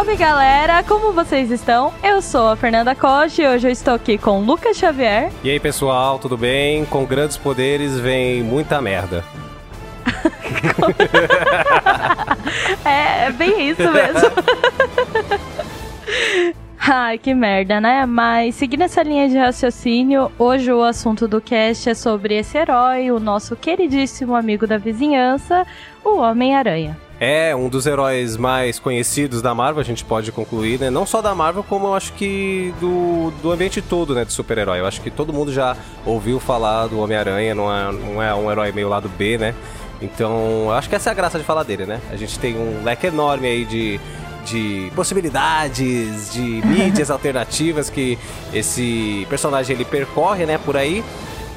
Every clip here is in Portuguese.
salve galera, como vocês estão? Eu sou a Fernanda Costa e hoje eu estou aqui com Lucas Xavier. E aí pessoal, tudo bem? Com grandes poderes vem muita merda. é, é bem isso mesmo. Ai, que merda, né? Mas seguindo essa linha de raciocínio, hoje o assunto do cast é sobre esse herói, o nosso queridíssimo amigo da vizinhança, o Homem-Aranha. É um dos heróis mais conhecidos da Marvel, a gente pode concluir, né? Não só da Marvel, como eu acho que do, do ambiente todo, né? De super-herói. Eu acho que todo mundo já ouviu falar do Homem-Aranha, não é, não é um herói meio lado B, né? Então, eu acho que essa é a graça de falar dele, né? A gente tem um leque enorme aí de, de possibilidades, de mídias alternativas que esse personagem ele percorre, né, por aí.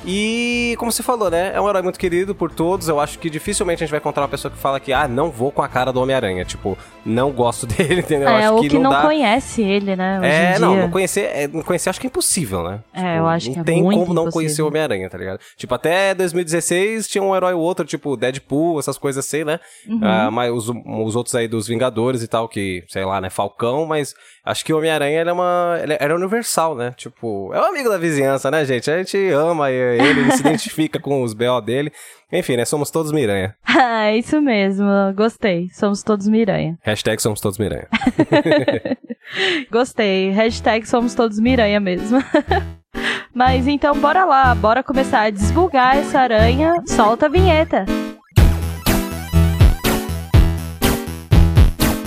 E, como você falou, né? É um herói muito querido por todos. Eu acho que dificilmente a gente vai encontrar uma pessoa que fala que, ah, não vou com a cara do Homem-Aranha. Tipo, não gosto dele, entendeu? É, acho ou que, que não, dá... conhece ele, né? É, não, não conhecer, é, não conhecer acho que é impossível, né? É, Tipo, eu acho não que é tem muito como não impossível. conhecer o Homem-Aranha, tá ligado? Tipo, até 2016 tinha um herói ou outro, tipo Deadpool, essas coisas assim, né? Uhum. Ah, mas os, os outros aí dos Vingadores e tal, que, sei lá, né, Falcão, mas acho que o Homem-Aranha ele é uma. Ele era universal, né? Tipo, é um amigo da vizinhança, né, gente? A gente ama ele, ele se identifica com os BO dele. Enfim, né? Somos todos Miranha. Ah, isso mesmo. Gostei. Somos todos Miranha. Hashtag somos todos Miranha. Gostei. Hashtag somos todos Miranha mesmo. Mas então, bora lá. Bora começar a desbugar essa aranha. Solta a vinheta.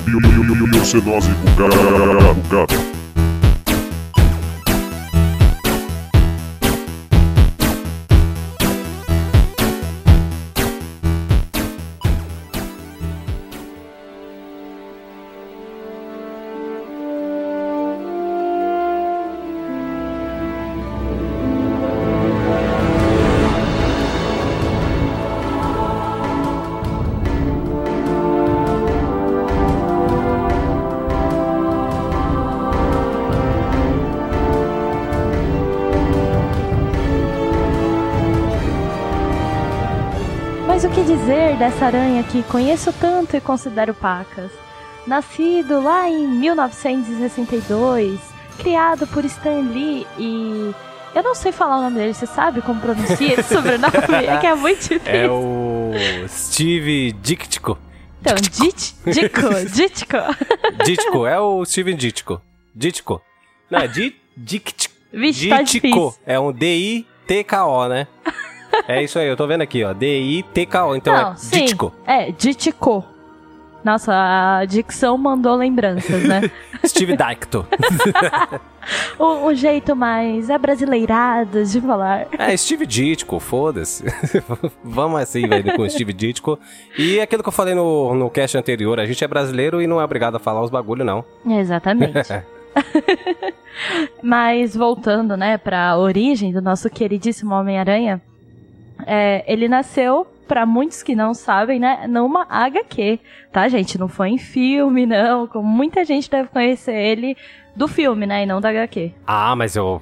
Mas dessa aranha que conheço tanto e considero pacas? Nascido lá em 1962, criado por Stan Lee e. Eu não sei falar o nome dele, você sabe como pronuncia esse sobrenome? É que é muito difícil. É o Steve Ditko. Então, Dit, Ditko, Ditko. Ditko, é o Steven Ditko. Ditko. Não, é Di- Ditko. Vixe, tá. É um D-I-T-K-O, né? É isso aí, eu tô vendo aqui, ó. D-I-T-K-O. Então Não, é sim, Ditko. É, Ditko. Nossa, a dicção mandou lembranças, né? Steve Dicto. o, o jeito mais abrasileirado de falar. É, Steve Ditko, foda-se. Vamos assim, velho, com Steve Ditko. E aquilo que eu falei no, no cast anterior, a gente é brasileiro e não é obrigado a falar os bagulho, não. Exatamente. Mas voltando, né, pra origem do nosso queridíssimo Homem-Aranha, é, ele nasceu, pra muitos que não sabem, né, numa HQ, tá, gente? Não foi em filme, não. Como muita gente deve conhecer ele do filme, né, e não da HQ. Ah, mas eu.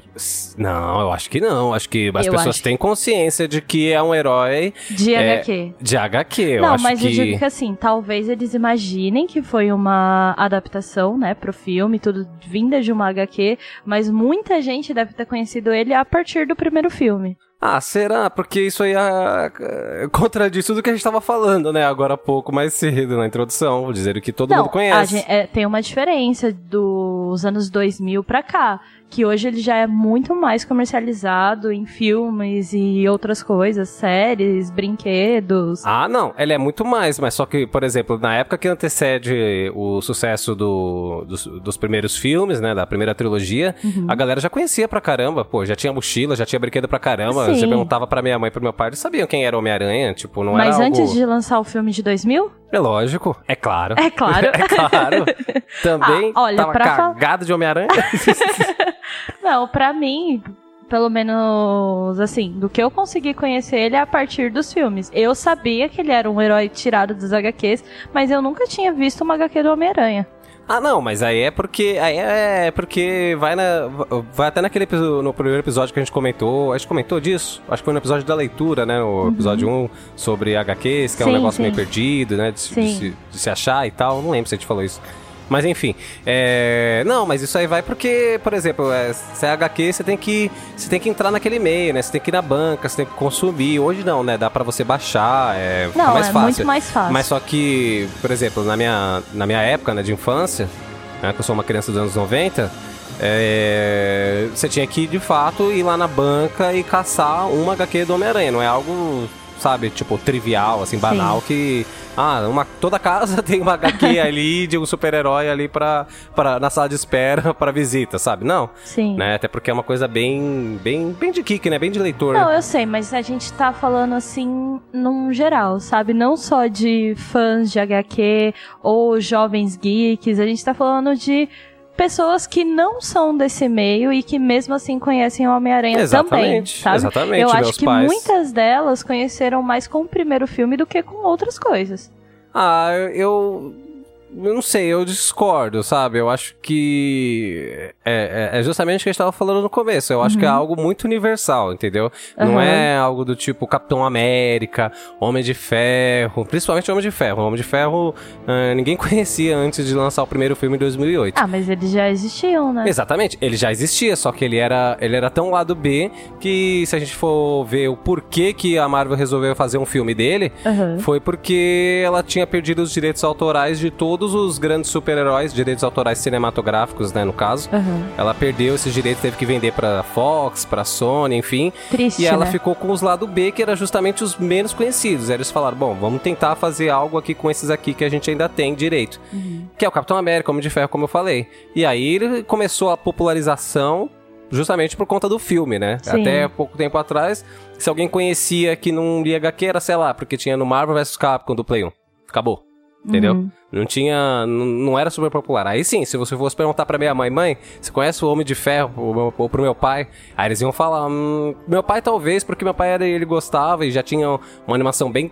Não, eu acho que não. Acho que as Eu pessoas acho. têm consciência de que é um herói De É, HQ. de HQ. Eu não, acho mas que. eu digo que assim, talvez eles imaginem que foi uma adaptação, né, pro filme, tudo vinda de uma HQ, mas muita gente deve ter conhecido ele a partir do primeiro filme. Ah, será? Porque isso aí ah, ah, contradiz tudo que a gente tava falando, né? Agora há pouco, mais cedo, na introdução. Dizendo que todo mundo a conhece. gen- é, tem uma diferença dos anos 2000 pra cá, que hoje ele já é muito mais comercializado em filmes e outras coisas, séries, brinquedos. Ah, não, ele é muito mais, mas só que, por exemplo, na época que antecede o sucesso do- dos, dos primeiros filmes, né, da primeira trilogia, Uhum. a galera já conhecia pra caramba, pô, já tinha mochila, já tinha brinquedo pra caramba, Sim. você perguntava pra minha mãe e pro meu pai, eles sabiam quem era Homem-Aranha, tipo, não Mas era antes algo... de lançar o filme de 2000? É lógico, é claro. É claro. é claro. Também Ah, olha, tava cagado de Homem-Aranha. Não, pra mim, pelo menos assim, do que eu consegui conhecer ele é a partir dos filmes. Eu sabia que ele era um herói tirado dos HQs, mas eu nunca tinha visto uma HQ do Homem-Aranha. Ah, não, mas aí é porque. Aí é porque vai na. Vai até naquele no primeiro episódio que a gente comentou. A gente comentou disso? Acho que foi no episódio da leitura, né? O episódio 1 sobre HQs, que é um Uhum. Sim, negócio sim. meio perdido, né? De, de Sim. se, de se achar e tal. Não lembro se a gente falou isso. Mas enfim, é... não, mas isso aí vai porque, por exemplo, é, se é HQ, você tem que você tem que entrar naquele meio, né? Você tem que ir na banca, você tem que consumir. Hoje não, né? Dá para você baixar, é não, mais é fácil. muito mais fácil. Mas só que, por exemplo, na minha na minha época, né, de infância, né, que eu sou uma criança dos anos 90, é, você tinha que, de fato, ir lá na banca e caçar uma HQ do Homem-Aranha. Não é algo, sabe, tipo, trivial, assim, banal, Sim. que... Ah, uma, toda casa tem uma HQ ali de um super-herói ali pra, pra, na sala de espera pra visita, sabe? Não, Sim. né? Até porque é uma coisa bem, bem, bem de kick, né? Bem de leitor. Não, né? eu sei, mas a gente tá falando assim num geral, sabe? Não só de fãs de HQ ou jovens geeks, a gente tá falando de pessoas que não são desse meio e que mesmo assim conhecem o Homem-Aranha também, Exatamente, sabe? exatamente, Eu acho que pais. muitas delas conheceram mais com o primeiro filme do que com outras coisas. Ah, eu. Eu não sei, eu discordo, sabe? Eu acho que. É, é- é justamente o que a gente tava falando no começo. Eu acho que é algo muito universal, entendeu? Não Uhum. é algo do tipo Capitão América, Homem de Ferro, principalmente Homem de Ferro. Homem de Ferro ah, ninguém conhecia antes de lançar o primeiro filme em 2008. Ah, mas eles já existiam, né? Exatamente, ele já existia, só que ele era, ele era tão lado B que se a gente for ver o porquê que a Marvel resolveu fazer um filme dele, Aham. foi porque ela tinha perdido os direitos autorais de todos os grandes super-heróis, direitos autorais cinematográficos, né, no caso. Aham. Ela perdeu esses direitos, teve que vender pra Fox, pra Sony, enfim. Triste, E ela né? ficou com os lado B, que era justamente os menos conhecidos. Aí eles falaram, bom, vamos tentar fazer algo aqui com esses aqui que a gente ainda tem direito. Uhum. Que é o Capitão América, Homem de Ferro, como eu falei. E aí ele começou a popularização justamente por conta do filme, né? Sim. Até pouco tempo atrás, se alguém conhecia que não lia HQ, era, sei lá, porque tinha no Marvel vs Capcom do Play 1. Acabou. Entendeu? Uhum. Não tinha. Não, era super popular. Aí sim, se você fosse perguntar pra minha mãe, mãe, você conhece o Homem de Ferro ou, meu- ou pro meu pai? Aí eles iam falar, hum, meu pai talvez, porque meu pai era, ele gostava e já tinha uma animação bem.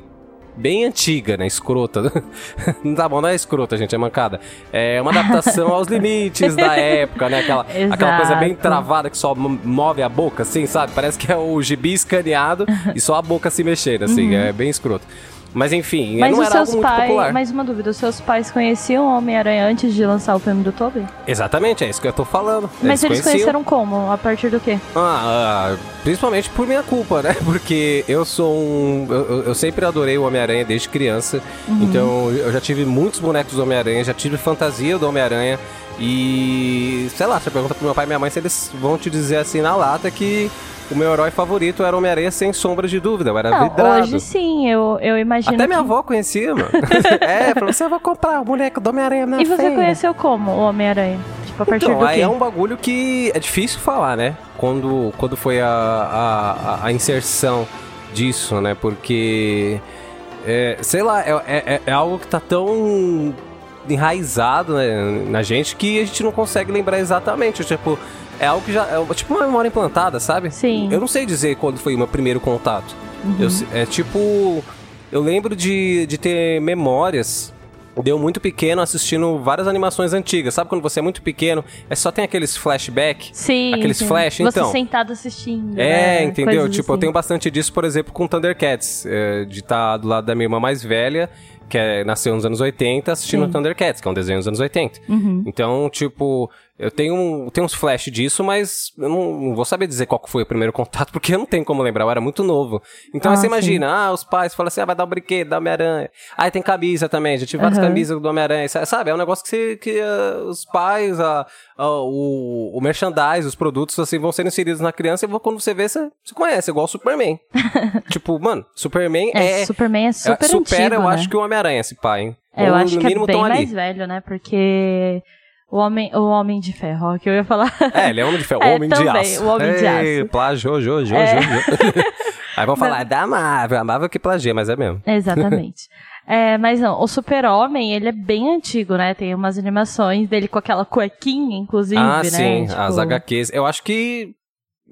Bem antiga, né? Escrota. não tá bom, não é escrota, gente, é mancada. É uma adaptação aos limites da época, né? Aquela, aquela coisa bem travada que só move a boca, assim, sabe? Parece que é o gibi escaneado e só a boca se mexendo, assim. É bem escroto. Mas enfim. Mas não era algo seus muito pais, popular. mais uma dúvida, os seus pais conheciam o Homem-Aranha antes de lançar o filme do Tobey? Exatamente, é isso que eu tô falando. Mas eles conheciam. conheceram como? A partir do quê? Ah, ah, principalmente por minha culpa, né? Porque eu sou um. Eu, eu- eu sempre adorei o Homem-Aranha desde criança. Uhum. Então eu já tive muitos bonecos do Homem-Aranha, já tive fantasia do Homem-Aranha. E. sei lá, você pergunta pro meu pai e minha mãe se eles vão te dizer assim na lata que o meu herói favorito era o Homem-Aranha sem sombra de dúvida. Eu era Não, vidrado. hoje sim, eu, eu imagino Até minha que... avó conhecia, mano. é, pra você vai comprar o boneco do Homem-Aranha na E você feira. conheceu como o Homem-Aranha? Tipo, a partir Então, do aí quê? é um bagulho que é difícil falar, né? Quando, quando foi a, a, a- a inserção disso, né? Porque, é, sei lá, é, é, é algo que tá tão enraizado né, na gente que a gente não consegue lembrar exatamente. Tipo, é algo que já. É tipo uma memória implantada, sabe? Sim. Eu não sei dizer quando foi o meu primeiro contato. Uhum. Eu é tipo. Eu lembro de, de ter memórias. Deu muito pequeno assistindo várias animações antigas. Sabe quando você é muito pequeno, é só tem aqueles flashback? Sim. aqueles sim. flash, Você então. sentado assistindo. É, né? entendeu? Coisas Tipo, eu assim. tenho bastante disso, por exemplo, com Thundercats. é, de estar do lado da minha irmã mais velha, que é, nasceu nos anos 80, assistindo Sim. Thundercats, que é um desenho dos anos 80. Uhum. Então, tipo, eu tenho, tenho uns flash disso, mas eu não, não vou saber dizer qual foi o primeiro contato, porque eu não tenho como lembrar, eu era muito novo. Então, aí Ah, você sim. imagina, ah, os pais falam assim, ah, vai dar um brinquedo da Homem-Aranha. Aí tem camisa também, já tive várias Aham. camisas do Homem-Aranha, sa- sabe? É um negócio que, você, que ah, os pais, ah, ah, o, o merchandise, os produtos, assim, vão sendo inseridos na criança e quando você vê, você, você conhece, igual o Superman. tipo, mano, Superman É, é... Superman é é- super supera, antigo, eu né? acho que o Homem-Aranha, esse pai, hein? É, eu Ou, acho que é bem tão ali. mais velho, né? Porque o homem, o homem de ferro, ó, que eu ia falar. É, ele é homem de ferro, É, homem de também, aço. o homem de Ei, aço. Plágio, jo, jo, É. jo. Aí vão falar, é da Marvel, a Marvel que plagia, mas é mesmo. Exatamente. É, mas não, o Super-Homem, ele é bem antigo, né? Tem umas animações dele com aquela cuequinha, inclusive, ah, né? sim, Tipo, as HQs. Eu acho que.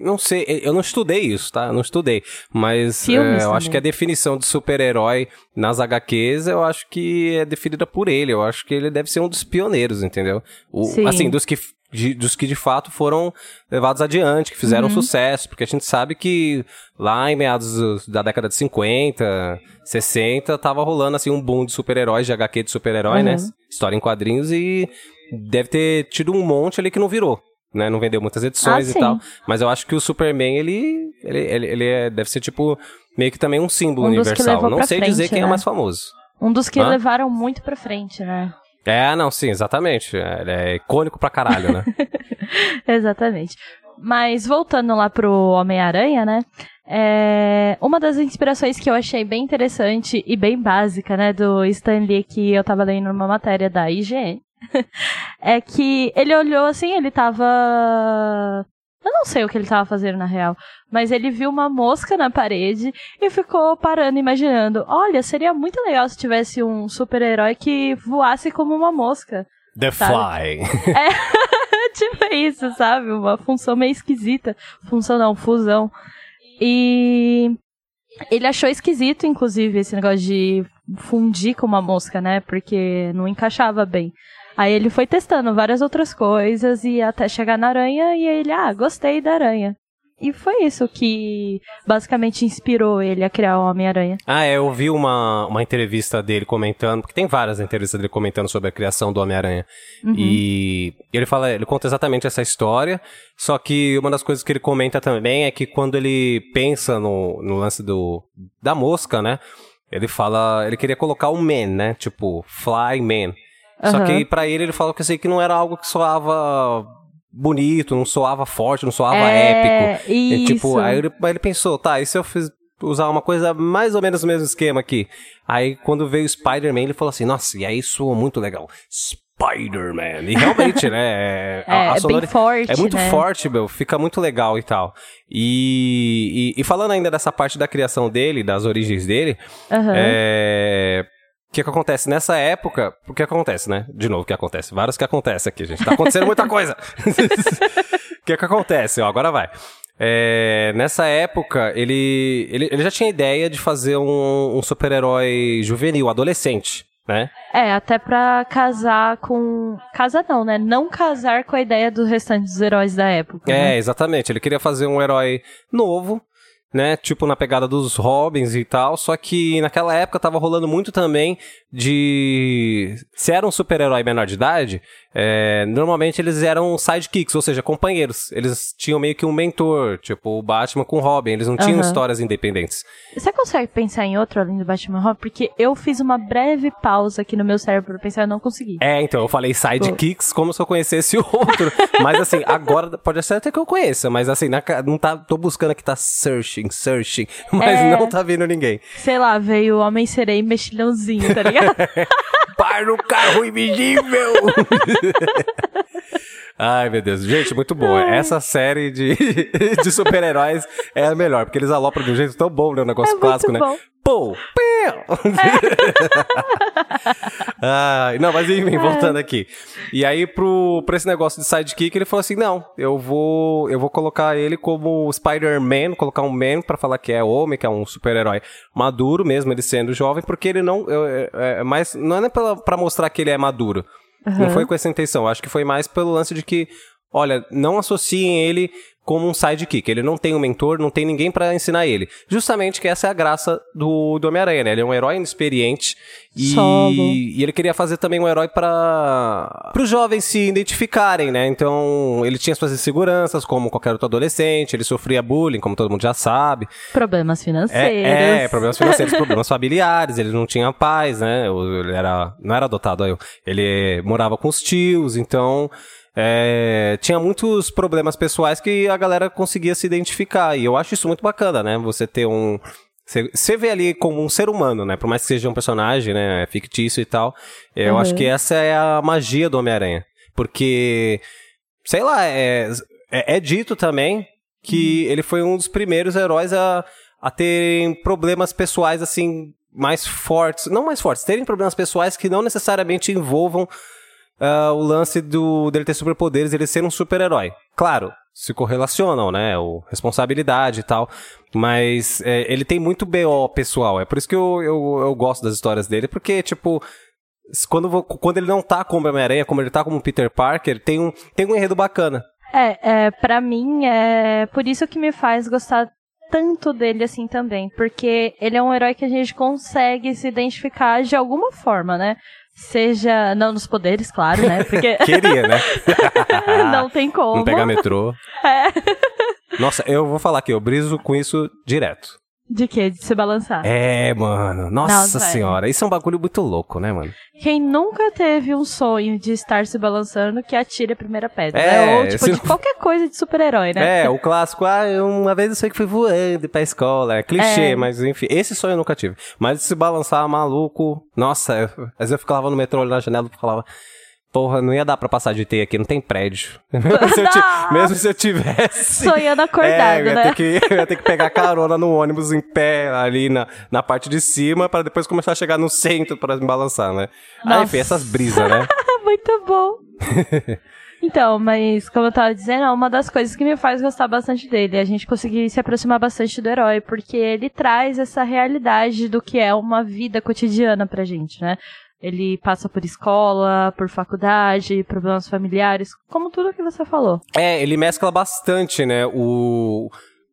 Não sei, eu não estudei isso, tá? Eu não estudei. Mas é, eu acho também. que a definição de super-herói nas HQs, eu acho que é definida por ele. Eu acho que ele deve ser um dos pioneiros, entendeu? O- Sim. assim, dos que de, dos que de fato foram levados adiante, que fizeram Uhum. sucesso, porque a gente sabe que lá em meados dos- da década de 50, 60, tava rolando assim um boom de super-heróis, de HQ de super-herói, Uhum. né? História em quadrinhos e deve ter tido um monte ali que não virou. Né, não vendeu muitas edições Ah, e sim. tal. Mas eu acho que o Superman, ele, ele, ele, ele é- deve ser, tipo, meio que também um símbolo Um universal. Não sei dizer frente, quem é o né? mais famoso. Um dos que Hã? levaram muito pra frente, né? É, não, sim, exatamente. É, Ele é icônico pra caralho, né? Exatamente. Mas voltando lá pro Homem-Aranha, né? É, uma das inspirações que eu achei bem interessante e bem básica, né, do Stan Lee que eu tava lendo numa matéria da IGN, é que ele olhou assim, ele tava. Eu não sei o que ele tava fazendo na real, mas ele viu uma mosca na parede e ficou parando, imaginando: olha, seria muito legal se tivesse um super-herói que voasse como uma mosca. The Sabe? Fly. tipo isso, sabe? Uma função meio esquisita. Função não, fusão. E ele achou esquisito, inclusive, esse negócio de fundir com uma mosca, né? Porque não encaixava bem. Aí ele foi testando várias outras coisas e até chegar na aranha e ele, ah, gostei da aranha. E foi isso que basicamente inspirou ele a criar o Homem-Aranha. Ah, é, eu vi uma, uma entrevista dele comentando, porque tem várias entrevistas dele comentando sobre a criação do Homem-Aranha. Uhum. E ele fala, ele conta exatamente essa história, só que uma das coisas que ele comenta também é que quando ele pensa no, no lance do da mosca, né? Ele fala, ele queria colocar um man, né? Tipo, fly man. Só Aham. que pra ele ele falou que assim que não era algo que soava bonito, não soava forte, não soava épico. é, E, Isso. tipo, aí ele, aí ele pensou, tá, e se eu fiz, usar uma coisa mais ou menos o mesmo esquema aqui? Aí quando veio o Spider-Man, ele falou assim, nossa, e aí soou muito legal. Spider-Man. E realmente, né? é, é bem forte. é muito né? forte, meu. Fica muito legal e tal. E, e, e falando ainda dessa parte da criação dele, das origens dele, Aham. é... O que, que acontece nessa época? O que acontece, né? De novo, o que acontece? Vários que acontece aqui, gente. Tá acontecendo muita coisa. O que que acontece? Ó, agora vai. É, nessa época, ele, ele, ele já tinha ideia de fazer um, um super-herói juvenil, adolescente, né? É, até pra casar com. Casa não, né? Não casar com a ideia dos restantes dos heróis da época. É, né? exatamente. Ele queria fazer um herói novo, né? Tipo na pegada dos Robins e tal. Só que naquela época tava rolando muito também de. Se era um super-herói menor de idade, é, normalmente eles eram sidekicks, ou seja, companheiros. Eles tinham meio que um mentor, tipo o Batman com o Robin. Eles não tinham Aham. histórias independentes. Você consegue pensar em outro além do Batman Robin? Porque eu fiz uma breve pausa aqui no meu cérebro pra pensar e não consegui. É, então, eu falei sidekicks como se eu conhecesse outro. mas assim, agora pode ser até que eu conheça, mas assim, na não tá, tô buscando aqui, tá searching, searching, mas É. não tá vindo ninguém. Sei lá, veio o Homem Sereia e Mexilhãozinho, tá ligado? No carro invisível! Ai, meu Deus. Gente, muito boa. Essa série de, de super-heróis é a melhor, porque eles alopram de um jeito tão bom, né? Um negócio É clássico, né? bom. Pô! Pim! Ai, não, mas enfim, voltando aqui. E aí, pro, pra esse negócio de sidekick, ele falou assim: não, eu vou, eu vou colocar ele como Spider-Man, colocar um man pra falar que é homem, que é um super-herói maduro, mesmo ele sendo jovem, porque ele não. É, é, é mais, não é nem pra, pra mostrar que ele é maduro. Não Aham. foi com essa intenção. Acho que foi mais pelo lance de que, olha, não associem ele como um sidekick. Ele não tem um mentor, não tem ninguém pra ensinar ele. Justamente que essa é a graça do, do Homem-Aranha, né? Ele é um herói inexperiente e, Solo. e ele queria fazer também um herói para os jovens se identificarem, né? Então, ele tinha suas inseguranças, como qualquer outro adolescente, ele sofria bullying, como todo mundo já sabe. Problemas financeiros. É, é, problemas financeiros, problemas familiares, ele não tinha pais, né? Ele era, não era adotado. Ele morava com os tios, então é, tinha muitos problemas pessoais que a galera conseguia se identificar. E eu acho isso muito bacana, né? Você ter um. Você, vê ali como um ser humano, né? Por mais que seja um personagem, né? Fictício e tal. Eu Uhum. acho que essa é a magia do Homem-Aranha. Porque, sei lá, é, é, é dito também que ele foi um dos primeiros heróis a, a terem problemas pessoais, assim, mais fortes. Não mais fortes, terem problemas pessoais que não necessariamente envolvam ah, o lance do, dele ter superpoderes, ele ser um super-herói. Claro, se correlacionam, né? O, responsabilidade e tal. Mas é, ele tem muito BO pessoal. É por isso que eu, eu, eu gosto das histórias dele, porque, tipo. quando, quando ele não tá como Homem-Aranha, como ele tá como Peter Parker, tem um, tem um enredo bacana. É, é, pra mim, é por isso que me faz gostar tanto dele assim também. Porque ele é um herói que a gente consegue se identificar de alguma forma, né? Seja, não nos poderes, claro, né? Porque Queria, né? não tem como. Não pegar metrô. É. Nossa, eu vou falar aqui, eu briso com isso direto. De quê? De se balançar. É, mano. Nossa sério. senhora. Isso é um bagulho muito louco, né, mano? Quem nunca teve um sonho de estar se balançando que atire a primeira pedra, É, né? Ou, tipo, se de qualquer coisa de super-herói, né? É, o clássico, ah, uma vez eu sei que fui voando pra escola. É clichê, É. mas enfim, esse sonho eu nunca tive. Mas se balançar maluco, nossa, eu, às vezes eu ficava no metrô olhando na janela e falava, porra, não ia dar pra passar de T aqui, não tem prédio. mesmo, se eu ti- mesmo se eu tivesse. Sonhando acordado, é, eu ia né? Ter que, eu ia ter que pegar carona no ônibus em pé ali na, na parte de cima pra depois começar a chegar no centro pra me balançar, né? Ah, Nossa. enfim, essas brisas, né? Muito bom. Então, mas como eu tava dizendo, é uma das coisas que me faz gostar bastante dele. A gente conseguir se aproximar bastante do herói, porque ele traz essa realidade do que é uma vida cotidiana pra gente, né? Ele passa por escola, por faculdade, problemas familiares, como tudo que você falou. É, ele mescla bastante, né? O.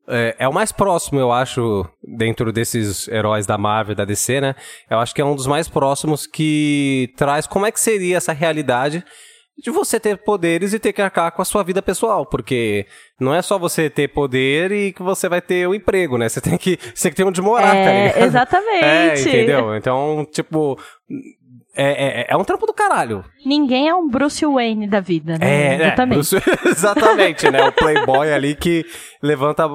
É, é o mais próximo, eu acho, dentro desses heróis da Marvel, da DC, né? Eu acho que é um dos mais próximos que traz como é que seria essa realidade de você ter poderes e ter que arcar com a sua vida pessoal, porque não é só você ter poder e que você vai ter o emprego, né? Você tem que, você tem que ter onde morar, tá é, ligado? exatamente. É, entendeu? Então, tipo, é, é, é um trampo do caralho. Ninguém é um Bruce Wayne da vida, né? É, é, Exatamente. Bruce- exatamente, né? O playboy ali que levanta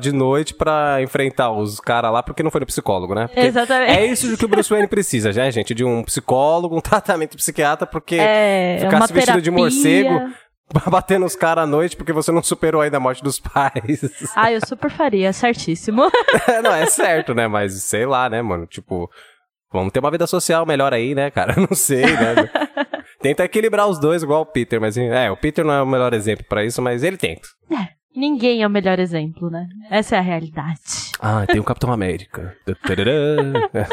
de noite pra enfrentar os caras lá porque não foi no psicólogo, né? Porque Exatamente. É isso que o Bruce Wayne precisa, já, gente, de um psicólogo, um tratamento psiquiatra, porque É, ficar se vestindo de terapia. morcego, batendo os caras à noite porque você não superou ainda a morte dos pais. Ah, eu super faria, certíssimo. não, é certo, né? Mas sei lá, né, mano? Tipo, vamos ter uma vida social melhor aí, né, cara? Não sei, né? Tenta equilibrar os dois igual o Peter, mas é, o Peter não é o melhor exemplo pra isso, mas ele tenta. Ninguém é o melhor exemplo, né? Essa é a realidade. Ah, tem o Capitão América.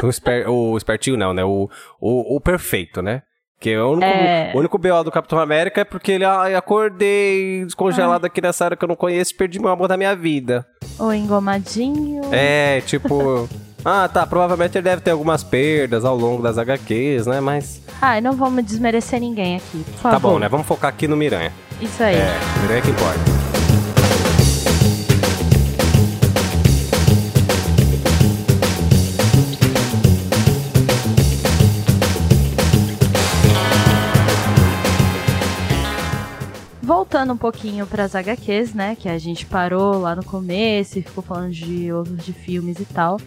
O, esper, o espertinho não, né? O, o, o perfeito, né? Que é o único, É. o único BO do Capitão América é porque ele, acordei descongelado aqui nessa área que eu não conheço, perdi meu amor da minha vida. O engomadinho. É, tipo. Ah, tá. Provavelmente ele deve ter algumas perdas ao longo das HQs, né? Mas. Ai, não vamos desmerecer ninguém aqui, por favor. Tá bom, né? Vamos focar aqui no Miranha. Isso aí. É, Miranha que importa. Voltando um pouquinho pras HQs, né? Que a gente parou lá no começo e ficou falando de outros de filmes e tal.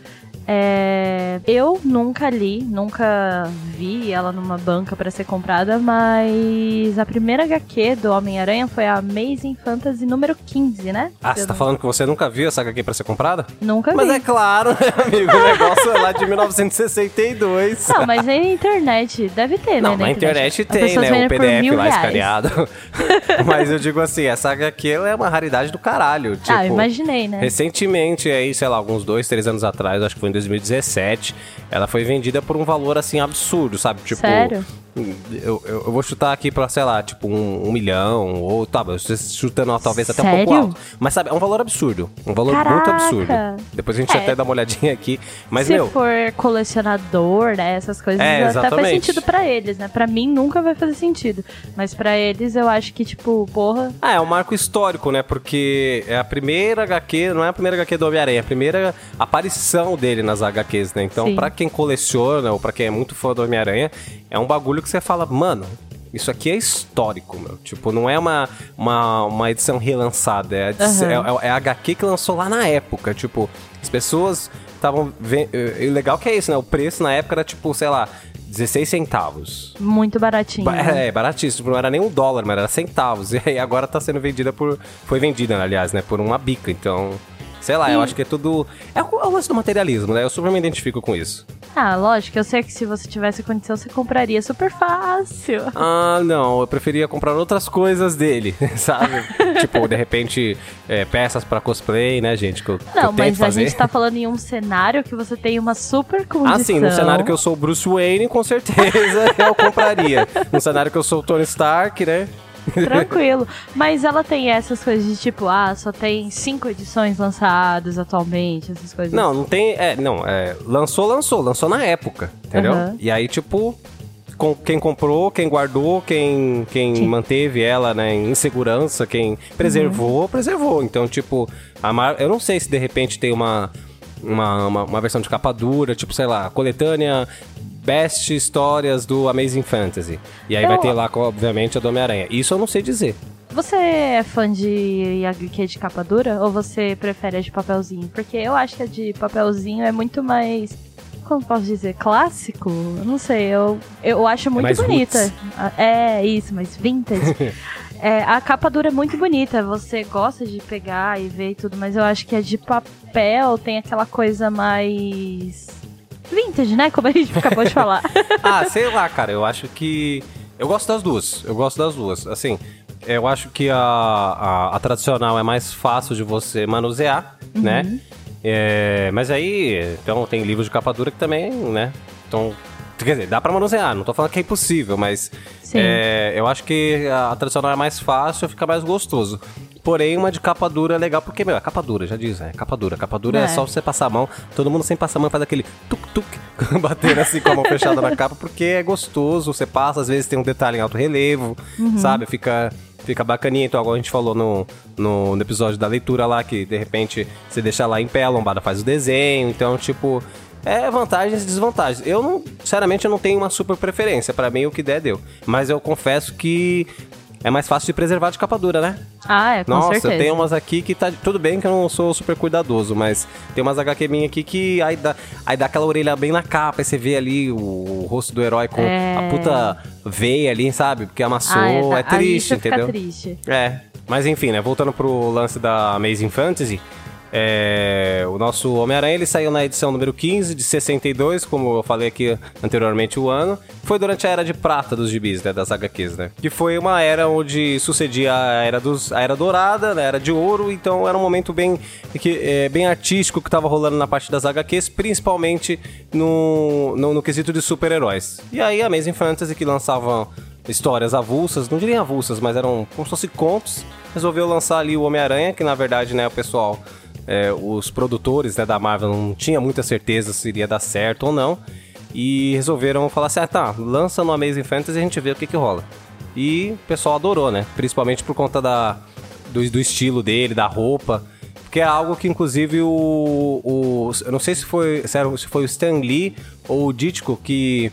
É, eu nunca li, nunca vi ela numa banca pra ser comprada, mas a primeira HQ do Homem-Aranha foi a Amazing Fantasy número 15, né? Ah, você tá não- falando que você nunca viu essa HQ pra ser comprada? Nunca Mas vi. é claro, né, amigo? O negócio é lá de 1962. Não, mas nem na internet. Deve ter, Não, né? na internet As tem, né? O PDF lá reais. escaneado. Mas eu digo assim, essa HQ é uma raridade do caralho. Tipo, ah, imaginei, né? Recentemente, aí, sei lá, alguns dois, três anos atrás, acho que foi em 2017, ela foi vendida por um valor assim absurdo, sabe? Tipo. Sério? Eu, eu, eu vou chutar aqui pra, sei lá, tipo um, um milhão, ou tá, chutando talvez até um Sério? pouco alto. Mas sabe, é um valor absurdo. Um valor muito Caraca! absurdo. Depois a gente É. até dá uma olhadinha aqui. Mas, Se meu. for colecionador, né, essas coisas É, até faz sentido pra eles, né? Pra mim nunca vai fazer sentido, mas pra eles eu acho que tipo, porra, Ah, é um marco histórico, né? Porque é a primeira HQ, não é a primeira HQ do Homem-Aranha, é a primeira aparição dele nas HQs, né? Então, Sim. pra quem coleciona ou pra quem é muito fã do Homem-Aranha, é um bagulho que você fala, mano. Isso aqui é histórico, meu. Tipo, não é uma, uma, uma edição relançada. É, a edição- Aham. é, é a HQ que lançou lá na época. Tipo, as pessoas estavam vendo. E legal que é isso, né? O preço na época era tipo, sei lá, 16 centavos. muito baratinho. Ba- né? É, baratíssimo. Não era nem um dólar, mas era centavos. E aí agora tá sendo vendida por. Foi vendida, aliás, né? Por uma bica. Então. Sei lá, eu acho que é tudo. É o, é o lance do materialismo, né? Eu super me identifico com isso. Ah, lógico, eu sei que se você tivesse condição, você compraria super fácil. Ah, não. Eu preferia comprar outras coisas dele, sabe? tipo, de repente, é, peças pra cosplay, né, gente? Que eu, que Não, eu tento mas a fazer. gente tá falando em um cenário que você tem uma super condição. Ah, sim, no cenário que eu sou o Bruce Wayne, com certeza eu compraria. No cenário que eu sou o Tony Stark, né? Tranquilo. Mas ela tem essas coisas de tipo, ah, só tem cinco edições lançadas atualmente, essas coisas. Não, não tem. É, não, é, lançou, lançou, lançou na época, entendeu? Aham. E aí, tipo, com, quem comprou, quem guardou, quem, quem Sim. manteve ela né, em segurança, quem preservou, preservou. Então, tipo, a Mar... eu não sei se de repente tem uma, uma, uma, uma versão de capa dura, tipo, sei lá, coletânea. Best histórias do Amazing Fantasy. E aí vai Eu- ter lá, obviamente, a do Homem-Aranha. Isso eu não sei dizer. Você é fã de HQ de capa dura ou você prefere a de papelzinho? Porque eu acho que a de papelzinho é muito mais. Como posso dizer? Clássico? Não sei, eu, eu acho muito mais bonita. roots. Ah, É, isso, mas vintage. É, a capa dura é muito bonita, você gosta de pegar e ver e tudo, mas eu acho que a de papel tem aquela coisa mais. Vintage, né? Como a gente acabou de falar. Ah, sei lá, cara. Eu acho que. Eu gosto das duas. Eu gosto das duas. Assim, eu acho que a, a, a tradicional é mais fácil de você manusear, né? É, mas aí, então tem livros de capa dura que também, né? Então, quer dizer, dá pra manusear. Não tô falando que é impossível, mas é, eu acho que a, a tradicional é mais fácil, fica mais gostoso. Porém, uma de capa dura é legal, porque, meu, é capa dura, já diz, é capa dura. Capa dura é, É. só você passar a mão, todo mundo sem passar a mão faz aquele tuk-tuk, batendo assim com a mão fechada na capa, porque é gostoso, você passa, às vezes tem um detalhe em alto relevo, sabe? Fica, fica bacaninha. Então, agora a gente falou no, no, no episódio da leitura lá, que de repente você deixa lá em pé, a lombada faz o desenho, então, tipo. É vantagens e desvantagens. Eu não, sinceramente, eu não tenho uma super preferência. Pra mim, o que der, deu. Mas eu confesso que é mais fácil de preservar de capa dura, né? ah, é, com Nossa, certeza. tem umas aqui que tá. Tudo bem que eu não sou super cuidadoso, mas tem umas HQ minha aqui que aí dá, aí dá aquela orelha bem na capa, aí você vê ali o, o rosto do herói com É. a puta veia ali, sabe? Porque amassou. Ah, é, tá- aí triste, você fica entendeu? triste. É. Mas enfim, né? Voltando pro lance da Amazing Fantasy. É, o nosso Homem-Aranha ele saiu na edição número 15 de 62, como eu falei aqui anteriormente o ano. Foi durante a era de prata dos gibis, né, das HQs, né? Que foi uma era onde sucedia a era dos a era dourada, né, a era de ouro, então era um momento bem que, é, bem artístico que tava rolando na parte das HQs, principalmente no, no, no quesito de super-heróis. E aí a Amazing Fantasy que lançava histórias avulsas, não diria avulsas, mas eram como se fossem contos, resolveu lançar ali o Homem-Aranha, que na verdade, né, o pessoal, é, os produtores né, da Marvel não tinha muita certeza se iria dar certo ou não, e resolveram falar assim, ah tá, lança no Amazing Fantasy e a gente vê o que que rola. E o pessoal adorou, né, principalmente por conta da, do, do estilo dele, da roupa, porque é algo que inclusive o, o eu não sei se foi, se, se foi o Stan Lee ou o Ditko que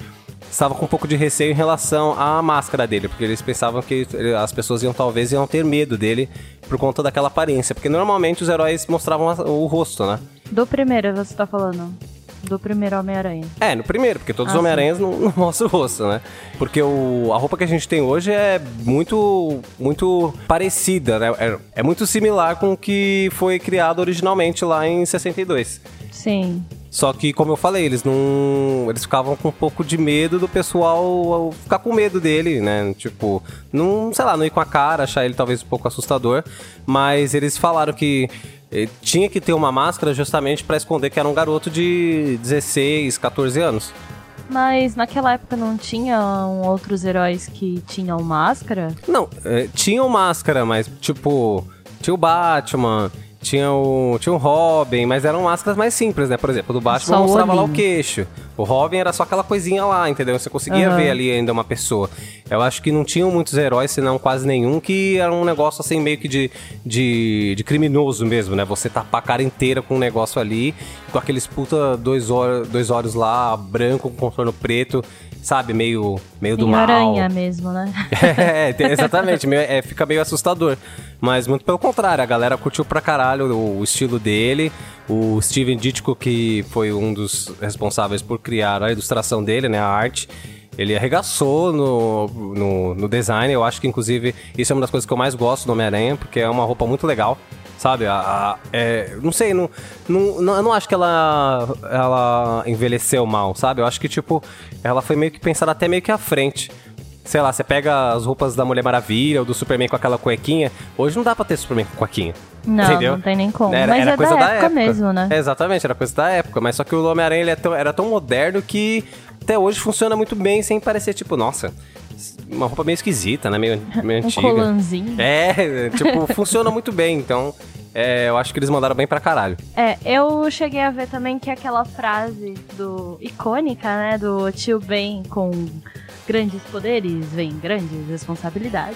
estava com um pouco de receio em relação à máscara dele, porque eles pensavam que as pessoas iam talvez iam ter medo dele por conta daquela aparência, porque normalmente os heróis mostravam o rosto, né? Do primeiro você tá falando. Do primeiro Homem-Aranha. É, no primeiro, porque todos Ah, os Homem-Aranhas não, não mostram o rosto, né? Porque o, a roupa que a gente tem hoje é muito muito parecida, né? É, é muito similar com o que foi criado originalmente lá em 62. Sim. Só que, como eu falei, eles não. Eles ficavam com um pouco de medo do pessoal ficar com medo dele, né? Tipo, não, sei lá, não ir com a cara, achar ele talvez um pouco assustador. Mas eles falaram que eh, tinha que ter uma máscara justamente pra esconder que era um garoto de 16, 14 anos. Mas naquela época não tinham outros heróis que tinham máscara? Não, eh, tinham máscara, mas tipo, tinha o Batman. Tinha o, tinha o Robin, mas eram máscaras mais simples, né? Por exemplo, do Batman Só o mostrava lá o queixo. O Robin era só aquela coisinha lá, entendeu? Você conseguia Aham. ver ali ainda uma pessoa. Eu acho que não tinham muitos heróis, senão quase nenhum, que era um negócio assim meio que de, de, de criminoso mesmo, né? Você tapar a cara inteira com um negócio ali, com aqueles puta dois, olhos, dois olhos lá, branco com contorno preto, sabe? Meio, meio do mal. aranha mesmo, né? É, tem- exatamente, meio- é, fica meio assustador. Mas muito pelo contrário, a galera curtiu pra caralho o, o estilo dele. O Steven Ditko, que foi um dos responsáveis por criar a ilustração dele, né, a arte, ele arregaçou no, no, no design. Eu acho que, inclusive, isso é uma das coisas que eu mais gosto do Homem-Aranha, porque é uma roupa muito legal. Sabe, a, a- é, não sei, não, não, não- eu não acho que ela, ela envelheceu mal, sabe? Eu acho que, tipo, ela foi meio que pensada até meio que à frente. sei lá, você pega as roupas da Mulher Maravilha ou do Superman com aquela cuequinha. Hoje não dá pra ter Superman com cuequinha. Não, Entendeu? não tem nem como. Era, Mas era é coisa da da época, época mesmo, né? É, exatamente, era coisa da época. Mas só que o Homem-Aranha é era tão moderno que até hoje funciona muito bem sem parecer, tipo, nossa, uma roupa meio esquisita, né? Meio, meio Um antiga. colanzinho. É, tipo, funciona muito bem. Então, é, eu acho que eles mandaram bem pra caralho. É, eu cheguei a ver também que aquela frase do icônica, né, do tio Ben com grandes poderes vem grandes responsabilidades,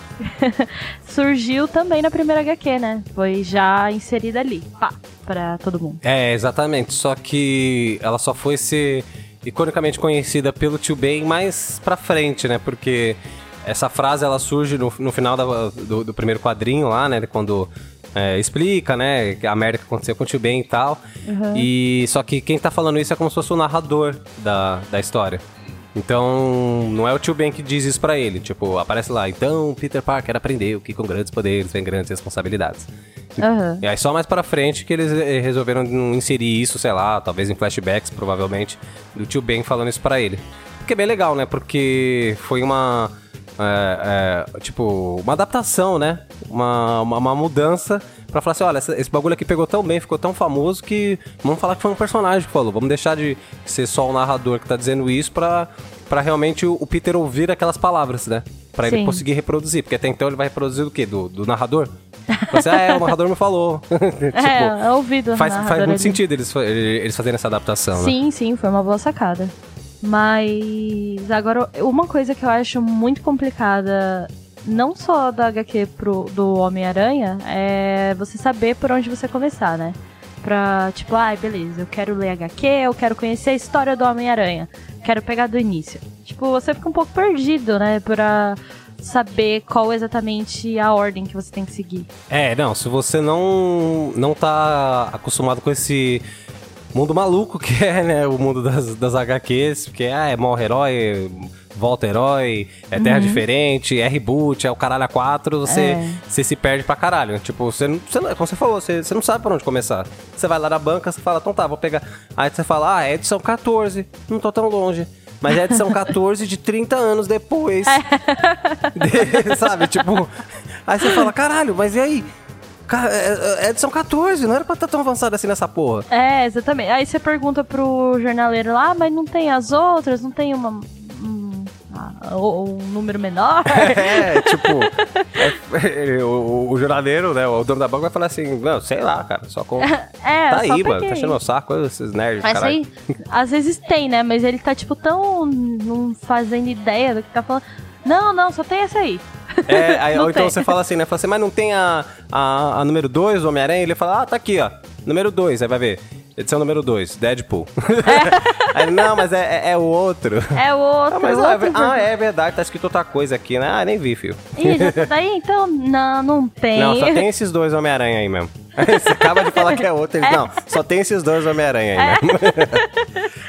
surgiu também na primeira HQ, né? Foi já inserida ali, pá, pra todo mundo. É, exatamente. Só que ela só foi ser iconicamente conhecida pelo tio Ben mais pra frente, né? Porque essa frase ela surge no, no final da- do, do primeiro quadrinho lá, né? Quando é, explica, né? A merda que aconteceu com o tio Ben e tal. E só que quem tá falando isso é como se fosse o narrador da, da história. Então, não é o tio Ben que diz isso pra ele. Tipo, aparece lá. Então, Peter Parker aprendeu que com grandes poderes vem grandes responsabilidades. Aham. E aí só mais pra frente que eles eh, resolveram inserir isso, sei lá, talvez em flashbacks, provavelmente, do tio Ben falando isso pra ele. O que é bem legal, né? Porque foi uma. É, é, tipo, uma adaptação, né? Uma, uma, uma mudança pra falar assim: olha, essa- esse bagulho aqui pegou tão bem, ficou tão famoso que vamos falar que foi um personagem que falou. Vamos deixar de ser só o narrador que tá dizendo isso pra, pra realmente o, o Peter ouvir aquelas palavras, né? Pra ele Sim. conseguir reproduzir. Porque até então ele vai reproduzir do quê? Do, do narrador? Você, ah, é, o narrador me falou. tipo, é, é ouvido. faz, faz muito ali. sentido eles, eles fazerem essa adaptação, né? Sim, sim, foi uma boa sacada. Mas agora, uma coisa que eu acho muito complicada, não só da HQ pro, do Homem-Aranha, é você saber por onde você começar, né? Pra, tipo, ai, beleza, eu quero ler HQ, eu quero conhecer a história do Homem-Aranha, quero pegar do início. Tipo, você fica um pouco perdido, né? Pra saber qual exatamente a ordem que você tem que seguir. É, não, se você não, não tá acostumado com esse mundo maluco que é, né, o mundo das, das HQs, porque ah, é morre herói, volta herói, é terra diferente, é reboot, é o caralho a quatro, você, É. você se perde pra caralho. Tipo, você não, você não- como você falou, você, você não sabe por onde começar. Você vai lá na banca, você fala, então tá, vou pegar. Aí você fala, ah, é edição 14, não tô tão longe. Mas é edição 14 de 30 anos depois. De- sabe, tipo. Aí você fala, caralho, mas e aí? Cara, é, é edição 14, não era pra estar tão avançado assim nessa porra. É, exatamente. Aí você pergunta pro jornaleiro lá, "Ah, mas não tem as outras? Não tem uma. Um, ah, ou- um número menor? É, tipo. é, o, o jornaleiro, né? O dono da banca vai falar assim: não, sei lá, cara, só com. é, Tá só aí, mano, tá enchendo o saco, esses nerds, Mas caralho. aí, às vezes tem, né? Mas ele tá, tipo, tão não fazendo ideia do que tá falando. Não, não, só tem essa aí. É, aí, ou então tem. você fala assim, né? Fala assim, mas não tem a, a, a número 2 do Homem-Aranha? Ele fala, ah, tá aqui, ó. Número 2, aí vai ver. Edição número 2, Deadpool. aí, não, mas é, é, é o outro. É o outro. Ah, mas outro ah, é ver- jornal. ah, é verdade, tá escrito outra coisa aqui, né? Ah, nem vi, filho. Ih, já tá daí? Então, não, não tem. Não, só tem esses dois Homem-Aranha aí mesmo. Você acaba de falar que é outro. Ele, Não, só tem esses dois Homem-Aranha aí mesmo.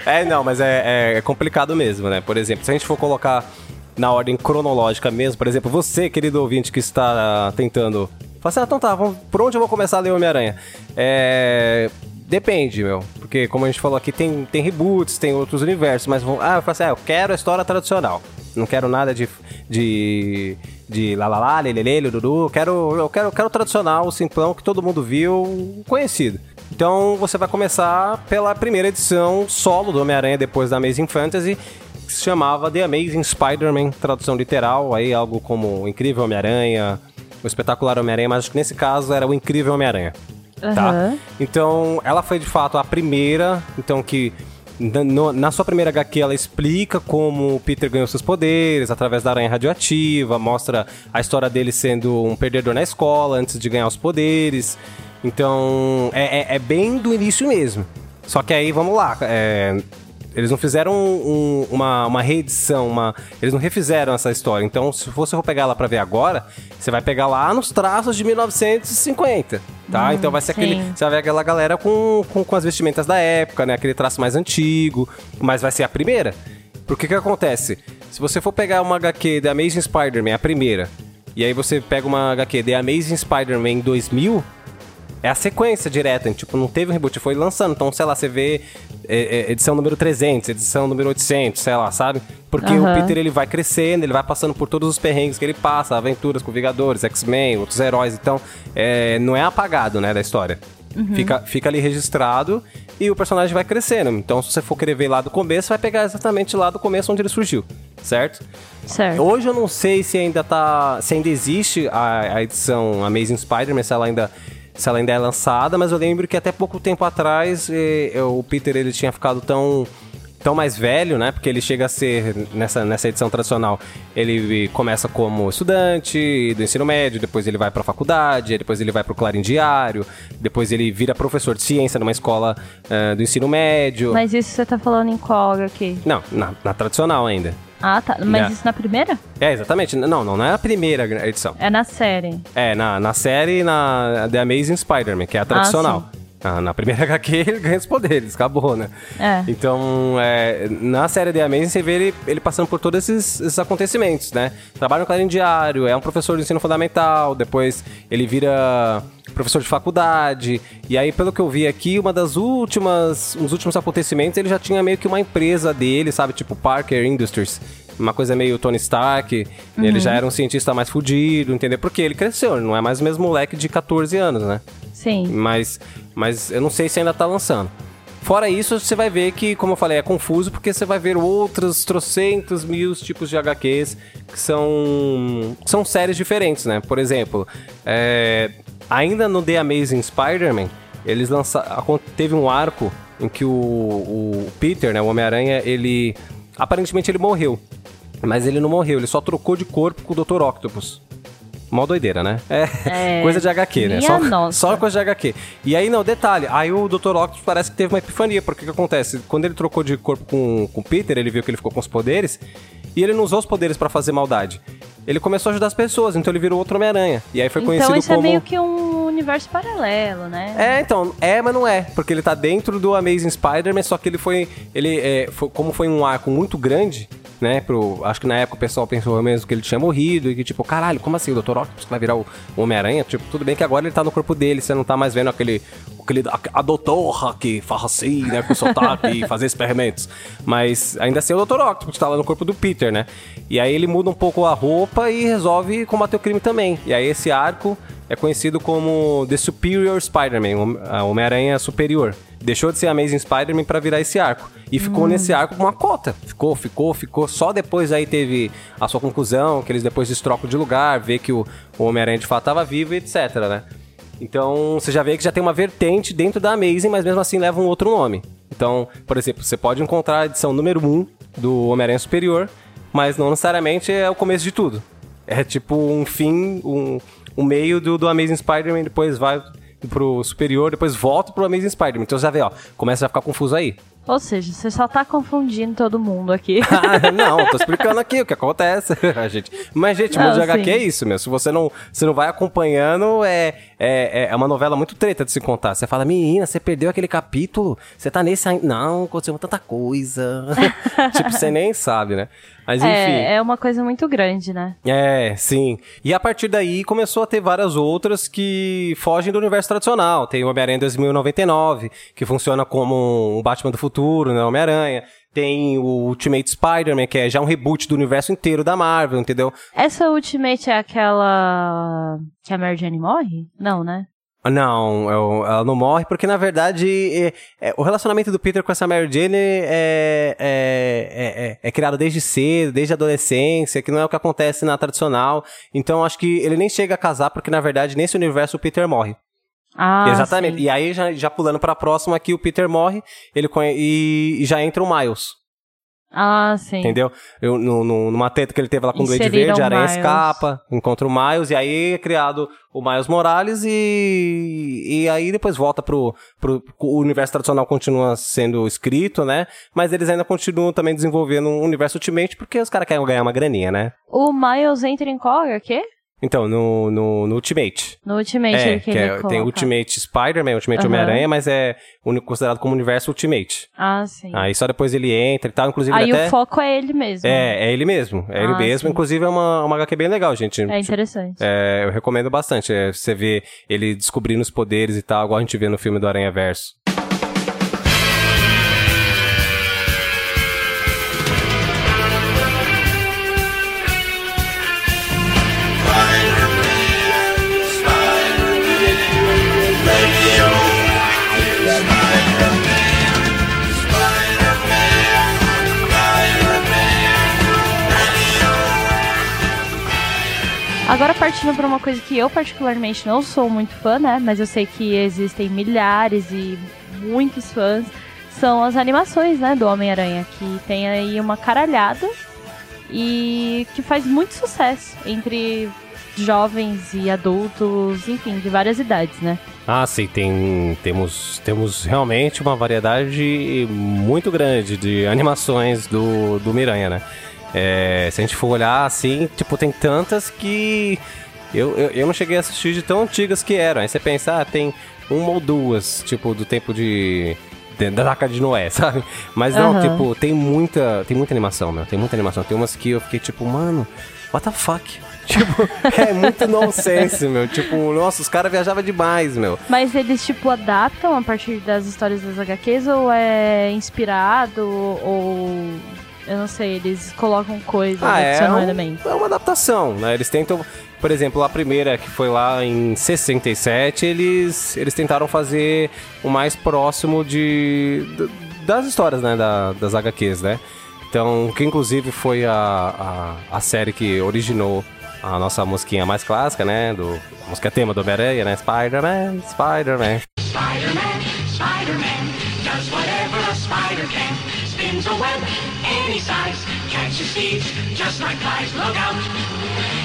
é, não, mas é, é- é complicado mesmo, né? Por exemplo, se a gente for colocar na ordem cronológica mesmo, por exemplo, você, querido ouvinte, que está tentando. Fala assim, ah, então tá, vamos, por onde eu vou começar a ler Homem-Aranha? É. Depende, meu. Porque, como a gente falou aqui, tem, tem reboots, tem outros universos, mas vão. Ah, eu falo assim, ah, eu quero a história tradicional. Não quero nada de. de. de lalala, lelele, dudu. Quero, eu quero, quero o tradicional, o simplão, que todo mundo viu, conhecido. Então você vai começar pela primeira edição solo do Homem-Aranha depois da Amazing Fantasy, que se chamava The Amazing Spider-Man, tradução literal, aí algo como O Incrível Homem-Aranha, O Espetacular Homem-Aranha, mas acho que nesse caso era O Incrível Homem-Aranha tá? Aham. Então, ela foi de fato a primeira, então que na sua primeira HQ ela explica como o Peter ganhou seus poderes através da aranha radioativa, mostra a história dele sendo um perdedor na escola antes de ganhar os poderes. Então, é, é- é bem do início mesmo. Só que aí, vamos lá, é, eles não fizeram um- uma, uma reedição, uma, eles não refizeram essa história. Então, se você for pegar ela pra ver agora, você vai pegar lá nos traços de 1950, tá? então vai ser aquele, sim. você vai ver aquela galera com, com, com as vestimentas da época, né? Aquele traço mais antigo, mas vai ser a primeira. Porque que acontece? Se você for pegar uma HQ The Amazing Spider-Man, a primeira, e aí você pega uma HQ The Amazing Spider-Man 2000, é a sequência direta, tipo, não teve um reboot, foi lançando. Então, sei lá, você vê é, é, edição número 300, edição número 800, sei lá, sabe? Porque Aham. o Peter ele vai crescendo, ele vai passando por todos os perrengues que ele passa, aventuras com Vingadores, X-Men, outros heróis, então é, não é apagado, né, da história. Fica, fica ali registrado e o personagem vai crescendo. Então, se você for querer ver lá do começo, vai pegar exatamente lá do começo onde ele surgiu, certo? Certo. Hoje eu não sei se ainda tá. se ainda existe a, a edição Amazing Spider-Man, se ela ainda. Se ela ainda é lançada, mas eu lembro que até pouco tempo atrás eh, o Peter ele tinha ficado tão tão mais velho, né? Porque ele chega a ser, nessa, nessa edição tradicional, ele começa como estudante do ensino médio, depois ele vai pra faculdade, depois ele vai pro Clarim Diário, depois ele vira professor de ciência numa escola eh, do ensino médio. Mas isso você tá falando em qual aqui? Não, na, na tradicional ainda. Ah, tá. Mas isso na primeira? É, exatamente. Não, não, não é a primeira edição. É na série. É, na, na série na The Amazing Spider-Man, que é a tradicional. Ah, na primeira HQ ele ganha os poderes, acabou, né? É. Então, é, na série The Amazing você vê ele, ele passando por todos esses, esses acontecimentos, né? Trabalha no Diário, é um professor de ensino fundamental, depois ele vira professor de faculdade, e aí, pelo que eu vi aqui, uma das últimas, uns últimos acontecimentos, ele já tinha meio que uma empresa dele, sabe? Tipo Parker Industries, uma coisa meio Tony Stark, ele já era um cientista mais fudido, entendeu? Porque ele cresceu, ele não é mais o mesmo moleque de 14 anos, né? Sim. Mas, mas eu não sei se ainda tá lançando. Fora isso, você vai ver que, como eu falei, é confuso porque você vai ver outros trocentos mil tipos de HQs que são, que são séries diferentes, né? Por exemplo, é, ainda no The Amazing Spider-Man, eles lançaram. Teve um arco em que o, o Peter, né, o Homem-Aranha, ele. Aparentemente ele morreu. Mas ele não morreu, ele só trocou de corpo com o Dr. Octopus. Mó doideira, né? É, É, coisa de HQ, né? Só, nossa. só coisa de HQ. E aí, não, detalhe. Aí o Dr. Octopus parece que teve uma epifania. Porque o que acontece? Quando ele trocou de corpo com o Peter, ele viu que ele ficou com os poderes. E ele não usou os poderes pra fazer maldade. Ele começou a ajudar as pessoas, então ele virou outro Homem-Aranha. E aí foi conhecido Então isso como... é meio que um universo paralelo, né? É, então, é, mas não é, porque ele tá dentro do Amazing Spider-Man, só que ele foi, ele é, foi- como foi um arco muito grande, né, pro, acho que na época o pessoal pensou mesmo que ele tinha morrido e que tipo, caralho, como assim, o Dr. Octopus vai virar o o Homem-Aranha? Tipo, tudo bem que agora ele tá no corpo dele, você não tá mais vendo aquele, aquele a, a doutora que fala assim, né, com sotaque e fazer experimentos, mas ainda assim é o Dr. Octopus tá lá no corpo do Peter, né, e aí ele muda um pouco a roupa e resolve combater o crime também, e aí esse arco é conhecido como The Superior Spider-Man, Homem-Aranha Superior. Deixou de ser Amazing Spider-Man pra virar esse arco. E ficou nesse arco com uma cota. Ficou, ficou, ficou. Só depois aí teve a sua conclusão, que eles depois destrocam de lugar, vê que o, o Homem-Aranha de fato tava vivo e etc, né? Então você já vê que já tem uma vertente dentro da Amazing, mas mesmo assim leva um outro nome. Então, por exemplo, você pode encontrar a edição número 1 do Homem-Aranha Superior, mas não necessariamente é o começo de tudo. É tipo um fim, um, um meio do, do Amazing Spider-Man, depois vai pro Superior, depois volta pro Amazing Spider-Man. Então você já vê, ó, começa a ficar confuso aí. Ou seja, você só tá confundindo todo mundo aqui. Ah, não, tô explicando aqui o que acontece, gente. Mas, gente, Não, mundo de HQ é isso, meu. Se você não, se não vai acompanhando, é, é, é uma novela muito treta de se contar. Você fala, menina, você perdeu aquele capítulo, você tá nesse ainda. Não, aconteceu tanta coisa. tipo, você nem sabe, né? Mas enfim. é, é uma coisa muito grande, né? É, sim. E a partir daí começou a ter várias outras que fogem do universo tradicional. Tem o Homem-Aranha 2099, que funciona como um Batman do futuro, né? Homem-Aranha. Tem o Ultimate Spider-Man, que é já um reboot do universo inteiro da Marvel, entendeu? Essa Ultimate é aquela que a Mary Jane morre? Não, né? Não, eu- ela não morre, porque na verdade é- é- o relacionamento do Peter com essa Mary Jane é, é, é, é- é criado desde cedo, desde a adolescência, que não é o que acontece na tradicional. Então acho que ele nem chega a casar, porque na verdade nesse universo o Peter morre. Ah, Exatamente. sim. E aí, já, já pulando pra próxima aqui, o Peter morre ele e, e já entra o Miles. Ah, sim. Entendeu? Eu, no, no- numa treta que ele teve lá com o Duende Verde, Aranha Miles. escapa, encontra o Miles, e aí é criado o Miles Morales, e, e aí depois volta pro, pro. O universo tradicional continua sendo escrito, né? Mas eles ainda continuam também desenvolvendo um universo Ultimate, porque os caras querem ganhar uma graninha, né? O Miles entra em qual HQ? Então, no, no, no Ultimate. No Ultimate É, ele que é, tem. Ultimate Spider-Man, Ultimate Aham. Homem-Aranha, mas é considerado como universo Ultimate. Ah, sim. Aí só depois ele entra e tal, inclusive Aí ele até... o foco é ele mesmo. É, é ele mesmo, é ele Ah, mesmo. sim. Inclusive é uma, uma HQ bem legal, gente. É interessante. É, eu recomendo bastante. É, você vê ele descobrindo os poderes e tal, igual a gente vê no filme do Aranha Verso. Agora partindo para uma coisa que eu particularmente não sou muito fã, né? Mas eu sei que existem milhares e muitos fãs. São as animações, né, do Homem-Aranha, que tem aí uma caralhada e que faz muito sucesso entre jovens e adultos, enfim, de várias idades, né? Ah, sim, tem, temos, temos realmente uma variedade muito grande de animações do, do Miranha, né? É, se a gente for olhar assim, tipo, tem tantas que eu, eu, eu, não cheguei a assistir de tão antigas que eram. Aí você pensa, ah, tem uma ou duas, tipo, do tempo de. Da Arca de Noé, sabe? Mas não, uhum. tipo, tem muita. Tem muita animação, meu. Tem muita animação. Tem umas que eu fiquei tipo, mano, what the fuck? Tipo, é muito nonsense, meu. Tipo, nossa, os caras viajavam demais, meu. Mas eles, tipo, adaptam a partir das histórias das HQs ou é inspirado ou. Eu não sei, eles colocam coisas, ah, é, um, é uma adaptação, né? Eles tentam, por exemplo, a primeira que foi lá em 67, eles, eles tentaram fazer o mais próximo de, de das histórias, né, da, das HQs, né? Então, que inclusive foi a, a, a série que originou a nossa musiquinha mais clássica, né? Do, a música tema do Homem-Aranha, né? Spider-Man, Spider-Man. Spider-Man, Spider-Man, does whatever a spider can. Spins a web just like flies. Look out,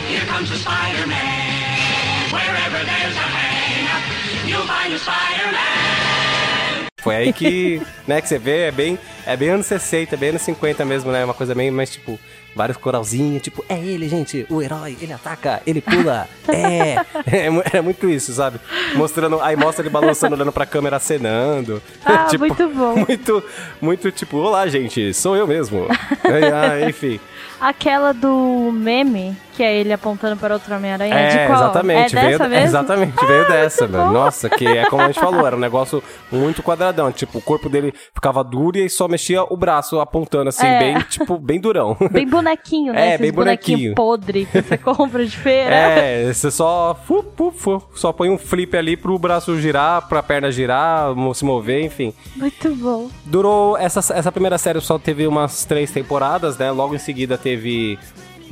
here comes the Spider-Man. Wherever there's a you'll find a Spider-Man. Foi aí que, né, que você vê, é bem, é bem anos 60, bem anos 50 mesmo, né? Uma coisa bem mais tipo vários coralzinhos, tipo, é ele, gente, o herói, ele ataca, ele pula, é. é. é muito isso, sabe? Mostrando, aí mostra ele balançando, olhando pra câmera, acenando. Ah, tipo, muito bom. Muito, muito tipo, olá, gente, sou eu mesmo. ah, enfim. Aquela do meme, que é ele apontando para outro Homem-Aranha, é, de qual? Exatamente, é veio, dessa mesmo? Exatamente, ah, veio dessa, velho. Nossa, que é como a gente falou, era um negócio muito quadradão. Tipo, o corpo dele ficava duro e só mexia o braço apontando assim, é. bem, tipo, bem durão. Bem bonequinho, né? É, Esses bem bonequinho. podre que você compra de feira. É, você só, fu, fu, fu, só põe um flip ali pro braço girar, pra perna girar, se mover, enfim. Muito bom. Durou, essa, essa primeira série só teve umas três temporadas, né? Logo em seguida teve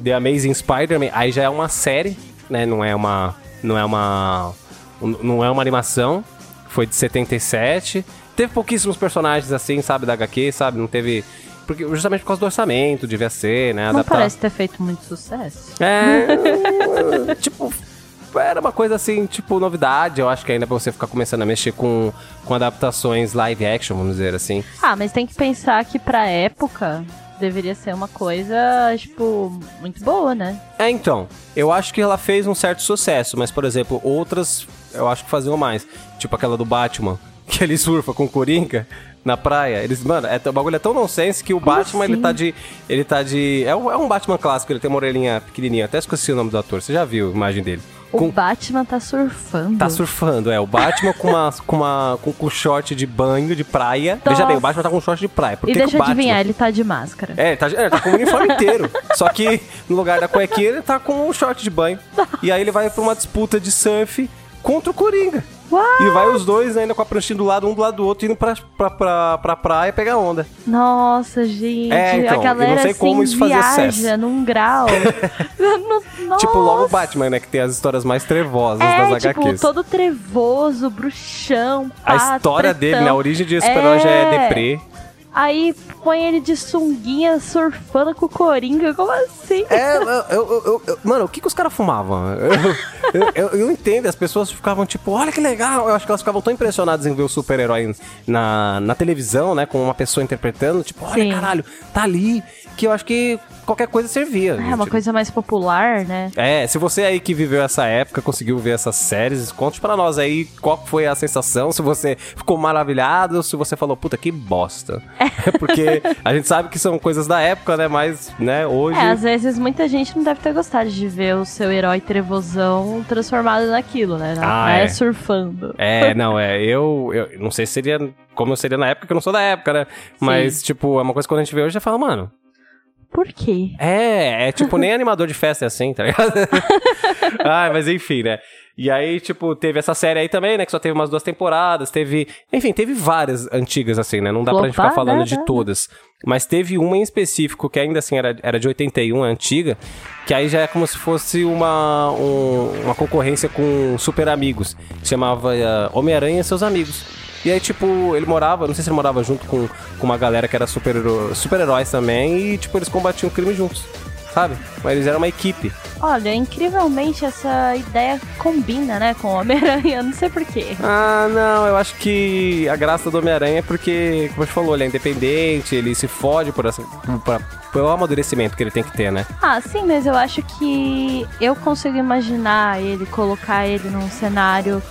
The Amazing Spider-Man, aí já é uma série, né? Não é uma. Não é uma. Não é uma animação. Foi de 77. Teve pouquíssimos personagens assim, sabe, da HQ, sabe? Não teve. Porque, justamente por causa do orçamento, devia ser, né? Não parece ter feito muito sucesso. É. tipo, era uma coisa assim, tipo, novidade, eu acho que ainda pra você ficar começando a mexer com, com adaptações live action, vamos dizer assim. Ah, mas tem que pensar que pra época, deveria ser uma coisa, tipo, muito boa, né? É, então. Eu acho que ela fez um certo sucesso, mas, por exemplo, outras eu acho que faziam mais. Tipo aquela do Batman, que ele surfa com o Coringa na praia. Eles, mano, é, o bagulho é tão nonsense que o Como Batman, assim? ele tá de. Ele tá de. É um, é um Batman clássico, ele tem uma orelhinha pequenininha. Até esqueci o nome do ator. Você já viu a imagem dele? O com... Batman tá surfando. Tá surfando, é. O Batman com uma com uma com, com short de banho de praia. Nossa. Veja bem, o Batman tá com um short de praia. Por e que deixa que eu Batman... adivinhar, ele tá de máscara. É, ele tá, é, tá com o uniforme inteiro. Só que no lugar da cuequinha ele tá com um short de banho. E aí ele vai pra uma disputa de surf contra o Coringa. What? E vai os dois ainda com a pranchinha do lado, um do lado do outro, indo pra, pra, pra, pra praia pegar onda. Nossa, gente. É, então, a galera não sei assim, como isso fazia viaja num grau. tipo, logo o Batman, né? Que tem as histórias mais trevosas é, das tipo, HQs. todo trevoso, bruxão, pá, A história pretão. dele, né? A origem de super-herói é... já é deprê. Aí põe ele de sunguinha surfando com o Coringa, como assim? É, eu, eu, eu, mano, o que, que os caras fumavam? Eu, entendo, as pessoas ficavam tipo, olha que legal. Eu acho que elas ficavam tão impressionadas em ver o super-herói na, na televisão, né? Com uma pessoa interpretando, tipo, olha Sim. caralho, tá ali. Que eu acho que qualquer coisa servia. É, uma coisa mais popular, né? É, se você aí que viveu essa época, conseguiu ver essas séries, conte para nós aí qual foi a sensação, se você ficou maravilhado ou se você falou, puta, que bosta. É. Porque a gente sabe que são coisas da época, né? Mas, né, hoje... É, às vezes muita gente não deve ter gostado de ver o seu herói trevosão transformado naquilo, né? Ah, é. é surfando. É, não, é, eu, eu não sei se seria como eu seria na época, que eu não sou da época, né? Mas, Sim. tipo, é uma coisa que quando a gente vê hoje, já fala, mano, por quê? É, é tipo, nem animador de festa é assim, tá ligado? ah, mas enfim, né? E aí, tipo, teve essa série aí também, né? Que só teve umas duas temporadas. Teve. Enfim, teve várias antigas, assim, né? Não dá pra gente ficar falando de todas. Mas teve uma em específico, que ainda assim era, era de 81, antiga, que aí já é como se fosse uma, um, uma concorrência com Super Amigos. Chamava uh, Homem-Aranha e seus amigos. E aí, tipo, ele morava, não sei se ele morava junto com, com uma galera que era super-heróis super também, e, tipo, eles combatiam crime juntos sabe? Mas eles eram uma equipe. Olha, incrivelmente essa ideia combina, né, com o Homem-Aranha, não sei porquê. Ah, não, eu acho que a graça do Homem-Aranha é porque, como a gente falou, ele é independente, ele se fode por essa. Por, pelo amadurecimento que ele tem que ter, né? Ah, sim, mas eu acho que eu consigo imaginar ele, colocar ele num cenário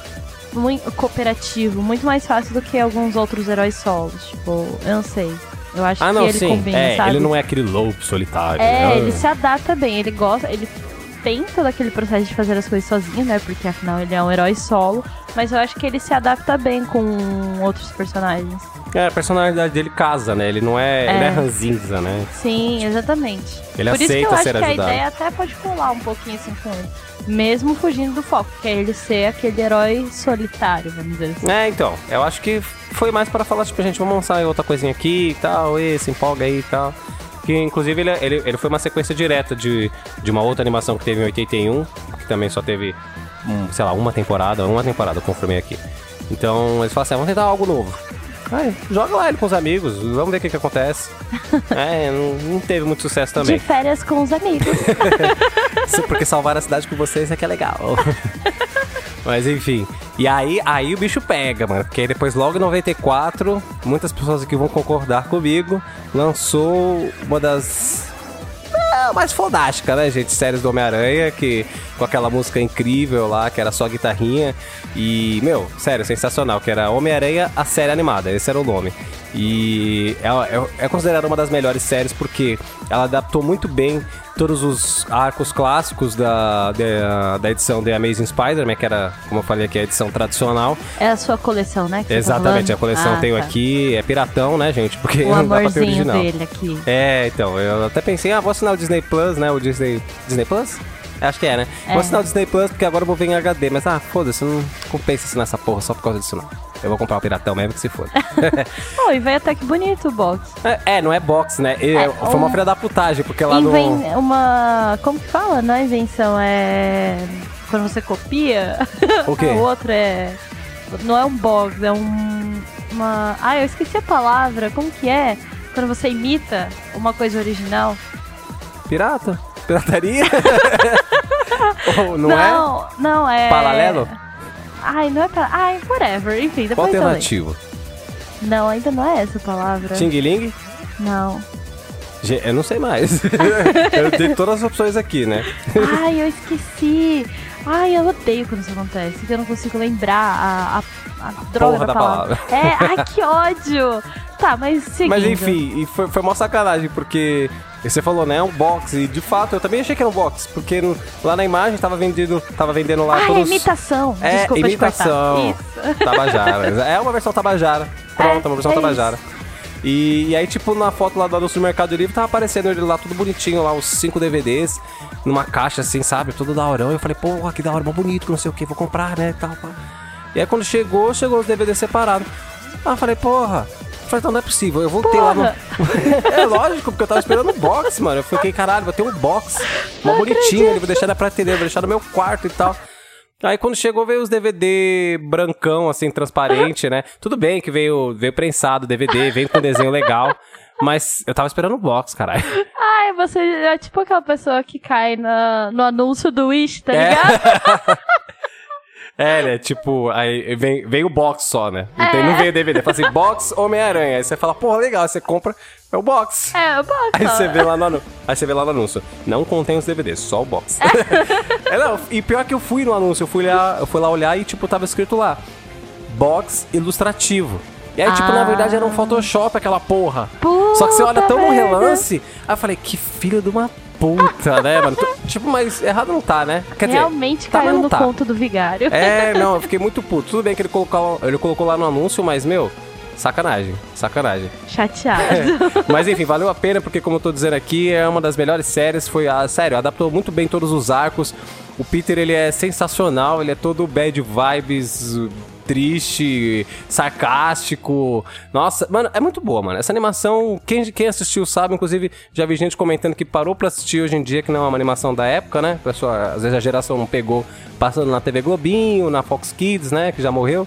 muito cooperativo, muito mais fácil do que alguns outros heróis solos. Tipo, eu não sei. Eu acho ah, que não, ele sim. combina, é, sabe? Ele não é aquele lobo solitário. É, né? ele se adapta bem, ele gosta, ele tem todo aquele processo de fazer as coisas sozinho, né? Porque afinal ele é um herói solo. Mas eu acho que ele se adapta bem com outros personagens. É, a personalidade dele casa, né? Ele não é, é. Ele é ranzinza, né? Sim, exatamente. Ele Por aceita isso que eu acho ser que ajudado. a ideia até pode colar um pouquinho assim com ele. Mesmo fugindo do foco, que é ele ser aquele herói solitário, vamos dizer assim. É, então, eu acho que foi mais para falar, tipo, gente, vamos lançar outra coisinha aqui e tal, e se empolga aí e tal. Que inclusive ele, ele, ele foi uma sequência direta de, de uma outra animação que teve em 81, que também só teve, sei lá, uma temporada, uma temporada, eu confirmei aqui. Então eles falaram assim, ah, vamos tentar algo novo. Joga lá ele com os amigos, vamos ver o que, que acontece. é, não, não, teve muito sucesso também. De férias com os amigos. Porque salvar a cidade com vocês é que é legal. Mas enfim. E aí, aí o bicho pega, mano. Porque depois, logo em 94, muitas pessoas aqui vão concordar comigo, lançou uma das é, mais fodástica, né, gente? Séries do Homem-Aranha, que com aquela música incrível lá, que era só guitarrinha. E, meu, sério, sensacional, que era Homem-Aranha, a série animada, esse era o nome. E é, é, é considerada uma das melhores séries porque ela adaptou muito bem todos os arcos clássicos da, da, da edição The Amazing Spider-Man, que era, como eu falei aqui, a edição tradicional. É a sua coleção, né? Exatamente, tá a coleção ah, tenho tá. aqui, é piratão, né, gente? Porque o não dá pra ter original. dele aqui. É, então, eu até pensei, ah, vou assinar o Disney Plus, né? O Disney. Disney Plus? Acho que é, né? É. Vou assinar o Disney Plus porque agora eu vou ver em HD. Mas, ah, foda-se, não compensa assinar essa porra só por causa disso, não. Eu vou comprar o Piratão mesmo que se foda. Oh, e veio até que bonito o box. é, não é box, né? E- É, foi uma um- filha da putagem, porque lá Inven... no. Uma. Como que fala? Não é invenção, é. Quando você copia. O quê? o outro é. Não é um box, é um. Uma. Ah, eu esqueci a palavra. Como que é? Quando você imita uma coisa original. Pirata? Pirataria? Ou não, é? não, não é. Paralelo? Ai, não é para. Ai, whatever. Enfim, depois eu alternativo? Não, ainda não é essa a palavra. Xing Ling? Não. Eu não sei mais. eu tenho todas as opções aqui, né? Ai, eu esqueci. Ai, eu odeio quando isso acontece, que eu não consigo lembrar a, a, a droga da, da palavra. É, ai, que ódio. Tá, mas seguindo. Mas enfim, e foi, foi uma sacanagem, porque você falou, né, um box, e de fato eu também achei que era um box, porque no- lá na imagem tava vendendo, tava vendendo lá Ah, é todos... imitação. É, Desculpa imitação. Isso. Tabajara. É uma versão Tabajara. Pronto, É, uma versão é Tabajara. E, e aí, tipo, na foto lá do anúncio do Mercado Livre, tava aparecendo ele lá tudo bonitinho, lá, os cinco DVDs, numa caixa assim, sabe? Tudo da hora. Eu falei, porra, que da hora, mó bonito, não sei o que, vou comprar, né? e Tal, pá. E aí quando chegou, chegou os DVDs separados. Ah, eu falei, porra. Eu falei, então não é possível, eu voltei lá no. Porra. é lógico, porque eu tava esperando um box, mano. Eu fiquei, caralho, vou ter um box. Bonitinho, acredito. ele vou deixar na prateleira, vou deixar no meu quarto e tal. Aí quando chegou veio os DVD brancão, assim, transparente, né? Tudo bem que veio, veio prensado o DVD, veio com desenho legal. Mas eu tava esperando o box, caralho. Ai, você é tipo aquela pessoa que cai na, no anúncio do Wish, tá É. ligado? É, né? Tipo, aí vem, vem o box só, né? Não, tem, É. não veio DVD. Fala assim, box Homem-Aranha. Aí você fala, porra, legal. Aí você compra, é o box. É, eu posso. Aí você vê lá no anúncio. Aí você vê lá no anúncio. Não contém os DVDs, só o box. é, não, e pior que eu fui no anúncio, eu fui lá, eu fui lá olhar e, tipo, tava escrito lá. Box ilustrativo. E aí, tipo, na Ah. verdade era um Photoshop aquela porra. Puta Só que você olha tão no relance. Aí eu falei, que filho de uma puta, né, mano? Tipo, mas errado não tá, né? Quer dizer, Realmente tá, mas caiu não no tá. conto do vigário. é, não, eu fiquei muito puto. Tudo bem que ele colocou, ele colocou lá no anúncio, mas, meu, Sacanagem, sacanagem. Chateado. Mas enfim, valeu a pena, porque como eu tô dizendo aqui, é uma das melhores séries. Foi a. Sério, adaptou muito bem todos os arcos. O Peter, ele é sensacional, ele é todo bad vibes, triste, sarcástico. Nossa, mano, é muito boa, mano. Essa animação, quem, quem assistiu sabe, inclusive já vi gente comentando que parou pra assistir hoje em dia, que não é uma animação da época, né? Pessoal, às vezes a geração não pegou passando na TV Globinho, na Fox Kids, né? Que já morreu.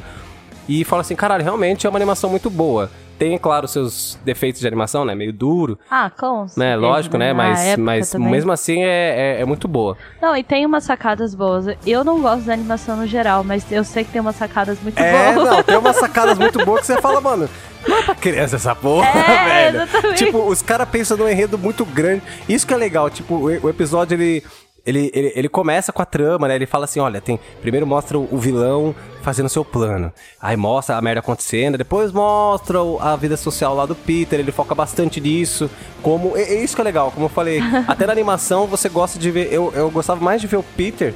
E fala assim, caralho, realmente é uma animação muito boa. Tem, claro, seus defeitos de animação, né? Meio duro. Ah, com Né, lógico, né? Na Mas, mas também. mesmo assim é, é, é muito boa. Não, e tem umas sacadas boas. Eu não gosto da animação no geral, mas eu sei que tem umas sacadas muito É, boas. não, tem umas sacadas muito boas que você fala, mano, não é pra criança essa porra, É, velho. exatamente. Tipo, os caras pensam num enredo muito grande. Isso que é legal, tipo, o episódio, ele, ele, ele, ele começa com a trama, né? Ele fala assim, olha, tem... Primeiro mostra o, vilão fazendo seu plano. Aí mostra a merda acontecendo, depois mostra a vida social lá do Peter, ele foca bastante nisso. Como... É, é isso que é legal, como eu falei. até na animação você gosta de ver... Eu, eu gostava mais de ver o Peter...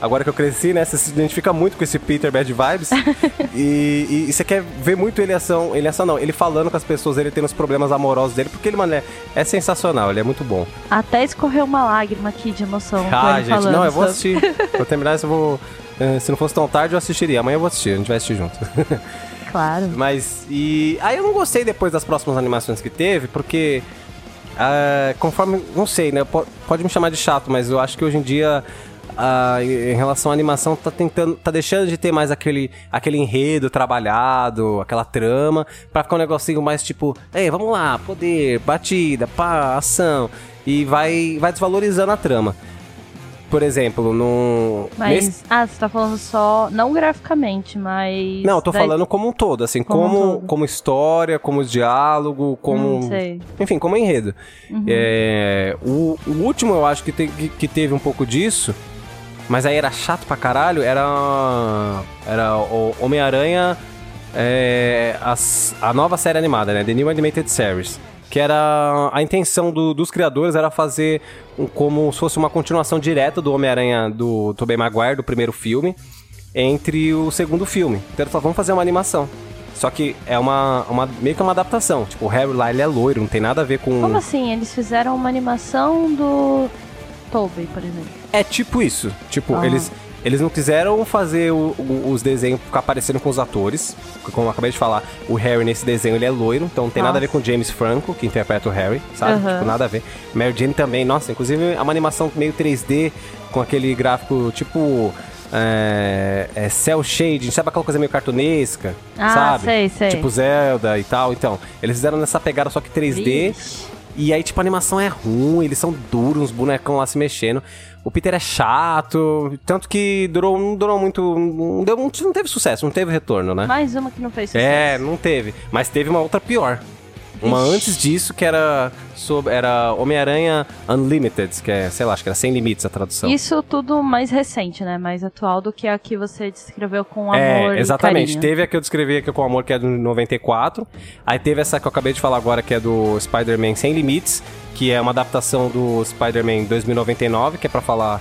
Agora que eu cresci, né? Você se identifica muito com esse Peter Bad Vibes. e, e- e você quer ver muito ele ação. Ele ação não, ele falando com as pessoas, ele tendo os problemas amorosos dele, porque ele, mano, é, é sensacional, ele é muito bom. Até escorreu uma lágrima aqui de emoção Ah, ele gente, falando não, eu vou assistir. Vou terminar isso, eu vou. eh, Se não fosse tão tarde, eu assistiria. Amanhã eu vou assistir, a gente vai assistir junto. Claro. Mas, e. Aí eu não gostei depois das próximas animações que teve, porque. ah, conforme. Não sei, né? po- Pode me chamar de chato, mas eu acho que hoje em dia. Ah, em relação à animação, tá tentando. tá deixando de ter mais aquele, aquele enredo trabalhado, aquela trama, pra ficar um negocinho mais tipo, ei, vamos lá, poder, batida, pá, ação. E vai, vai desvalorizando a trama. Por exemplo, no. Mas, nesse- ah, você tá falando só, não graficamente, mas... Não, eu tô daí- falando como um todo, assim, Como um como, todo. como história, como diálogo, como. Hum. Enfim, como enredo. Uhum. É, o, o último eu acho que, te- que teve um pouco disso, mas aí era chato pra caralho, era. Era o Homem-Aranha. é, as- a nova série animada, né? The New Animated Series. Que era. A intenção do- dos criadores era fazer um- como se fosse uma continuação direta do Homem-Aranha do Tobey Maguire, do primeiro filme, entre o segundo filme. Então eles falaram, vamos fazer uma animação. Só que é uma, uma meio que uma adaptação. Tipo, o Harry lá ele é loiro, não tem nada a ver com. Como assim? Eles fizeram uma animação do Tobey, por exemplo. É tipo isso. Tipo, Ah. eles, eles não quiseram fazer o- o- os desenhos ficar parecendo com os atores. Como eu acabei de falar, o Harry nesse desenho ele é loiro, então não tem nada a ver Nossa. com o James Franco, que interpreta o Harry, sabe? Aham. Tipo, nada a ver. Mary Jane também, nossa, inclusive é uma animação meio 3D, com aquele gráfico tipo. É, é cel shading, sabe aquela coisa meio cartunesca? Ah, sabe? sei, sei. Tipo Zelda e tal. Então, eles fizeram nessa pegada só que 3D. Vixe. E aí, tipo, a animação é ruim, eles são duros, uns bonecão lá se mexendo. O Peter é chato, tanto que durou, não durou muito. Não, deu, não teve sucesso, não teve retorno, né? Mais uma que não fez sucesso. É, não teve. Mas teve uma outra pior. Uma antes disso que era sobre era Homem-Aranha Unlimited, que é, sei lá, acho que era sem limites a tradução. Isso tudo mais recente, né? Mais atual do que a que você descreveu com amor É, exatamente. Teve a que eu descrevi aqui com amor, que é do 94. Aí teve essa que eu acabei de falar agora, que é do Spider-Man Sem Limites, que é uma adaptação do Spider-Man 2099, que é pra falar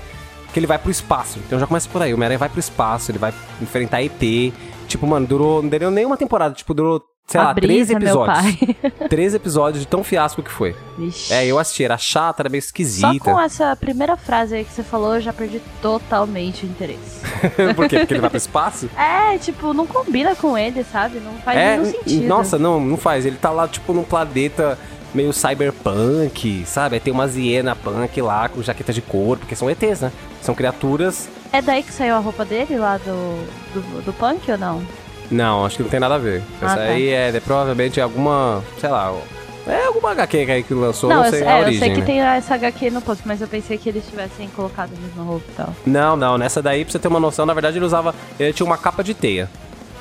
que ele vai pro espaço. Então já começa por aí. O Homem-Aranha vai pro espaço, ele vai enfrentar ET. Tipo, mano, durou. Não deu nenhuma temporada. Tipo, durou, sei lá, brisa, 13 meu episódios. 13 episódios de tão fiasco que foi. Vixe. É, eu assisti, era chata, era meio Só esquisita. com essa primeira frase aí que você falou, eu já perdi totalmente o interesse. Por quê? Porque ele vai pro espaço? é, tipo, não combina com ele, sabe? Não faz É, nenhum sentido. nossa, não, não faz. Ele tá lá, tipo, num planeta meio cyberpunk, sabe? Aí tem uma hiena punk lá com jaqueta de couro, porque são ETs, né? São criaturas. É daí que saiu a roupa dele lá do, do, do punk ou não? Não, acho que não tem nada a ver. Ah, Essa tá. aí é, é provavelmente alguma, sei lá, é alguma HQ aí que lançou, não, eu, sei é, a eu origem. sei que né? tem essa HQ no post, mas eu pensei que eles tivessem colocado a mesma roupa e tal. Não, não, nessa daí, pra você ter uma noção, na verdade ele usava. Ele tinha uma capa de teia.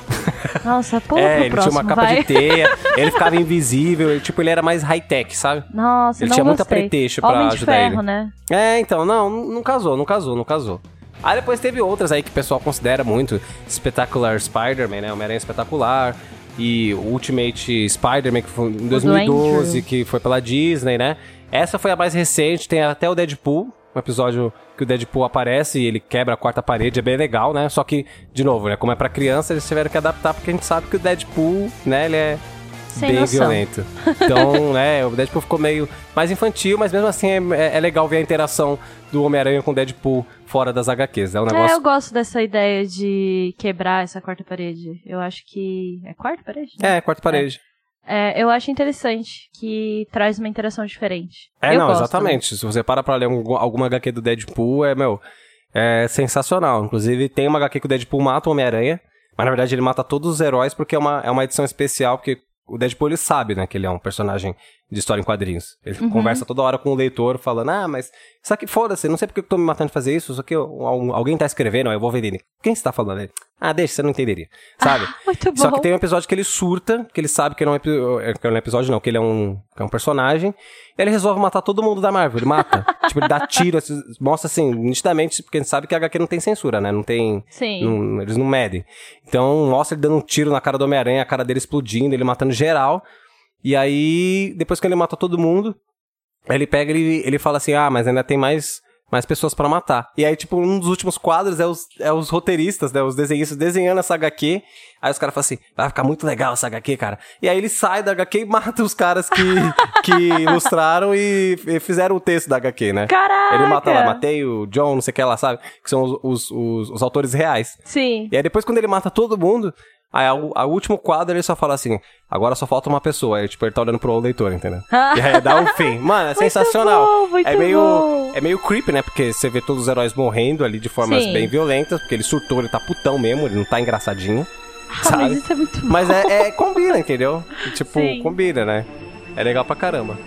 Nossa, pula é, ele próximo, tinha uma capa vai. de teia, ele ficava invisível, ele, tipo, ele era mais high-tech, sabe? Nossa, Ele não tinha muita gostei. pretexto pra Homem ajudar ferro, ele. né? É, então, não, não casou, não casou, não casou. Aí depois teve outras aí que o pessoal considera muito. Spectacular Spider-Man, né? Homem-Aranha Espetacular. E Ultimate Spider-Man, que foi em 2012, Andrew. que foi pela Disney, né? Essa foi a mais recente, tem até o Deadpool, um episódio que o Deadpool aparece e ele quebra a quarta parede, é bem legal, né? Só que, de novo, né? Como é pra criança, eles tiveram que adaptar porque a gente sabe que o Deadpool, né, ele é Sem bem noção. violento. Então, né, o Deadpool ficou meio mais infantil, mas mesmo assim é, é- é legal ver a interação do Homem-Aranha com o Deadpool fora das HQs. É um É, negócio. eu gosto dessa ideia de quebrar essa quarta parede. Eu acho que. É quarta parede? né? É, quarta parede. É, eu acho interessante que traz uma interação diferente. É, Eu não, gosto. exatamente. Se você para pra ler algum- alguma HQ do Deadpool, é, meu, é sensacional. Inclusive, tem uma HQ que o Deadpool mata o Homem-Aranha, mas na verdade ele mata todos os heróis porque é uma, é uma edição especial, porque o Deadpool ele sabe, né, que ele é um personagem de história em quadrinhos. Ele Uhum. conversa toda hora com o leitor, falando, ah, mas isso aqui, foda-se, não sei porque eu tô me matando de fazer isso, isso aqui, al- alguém tá escrevendo, eu vou ver ele. Quem você tá falando? Ele, ah, deixa, você não entenderia, sabe? Muito bom. Só que tem um episódio que ele surta, que ele sabe que não é, é, que não é episódio, não, que ele é um, que é um personagem. E ele resolve matar todo mundo da Marvel. Ele mata. tipo, ele dá tiro, mostra assim, nitidamente, porque a gente sabe que a HQ não tem censura, né? Não tem. Sim. não- eles não medem. Então, mostra ele dando um tiro na cara do Homem-Aranha, a cara dele explodindo, ele matando geral. E aí, depois que ele mata todo mundo, ele pega e ele, ele fala assim: ah, mas ainda tem mais. Mais pessoas pra matar. E aí, tipo, um dos últimos quadros é os, é os roteiristas, né? Os desenhistas desenhando essa HQ. Aí os caras falam assim: vai ficar muito legal essa HQ, cara. E aí ele sai da HQ e mata os caras que, que ilustraram e, e fizeram o texto da HQ, né? Caraca! Ele mata lá, matei o John, não sei o que lá, sabe? Que são os, os, os, os autores reais. Sim. E aí depois quando ele mata todo mundo, aí o a último quadro ele só fala assim, agora só falta uma pessoa. Aí tipo, ele tá olhando pro leitor, entendeu? e aí dá um fim. Mano, é sensacional. bom, muito é meio bom. é meio creepy, né? Porque você vê todos os heróis morrendo ali de formas Sim. bem violentas, porque ele surtou, ele tá putão mesmo, ele não tá engraçadinho. Ah, sabe? mas isso é muito bom. Mas é, é- combina, entendeu? Tipo, Sim. combina, né? É legal pra caramba.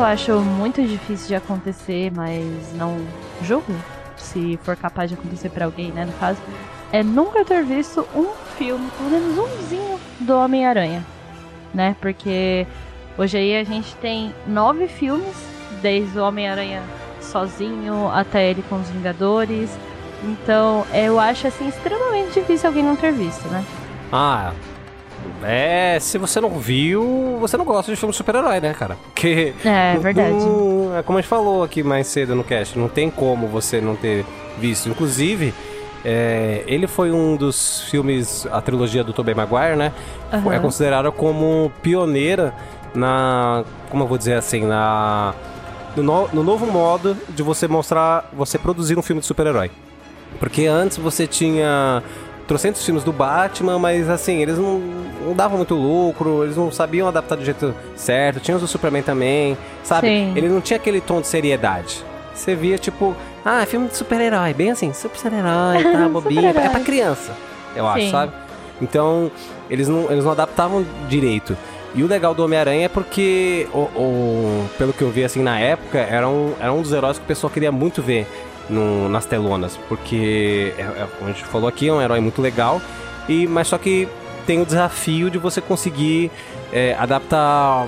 Eu acho muito difícil de acontecer, mas não julgo se for capaz de acontecer pra alguém, né, no caso, é nunca ter visto um filme, pelo menos umzinho, do Homem-Aranha, né? Porque hoje aí a gente tem nove filmes, desde o Homem-Aranha sozinho até ele com os Vingadores. Então, eu acho assim extremamente difícil alguém não ter visto, né? Ah, é. Se você não viu, você não gosta de filme de super-herói, né, cara? Porque. É, não- verdade. não- é como a gente falou aqui mais cedo no cast, não tem como você não ter visto. Inclusive, é, ele foi um dos filmes, a trilogia do Tobey Maguire, né? Aham. É considerada como pioneira na. Como eu vou dizer assim? Na. No, no- no novo modo de você mostrar. Você produzir um filme de super-herói. Porque antes você tinha trocentos filmes do Batman, mas assim, eles não, não davam muito lucro, eles não sabiam adaptar do jeito certo. Tinha os do Superman também, sabe? Sim. Ele não tinha aquele tom de seriedade. Você via, tipo, ah, filme de super-herói, bem assim, super-herói, tá, bobinho. é Super-herói. pra criança, eu acho, Sim. sabe? Então, eles não, eles não adaptavam direito. E o legal do Homem-Aranha é porque, o, o- pelo que eu vi assim na época, era um, era um dos heróis que o pessoal queria muito ver no- nas telonas. Porque, é, é, como a gente falou aqui, é um herói muito legal. E, mas só que tem o desafio de você conseguir é, adaptar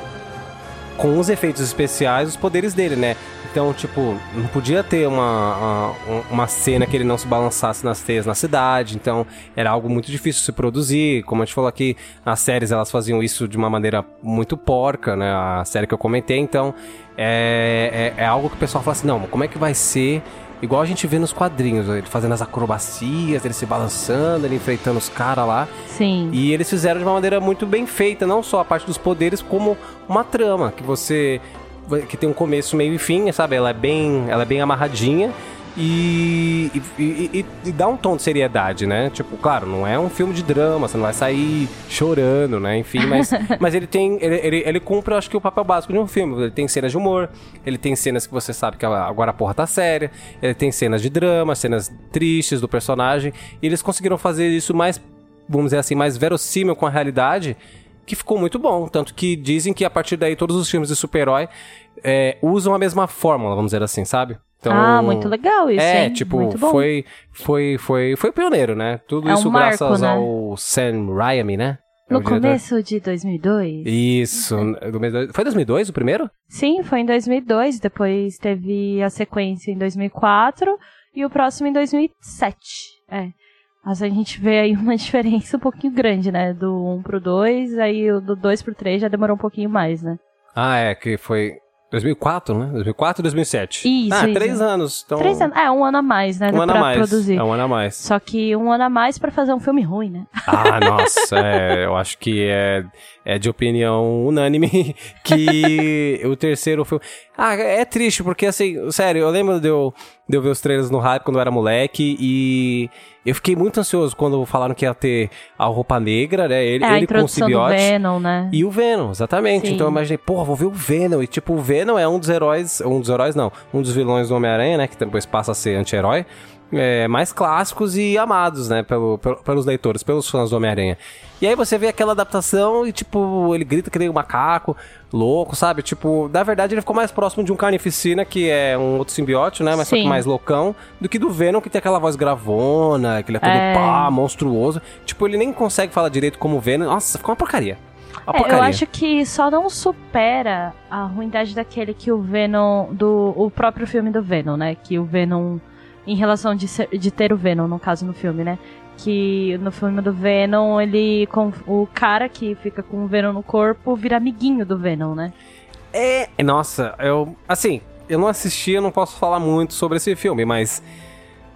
com os efeitos especiais os poderes dele, né? Então, tipo, não podia ter uma, uma, uma cena que ele não se balançasse nas teias na cidade. Então, era algo muito difícil de se produzir. Como a gente falou aqui, as séries elas faziam isso de uma maneira muito porca, né? A série que eu comentei. Então, é, é, é algo que o pessoal fala assim: não, como é que vai ser igual a gente vê nos quadrinhos? Ele fazendo as acrobacias, ele se balançando, ele enfrentando os caras lá. Sim. E eles fizeram de uma maneira muito bem feita, não só a parte dos poderes, como uma trama que você que tem um começo, meio e fim, sabe? Ela é bem, ela é bem amarradinha e, e, e- e- dá um tom de seriedade, né? Tipo, claro, não é um filme de drama, você não vai sair chorando, né? Enfim, mas, mas ele tem, ele, ele, ele cumpre, eu acho que o papel básico de um filme. Ele tem cenas de humor, ele tem cenas que você sabe que agora a porra tá séria, ele tem cenas de drama, cenas tristes do personagem, e eles conseguiram fazer isso mais vamos dizer assim, mais verossímil com a realidade, que ficou muito bom. Tanto que dizem que a partir daí todos os filmes de super-herói é, usam a mesma fórmula, vamos dizer assim, sabe? Então, ah, muito legal isso, É, hein? tipo, foi, foi, foi, foi pioneiro, né? Tudo É um isso marco, graças né? ao Sam Raimi, né? É No começo de 2002? Isso. Foi 2002 o primeiro? Sim, foi em 2002, depois teve a sequência em 2004 e o próximo em 2007. É. Mas a gente vê aí uma diferença um pouquinho grande, né? Do 1 pro 2, aí do 2 pro 3 já demorou um pouquinho mais, né? Ah, é, que foi 2004, né? 2004 e 2007. Isso, Ah, isso. três anos. Então, Três anos. É, um ano a mais, né? Um ano a pra mais. produzir. É um ano a mais. Só que um ano a mais pra fazer um filme ruim, né? Ah, nossa, é, eu acho que é, é de opinião unânime que o terceiro filme. Ah, é triste, porque assim, sério, eu lembro de eu, de eu ver os trailers no hype quando eu era moleque e eu fiquei muito ansioso quando falaram que ia ter a roupa negra, né? Ele, É a ele com o do simbiote. Venom, né? E o Venom, exatamente. Sim. Então eu imaginei, porra, vou ver o Venom. E tipo, o Venom é um dos heróis, um dos heróis não, um dos vilões do Homem-Aranha, né? Que depois passa a ser anti-herói. É, mais clássicos e amados, né? Pelo, pelo- pelos leitores, pelos fãs do Homem-Aranha. E aí você vê aquela adaptação e, tipo, ele grita que nem um macaco, louco, sabe? Tipo, na verdade ele ficou mais próximo de um carnificina, que é um outro simbiótico, né? Mas só que Sim. mais loucão, do que do Venom, que tem aquela voz gravona, que ele é todo É. pá, monstruoso. Tipo, ele nem consegue falar direito como o Venom. Nossa, ficou uma porcaria. É, eu acho que só não supera a ruindade daquele que o Venom. do O próprio filme do Venom, né? Que o Venom. Em relação de, ser- de ter o Venom, no caso, no filme, né? Que no filme do Venom, ele. Com, o cara que fica com o Venom no corpo vira amiguinho do Venom, né? É, nossa, eu. Assim, eu não assisti, eu não posso falar muito sobre esse filme, mas.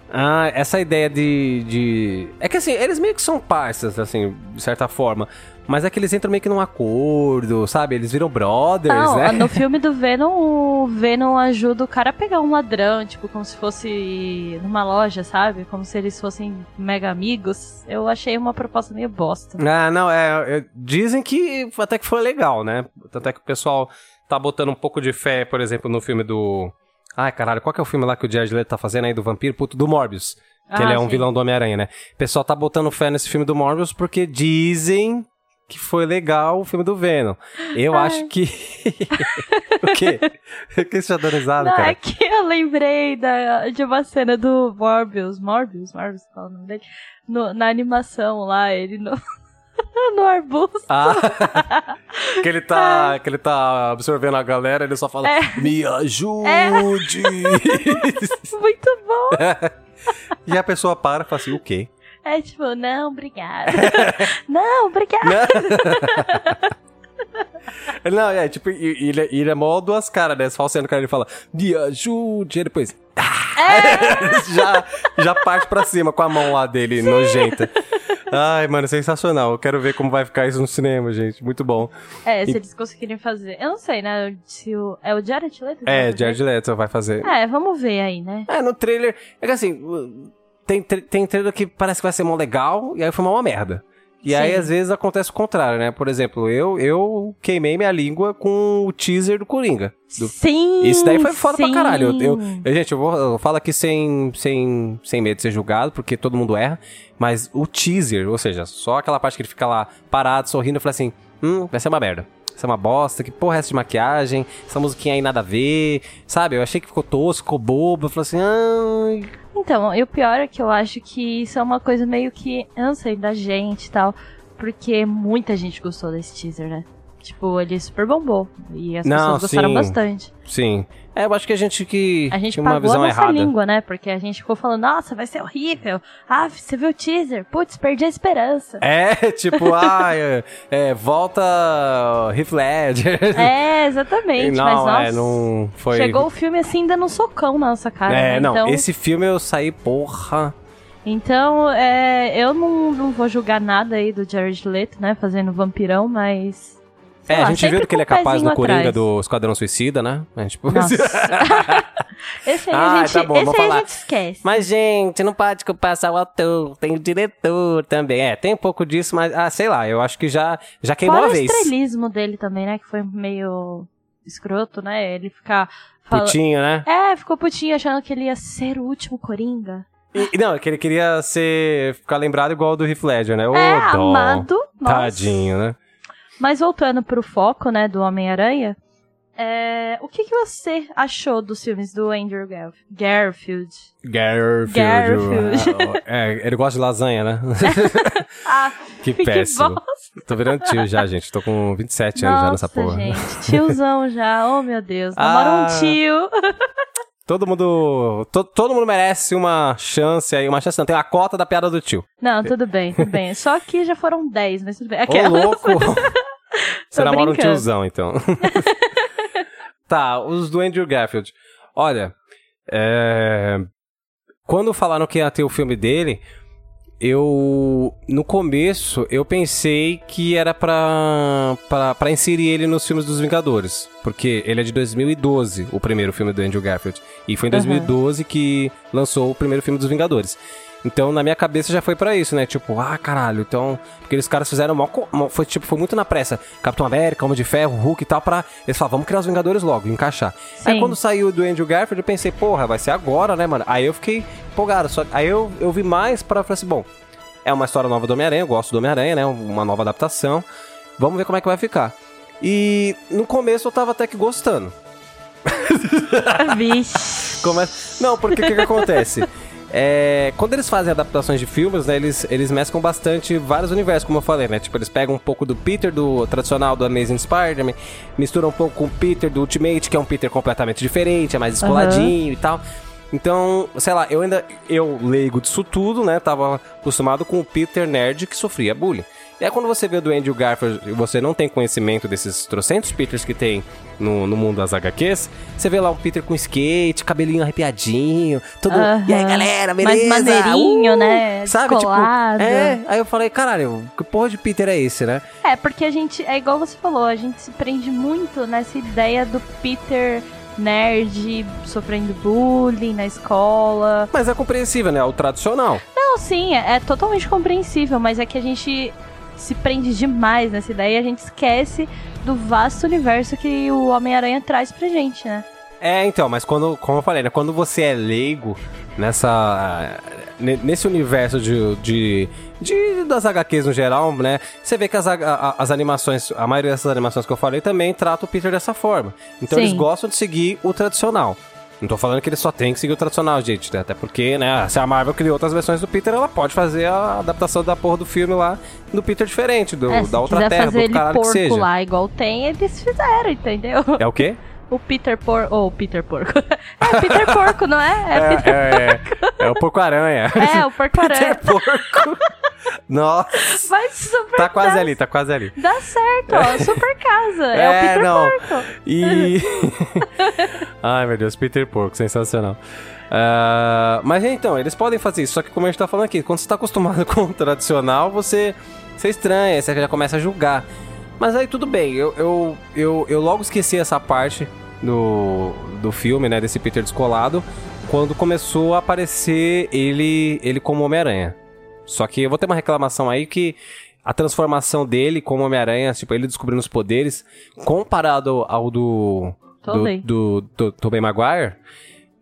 Ah, essa ideia de, de. É que assim, eles meio que são parças, assim, de certa forma. Mas é que eles entram meio que num acordo, sabe? Eles viram brothers, Não, né? no filme do Venom, o Venom ajuda o cara a pegar um ladrão, tipo, como se fosse numa loja, sabe? Como se eles fossem mega amigos. Eu achei uma proposta meio bosta. Ah, não, é, é, Dizem que até que foi legal, né? Tanto é que o pessoal tá botando um pouco de fé, por exemplo, no filme do. Ai, caralho, qual que é o filme lá que o Jared Leto tá fazendo aí do vampiro? Puto, do Morbius. Que Ah, ele é um sim. vilão do Homem-Aranha, né? O pessoal tá botando fé nesse filme do Morbius porque dizem que foi legal o filme do Venom. Eu Ai. acho que. o quê? O que você tá risada, cara? é que eu lembrei da, de uma cena do Morbius, Morbius, Morbius, qual é o nome dele? No- na animação lá, ele no, no arbusto. Ah, que ele tá, que ele tá absorvendo a galera, ele só fala: É. Me ajude! Muito bom. e a pessoa para e fala assim: O quê? É tipo, não, obrigada. não, obrigada. Não, é tipo, e- e ele, é- ele é mó duas caras, né? Falsando o cara, ele fala, me ajude. Aí depois, É. já, já parte pra cima com a mão lá dele, nojenta. Ai, mano, sensacional. Eu quero ver como vai ficar isso no cinema, gente. Muito bom. É, se eles conseguirem fazer. Eu não sei, né? Se o, é o Jared Leto? É? Jared Leto vai fazer. É, vamos ver aí, né? É, no trailer. É que assim, tem, tem trailer que parece que vai ser mó legal e aí foi uma merda. E aí, Sim. às vezes, acontece o contrário, né? Por exemplo, eu, eu queimei minha língua com o teaser do Coringa. Do- Sim! Isso daí foi foda pra sim. caralho. Eu, eu- eu- gente, eu, vou, eu falo aqui sem, sem, sem medo de ser julgado, porque todo mundo erra. Mas o teaser, ou seja, só aquela parte que ele fica lá parado, sorrindo, eu falei assim: hum, vai ser uma merda. Vai ser uma bosta, que porra é essa de maquiagem? Essa musiquinha aí nada a ver, sabe? Eu achei que ficou tosco, ficou bobo. Eu falei assim: ai. Então, e o pior é que eu acho que isso é uma coisa meio que, sei, da gente e tal. Porque muita gente gostou desse teaser, né? Tipo, ele super bombou. E as Não, pessoas gostaram sim. bastante. Sim. É, eu acho que a gente que A gente tinha uma pagou a visão nossa errada. língua, né? Porque a gente ficou falando, nossa, vai ser horrível. Ah, você viu o teaser? Putz, perdi a esperança. É, tipo, ah, é, é, volta Heath Ledger. É, exatamente. não, mas nossa, é, não foi. chegou o filme assim, dando um socão na nossa cara. É, né? não, Então, esse filme eu saí, porra. então é, eu não, não vou julgar nada aí do Jared Leto, né? Fazendo vampirão, mas. Sei É, lá, a gente viu que ele é capaz no Coringa atrás. do Esquadrão Suicida, né? Gente... Nossa. esse aí Ah, a gente, tá bom, esse aí a gente esquece. Mas, gente, não pode culpar só o ator, tem o diretor também. É, tem um pouco disso, mas, ah, sei lá, eu acho que já, já queimou Fora a o vez. estrelismo dele também, né? Que foi meio escroto, né? Ele ficar. fala- Putinho, né? É, ficou putinho achando que ele ia ser o último Coringa. E, não, é que ele queria ser, ficar lembrado igual do Heath Ledger, né? Ô, é, dó. amado. Nossa. Tadinho, né? Mas voltando pro foco, né, do Homem-Aranha, é, o que, que você achou dos filmes do Andrew Garf- Garfield? Garfield. Garfield. É, ele gosta de lasanha, né? Ah, que que péssimo. bosta. Tô virando tio já, gente. Tô com 27 anos já nessa Nossa, porra. gente, tiozão já, oh meu Deus, namora Ah. um tio. Todo mundo. to- todo mundo merece uma chance aí. Uma chance não. Tem a cota da piada do tio. Não, tudo bem, tudo bem. Só que já foram 10, mas tudo bem. Ô, Aquela. louco! Você namora um tiozão, então. tá, os do Andrew Garfield. Olha, é... quando falaram que ia ter o filme dele, eu. No começo, eu pensei que era pra, pra, pra inserir ele nos filmes dos Vingadores. Porque ele é de 2012, o primeiro filme do Andrew Garfield. E foi em Aham. 2012 que lançou o primeiro filme dos Vingadores. Então, na minha cabeça já foi pra isso, né? Tipo, ah, caralho, então. Porque eles caras fizeram mó mó- foi, tipo, foi muito na pressa. Capitão América, Homem de Ferro, Hulk e tal, pra. Eles falaram, vamos criar os Vingadores logo, encaixar. Aí Sim. quando saiu do Andrew Garfield, eu pensei, porra, vai ser agora, né, mano? Aí eu fiquei empolgado. Só... Aí eu, eu vi mais pra falar assim, bom, é uma história nova do Homem-Aranha, eu gosto do Homem-Aranha, né? Uma nova adaptação. Vamos ver como é que vai ficar. E no começo eu tava até que gostando. Vixe. Come- Não, porque o que, que acontece? É, quando eles fazem adaptações de filmes, né, eles, eles mesclam bastante vários universos, como eu falei, né? Tipo, eles pegam um pouco do Peter, do tradicional do Amazing Spider-Man, misturam um pouco com o Peter do Ultimate, que é um Peter completamente diferente, é mais escoladinho e tal. Então, sei lá, eu ainda, eu leigo disso tudo, né? Tava acostumado com o Peter nerd que sofria bullying. E aí quando você vê do Andrew Garfield e você não tem conhecimento desses trocentos Peters que tem no, no mundo das HQs, você vê lá o Peter com skate, cabelinho arrepiadinho, todo... E aí, galera, Mais beleza? maneirinho, né? Sabe, Descolado. tipo... É, aí eu falei, caralho, que porra de Peter é esse, né? É, porque a gente, é igual você falou, a gente se prende muito nessa ideia do Peter nerd sofrendo bullying na escola. Mas é compreensível, né? O tradicional. Não, sim, é, é totalmente compreensível, mas é que a gente se prende demais nessa ideia e a gente esquece do vasto universo que o Homem-Aranha traz pra gente, né? É, então, mas quando, como eu falei, né? Quando você é leigo nessa. ne- Nesse universo de, de, de- das HQs no geral, né? Você vê que as, a- as animações, a maioria dessas animações que eu falei também trata o Peter dessa forma. Então Sim. eles gostam de seguir o tradicional. Não tô falando que eles só tem que seguir o tradicional, gente. né? Até porque, né, se a Marvel criou outras versões do Peter, ela pode fazer a adaptação da porra do filme lá do Peter diferente, do, É, da outra terra, do ele caralho que porco seja. lá igual tem, eles fizeram, entendeu? É o quê? O Peter Porco. Ou o Peter Porco. é Peter Porco, não é? É, Peter... é, é, é o Porco-Aranha. é o Porco Peter. Porco. Nossa. Vai super Tá quase ali, tá quase ali. Dá certo, ó. Super casa. É, É, o Peter não. Porco. E. Ai, meu Deus, Peter Porco, sensacional. Ah, mas então, eles podem fazer isso, só que como a gente tá falando aqui, quando você tá acostumado com o tradicional, você, você estranha, você já começa a julgar. Mas aí tudo bem, eu, eu, eu, eu logo esqueci essa parte do, do filme, né, desse Peter descolado, quando começou a aparecer ele, ele como Homem-Aranha. Só que eu vou ter uma reclamação aí que a transformação dele como Homem-Aranha, tipo, ele descobrindo os poderes, comparado ao do. Do, Tobey. do, do Tobey Maguire.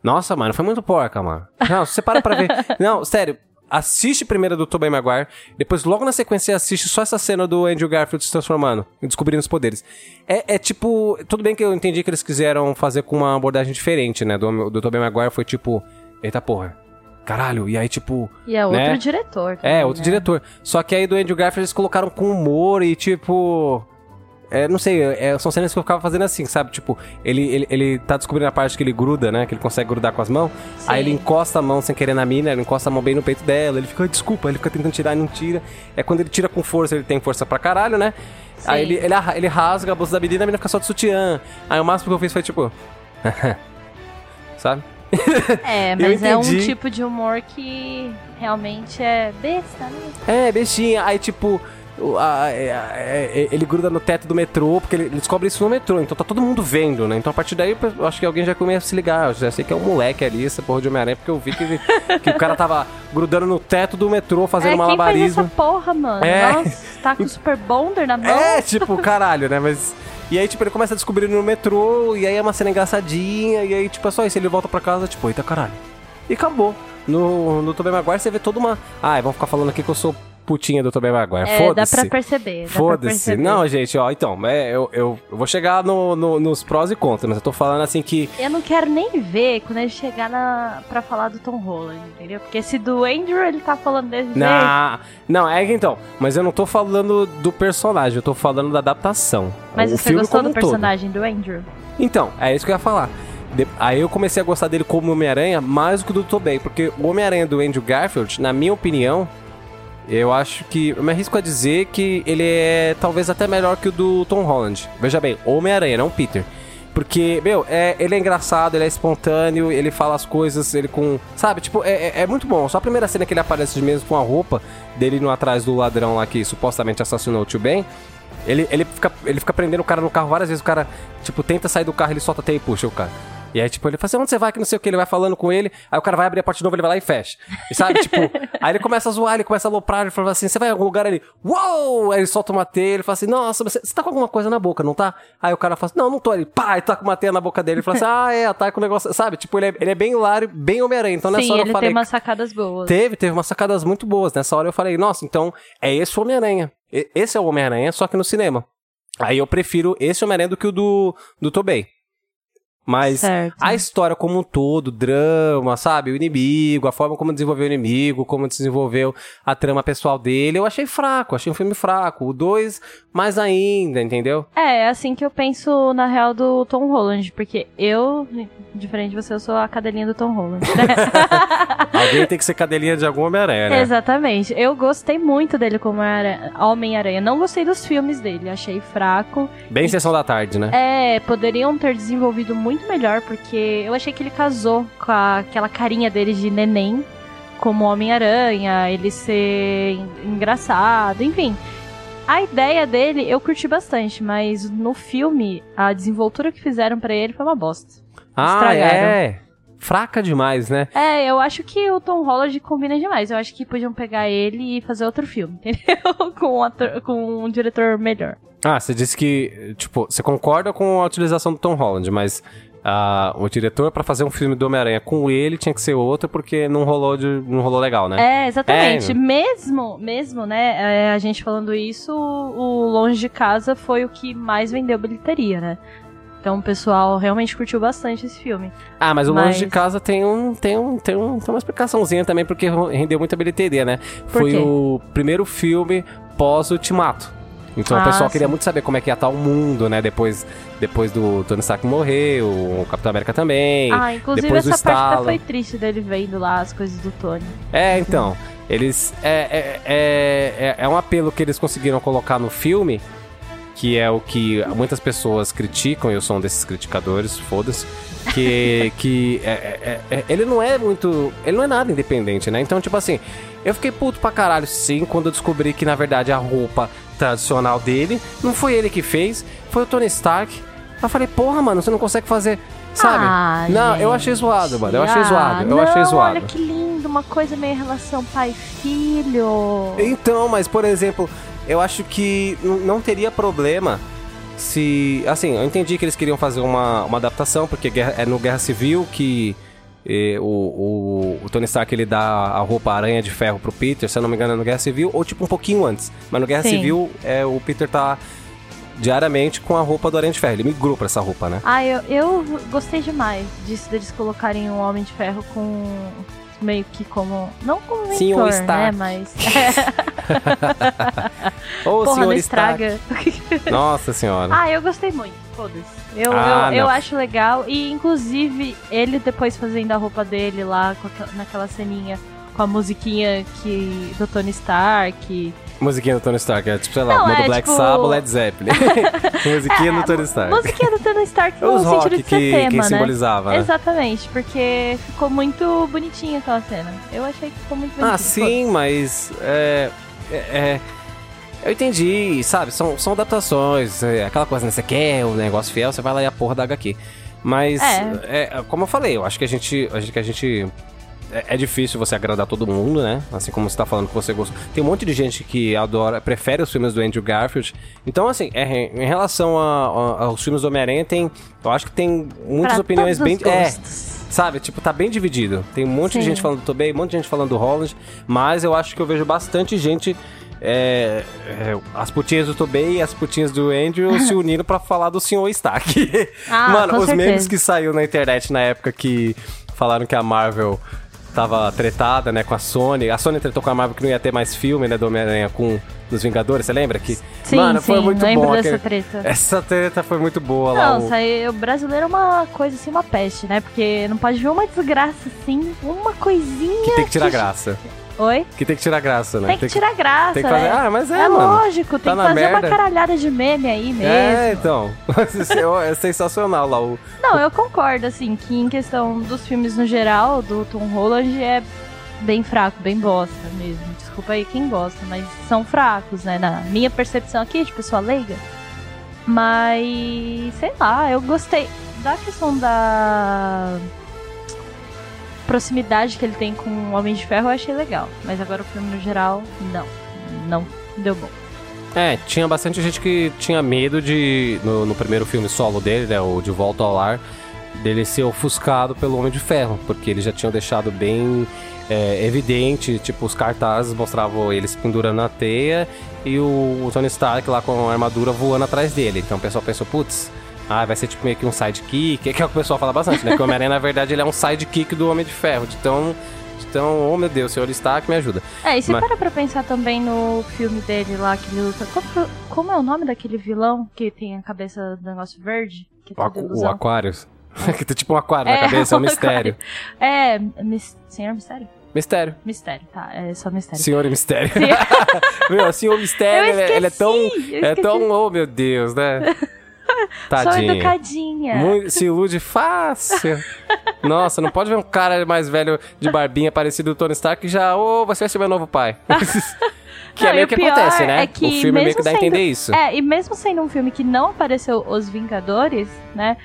Nossa, mano, foi muito porca, mano. Não, você para pra ver. Não, sério. Assiste primeiro do Tobey Maguire, depois logo na sequência assiste só essa cena do Andrew Garfield se transformando e descobrindo os poderes. É, é tipo, tudo bem que eu entendi que eles quiseram fazer com uma abordagem diferente, né? Do, do Tobey Maguire foi tipo, eita porra, caralho, e aí tipo, E é outro Né? diretor. também, é, outro né? diretor. Só que aí do Andrew Garfield eles colocaram com humor e tipo. É, não sei, é, são cenas que eu ficava fazendo assim, sabe? Tipo, ele, ele, ele tá descobrindo a parte que ele gruda, né? Que ele consegue grudar com as mãos. Sim. Aí ele encosta a mão sem querer na mina, ele encosta a mão bem no peito dela. Ele fica, "Ai, desculpa, ele fica tentando tirar e não tira. É quando ele tira com força, ele tem força pra caralho, né? Sim. Aí ele, ele, ele rasga a bolsa da menina e a menina fica só de sutiã. Aí o máximo que eu fiz foi tipo. sabe? É, mas é um tipo de humor que realmente é besta, né? É, bestinha. Aí, tipo, a- é- é- ele gruda no teto do metrô, porque ele, ele descobre isso no metrô, então tá todo mundo vendo, né? Então a partir daí eu acho que alguém já começa a se ligar. Eu já sei que é um moleque ali, essa porra de Homem-Aranha, porque eu vi que, que o cara tava grudando no teto do metrô, fazendo é, quem faz malabarismo. essa porra, mano? É. Nossa, tá com o Super Bonder na mão? É, tipo, caralho, né? Mas. E aí, tipo, ele começa a descobrir no metrô, e aí é uma cena engraçadinha, e aí, tipo, é só isso. Ele volta pra casa, tipo, eita caralho. E acabou. No, no Tobey Maguire você vê toda uma. Ah, vão ficar falando aqui que eu sou putinha do Tobey Maguire. É, dá Foda-se. pra perceber. dá pra Foda-se. perceber. Não, gente, ó, então, é, eu, eu, eu vou chegar no, no- nos prós e contras, mas eu tô falando assim que. Eu não quero nem ver quando ele chegar na, pra falar do Tom Holland, entendeu? Porque se do Andrew ele tá falando desse jeito. Na... Não, é que então, mas eu não tô falando do personagem, eu tô falando da adaptação. Mas o você filme gostou do um todo. personagem do Andrew? Então, é isso que eu ia falar. Aí eu comecei a gostar dele como Homem-Aranha mais do que do Tobey, porque o Homem-Aranha do Andrew Garfield, na minha opinião, eu acho que. Eu me arrisco a dizer que ele é talvez até melhor que o do Tom Holland. Veja bem, Homem-Aranha, não Peter. Porque, meu, é, ele é engraçado, ele é espontâneo, ele fala as coisas, ele com. Sabe, tipo, é, é- é muito bom. Só a primeira cena que ele aparece mesmo com a roupa dele indo atrás do ladrão lá que supostamente assassinou o tio Ben. Ele, ele, fica, ele fica prendendo o cara no carro várias vezes. O cara, tipo, tenta sair do carro, ele solta até e puxa o cara. E aí, tipo, ele fala assim, onde você vai? Que não sei o que. Ele vai falando com ele. Aí o cara vai abrir a porta de novo, ele vai lá e fecha. E sabe, tipo... aí ele começa a zoar, ele começa a aloprar. Ele fala assim, você vai em algum lugar? Ele, uou! Aí ele solta uma teia. Ele fala assim, nossa, você, você tá com alguma coisa na boca, não tá? Aí o cara fala assim, não, não tô. Ele, pá, e tá com uma teia na boca dele. Ele fala assim, ah, é, tá com o negócio... Sabe, tipo, ele é, ele é bem hilário, bem Homem-Aranha. Então nessa Sim, hora eu falei... tem umas sacadas boas. Teve, teve umas sacadas muito boas. Nessa hora eu falei, nossa, então é esse o Homem-Aranha. Esse é o Homem-Aranha, só que no cinema. Aí eu prefiro esse Homem-Aranha do que o do, do Tobey. Mas Certo. a história como um todo, o drama, sabe? O inimigo, a forma como desenvolveu o inimigo, como desenvolveu a trama pessoal dele, eu achei fraco, achei um filme fraco. O 2, mais ainda, entendeu? É, é assim que eu penso na real do Tom Holland, porque eu, diferente de você, eu sou a cadelinha do Tom Holland. né? Alguém tem que ser cadelinha de algum Homem-Aranha, né? Exatamente. Eu gostei muito dele como Ara- Homem-Aranha. Não gostei dos filmes dele, achei fraco. Bem sessão da tarde, né? É, poderiam ter desenvolvido muito melhor, porque eu achei que ele casou com a- aquela carinha dele de neném, como Homem-Aranha, ele ser en- engraçado, enfim. A ideia dele eu curti bastante, mas no filme, a desenvoltura que fizeram pra ele foi uma bosta. Ah, Estragaram. é. Fraca demais, né? É, eu acho que o Tom Holland combina demais. Eu acho que podiam pegar ele e fazer outro filme, entendeu? com, um ator- com um diretor melhor. Ah, você disse que, tipo, você concorda com a utilização do Tom Holland, mas o diretor pra fazer um filme do Homem-Aranha com ele tinha que ser outro porque não rolou, de, não rolou legal, né? É, exatamente. É. Mesmo, mesmo, né, é, a gente falando isso, o Longe de Casa foi o que mais vendeu bilheteria, né? Então o pessoal realmente curtiu bastante esse filme. Ah, mas o Mas- Longe de Casa tem, um, tem, um, tem, um, tem uma explicaçãozinha também porque rendeu muita bilheteria, né? Por Foi quê? o primeiro filme pós-Ultimato. Então Ah, o pessoal queria sim. muito saber como é que ia estar o mundo, né? Depois, depois do Tony Stark morrer, o Capitão América também. ah, inclusive depois do essa parte até foi triste dele vendo lá as coisas do Tony. É, então. Eles. É, é, é, é, é um apelo que eles conseguiram colocar no filme, que é o que muitas pessoas criticam, eu sou um desses criticadores, foda-se. Que, que é, é, é, ele não é muito. Ele não é nada independente, né? Então, tipo assim, eu fiquei puto pra caralho, sim, quando eu descobri que, na verdade, a roupa tradicional dele não foi ele que fez, foi o Tony Stark. Eu falei, porra, mano, você não consegue fazer. Sabe? Ah, não, eu gente. achei zoado, mano. Eu achei Ah, zoado. Eu não, achei zoado. Olha que lindo, uma coisa meio relação pai-filho. Então, mas por exemplo, eu acho que não teria problema se. Assim, eu entendi que eles queriam fazer uma, uma adaptação, porque guerra- é no Guerra Civil que eh, o, o, o Tony Stark ele dá a roupa aranha de ferro pro Peter, se eu não me engano, é no Guerra Civil, ou tipo um pouquinho antes. Mas no Guerra Sim. Civil é, o Peter tá diariamente com a roupa do Aranha de Ferro. Ele migrou pra essa roupa, né? Ah, eu, eu gostei demais disso deles colocarem um Homem de Ferro com meio que como não como mentor, né, mas Ô, porra, senhor não estraga. Nossa senhora. ah, eu gostei muito. Foda-se. Eu, Ah, eu, eu acho legal e inclusive ele depois fazendo a roupa dele lá aquela- naquela ceninha com a musiquinha que do Tony Stark. Musiquinha do Tony Stark, é tipo, sei lá, Não, é, Black tipo- Sabbath, Led Zeppelin. Musiquinha do Tony Stark. Musiquinha do Tony Stark É Os no rock sentido de que, ser que tema, né? simbolizava, né? Exatamente, porque ficou muito bonitinha aquela cena. Eu achei que ficou muito bonitinho. Ah, sim, mas é, é, é- eu entendi, sabe? São, são adaptações, é aquela coisa, né? Você quer o negócio fiel, você vai lá e a porra da HQ. Mas, É. é, como eu falei, eu acho que a gente. A gente, que a gente é, é difícil você agradar todo mundo, né? Assim como você tá falando que você gostou. Tem um monte de gente que adora, prefere os filmes do Andrew Garfield. Então, assim, é, em relação a- a- aos filmes do Homem-Aranha, tem. Eu acho que tem muitas Pra opiniões bem. É. Sabe, tipo, tá bem dividido. Tem um monte de Sim. gente falando do Tobey, um monte de gente falando do Holland, mas eu acho que eu vejo bastante gente é, é, as putinhas do Tobey e as putinhas do Andrew se uniram pra falar do Sr. Stark. Ah, Mano, os certeza. memes que saiu na internet na época que falaram que a Marvel tava tretada, né, com a Sony. A Sony tretou com a Marvel que não ia ter mais filme, né, do Homem-Aranha com os Vingadores, você lembra? Que, Sim, mano, sim, foi muito lembro bom. dessa aquele- treta. Essa treta foi muito boa lá. Não, o- isso aí, o brasileiro é uma coisa assim, uma peste, né? Porque não pode ver uma desgraça assim, uma coisinha. Que tem que tirar que- graça. Oi? Que tem que tirar graça, né? Tem que tirar graça. tem que fazer- é. Ah, mas é, É mano. lógico, tem Tá que na fazer uma merda. caralhada de meme aí mesmo. É, então. é sensacional lá. O... Não, eu concordo, assim, que em questão dos filmes no geral, do Tom Holland é bem fraco, bem bosta mesmo. Desculpa aí quem gosta, mas são fracos, né? Na minha percepção aqui, de pessoa leiga. Mas, sei lá, eu gostei da questão da proximidade que ele tem com o Homem de Ferro, eu achei legal. Mas agora o filme no geral, não. Não deu bom. É, tinha bastante gente que tinha medo de, no, no primeiro filme solo dele, né, o De Volta ao Lar, dele ser ofuscado pelo Homem de Ferro, porque eles já tinham deixado bem é, evidente, tipo, os cartazes mostravam ele se pendurando na teia e o, o Tony Stark lá com a armadura voando atrás dele. Então o pessoal pensou, putz, ah, vai ser tipo meio que um sidekick, que é o que o pessoal fala bastante, né? Que o Homem-Aranha, na verdade, ele é um sidekick do Homem de Ferro. Então, então, oh meu Deus, senhor Stark, me ajuda. É, e se Mas- para pra pensar também no filme dele lá, que ele luta. Como, como é o nome daquele vilão que tem a cabeça do negócio verde? Que é O, tudo aqu- o? Aquarius. que tem tipo um aquário É, na cabeça, é um mistério. É, mis... Senhor Mistério? Mistério. Mistério, tá, é só Mistério. Senhor Mistério. Sim. Meu, Senhor Mistério, ele, é- ele é tão. esqueci, É esqueci. tão. Oh, meu Deus, né? Sou Tadinho. educadinha. Muito- se ilude fácil. Nossa, não pode ver um cara mais velho de barbinha parecido do Tony Stark que já, ô, você vai ser meu novo pai. que Não, é meio e que acontece, né? é que o filme meio mesmo que dá a sendo- entender isso. É, e mesmo sendo um filme que não apareceu os Vingadores, né?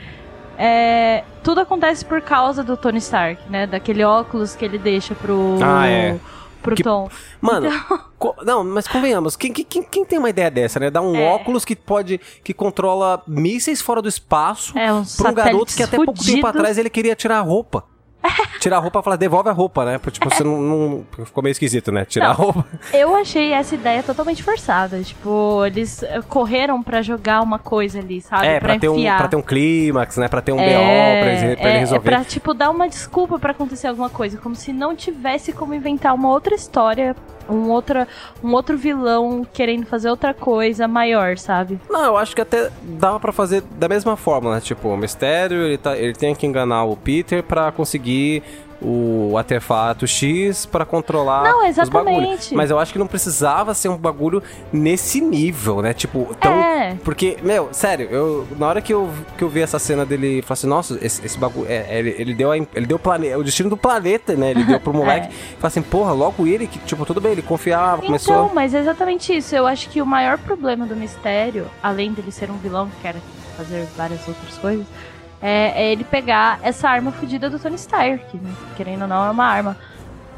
é, tudo acontece por causa do Tony Stark, né? Daquele óculos que ele deixa pro. Ah, é. Pro Que- Tom. Mano, co- não, mas convenhamos, quem, quem, quem- tem uma ideia dessa, né? Dar um É. óculos que pode, que controla mísseis fora do espaço É, pra um garoto que até pouco tempo atrás ele queria tirar a roupa. Tirar a roupa e falar, devolve a roupa, né? Tipo, você não, não- Ficou meio esquisito, né? Tirar Não. a roupa. Eu achei essa ideia totalmente forçada. Tipo, eles eh, correram pra jogar uma coisa ali, sabe? É, pra, ter um, pra ter um clímax, né? Pra ter um É, BO pra ele, pra ele é, resolver. É pra, tipo, dar uma desculpa pra acontecer alguma coisa. Como se não tivesse como inventar uma outra história, um, outra, um outro vilão querendo fazer outra coisa maior, sabe? Não, eu acho que até dava pra fazer da mesma forma, né? Tipo, o Mistério, ele, tá, ele tem que enganar o Peter pra conseguir o artefato X pra controlar Não, os bagulhos. exatamente. Mas eu acho que não precisava ser um bagulho nesse nível, né? Tipo, tão... É. Porque, meu, sério, eu, na hora que eu, que eu vi essa cena dele, falei assim, nossa, esse, esse bagulho, é, ele, ele deu, a, ele deu o, plane, o destino do planeta, né? Ele deu pro moleque. Falei assim, porra, logo ele, que, tipo, tudo bem, ele confiava, começou... Então, mas é exatamente isso. Eu acho que o maior problema do mistério, além dele ser um vilão que quer fazer várias outras coisas, é, é ele pegar essa arma fodida do Tony Stark, né? Querendo ou não, é uma arma.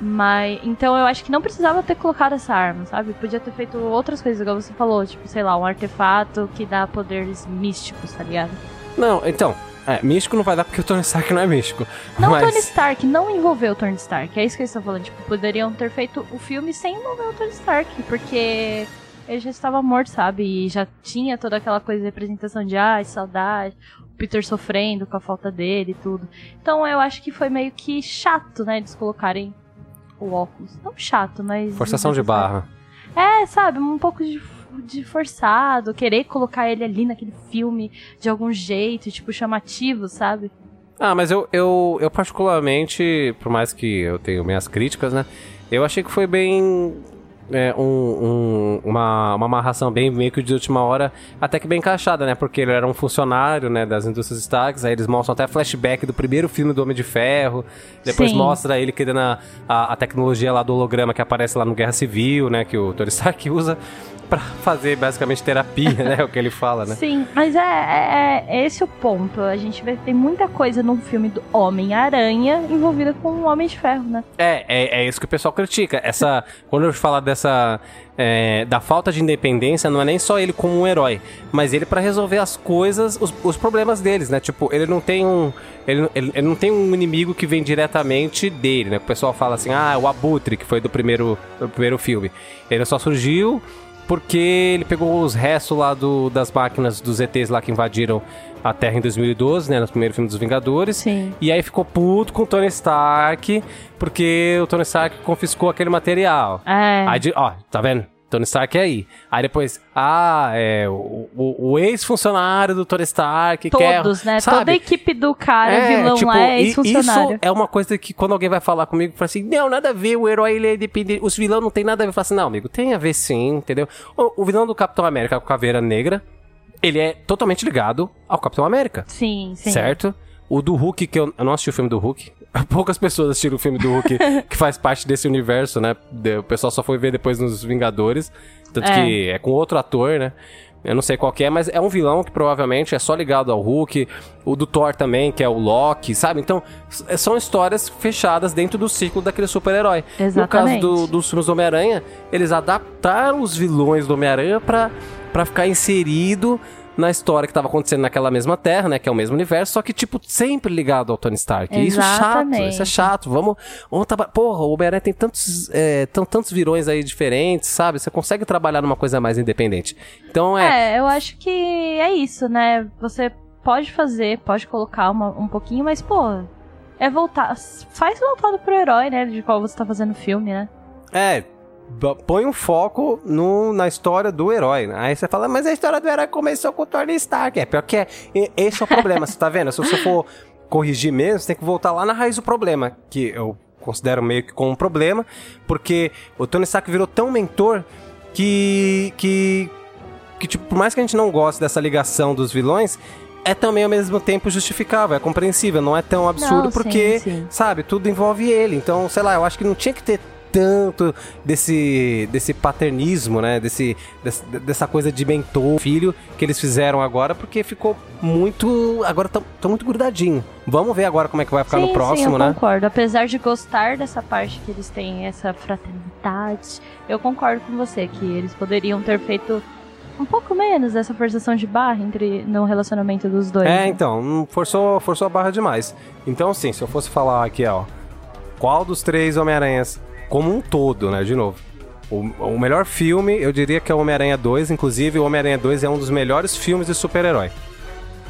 Mas então eu acho que não precisava ter colocado essa arma, sabe? Podia ter feito outras coisas, igual você falou, tipo, sei lá, um artefato que dá poderes místicos, tá ligado? Não, então, é, místico não vai dar porque o Tony Stark não é místico. Não mas... Tony Stark, não envolveu o Tony Stark. É isso que eles estão falando. Tipo, poderiam ter feito o filme sem envolver o Tony Stark, porque ele já estava morto, sabe? E já tinha toda aquela coisa de representação de ai, saudade, o Peter sofrendo com a falta dele e tudo. Então eu acho que foi meio que chato, né? Eles colocarem o óculos. Não chato, mas. Forçação de barra. É, sabe? Um pouco de, de forçado, querer colocar ele ali naquele filme de algum jeito, tipo, chamativo, sabe? Ah, mas eu, eu, eu particularmente, por mais que eu tenha minhas críticas, né? Eu achei que foi bem. É, um, um- uma, uma amarração bem meio que de última hora, até que bem encaixada, né? Porque ele era um funcionário, né, das indústrias Starks, aí eles mostram até flashback do primeiro filme do Homem de Ferro, depois Sim. mostra ele querendo a, a, a tecnologia lá do holograma que aparece lá no Guerra Civil, né, que o Tony Stark usa pra fazer basicamente terapia, né? É o que ele fala, né? Sim, mas é, é, é esse o ponto. A gente vê que tem muita coisa num filme do Homem-Aranha envolvida com o Homem de Ferro, né? É, é, é isso que o pessoal critica. Essa. Quando eu falar dessa. é, da falta de independência, não é nem só ele como um herói, mas ele pra resolver as coisas, os, os problemas deles, né? Tipo, ele não tem um. Ele, ele, ele não tem um inimigo que vem diretamente dele, né? O pessoal fala assim, ah, o Abutre, que foi do primeiro, do primeiro filme. Ele só surgiu porque ele pegou os restos lá do, das máquinas dos ETs lá que invadiram a Terra em 2012, né, no primeiro filme dos Vingadores. Sim. E aí ficou puto com o Tony Stark, porque o Tony Stark confiscou aquele material. É. Aí, ó, tá vendo? Tony Stark é aí. Aí depois, ah, é o, o- o ex-funcionário do Tony Stark quer, Todos, né? sabe? Toda a equipe do cara, vilão tipo, lá, é ex-funcionário. Isso é uma coisa que quando alguém vai falar comigo, fala assim, não, nada a ver, o herói ele é independente, os vilões não tem nada a ver. Eu falo assim, não, amigo, tem a ver sim, entendeu? O, o vilão do Capitão América com caveira negra, ele é totalmente ligado ao Capitão América, Sim, sim. certo? O do Hulk, que eu, eu não assisti o filme do Hulk, poucas pessoas assistiram o filme do Hulk, que faz parte desse universo, né? O pessoal só foi ver depois nos Vingadores, tanto É. que é com outro ator, né? Eu não sei qual que é, mas é um vilão que provavelmente é só ligado ao Hulk. O do Thor também, que é o Loki, sabe? Então, s- são histórias fechadas dentro do ciclo daquele super-herói. No caso do, dos filmes do Homem-Aranha, eles adaptaram os vilões do Homem-Aranha pra, pra ficar inserido na história que tava acontecendo naquela mesma terra, né? Que é o mesmo universo, só que, tipo, sempre ligado ao Tony Stark. Isso é chato, isso é chato. Vamos. vamos Porra, o Homem-Aranha tem tantos, é, tantos vilões aí diferentes, sabe? Você consegue trabalhar numa coisa mais independente. Então é. É, eu acho que é isso, né? Você pode fazer, pode colocar uma- um pouquinho, mas, pô, é voltar. Faz voltado pro herói, né? De qual você tá fazendo filme, né? É. Põe um foco no, na história do herói. né? Aí você fala, mas a história do herói começou com o Tony Stark. É pior que é. Esse é o problema, você tá vendo? Se você for corrigir mesmo, você tem que voltar lá na raiz do problema. Que eu considero meio que como um problema. Porque o Tony Stark virou tão mentor que. que. que, tipo, por mais que a gente não goste dessa ligação dos vilões. É também ao mesmo tempo justificável, é compreensível, não é tão absurdo Não, sim, porque sim. sabe? Tudo envolve ele. Então, sei lá, eu acho que não tinha que ter tanto desse, desse paternismo, né? Desse, dessa coisa de mentor, filho, que eles fizeram agora, porque ficou muito. Agora tão muito grudadinho. Vamos ver agora como é que vai ficar sim, no próximo, sim, eu né? concordo. Apesar de gostar dessa parte que eles têm, essa fraternidade, eu concordo com você que eles poderiam ter feito um pouco menos dessa forçação de barra entre no relacionamento dos dois. É, né? então, hum, forçou, forçou a barra demais. Então, assim, se eu fosse falar aqui, ó, qual dos três Homem-Aranhas, como um todo, né, de novo, o, o melhor filme, eu diria que é o Homem-Aranha 2, inclusive o Homem-Aranha 2 é um dos melhores filmes de super-herói.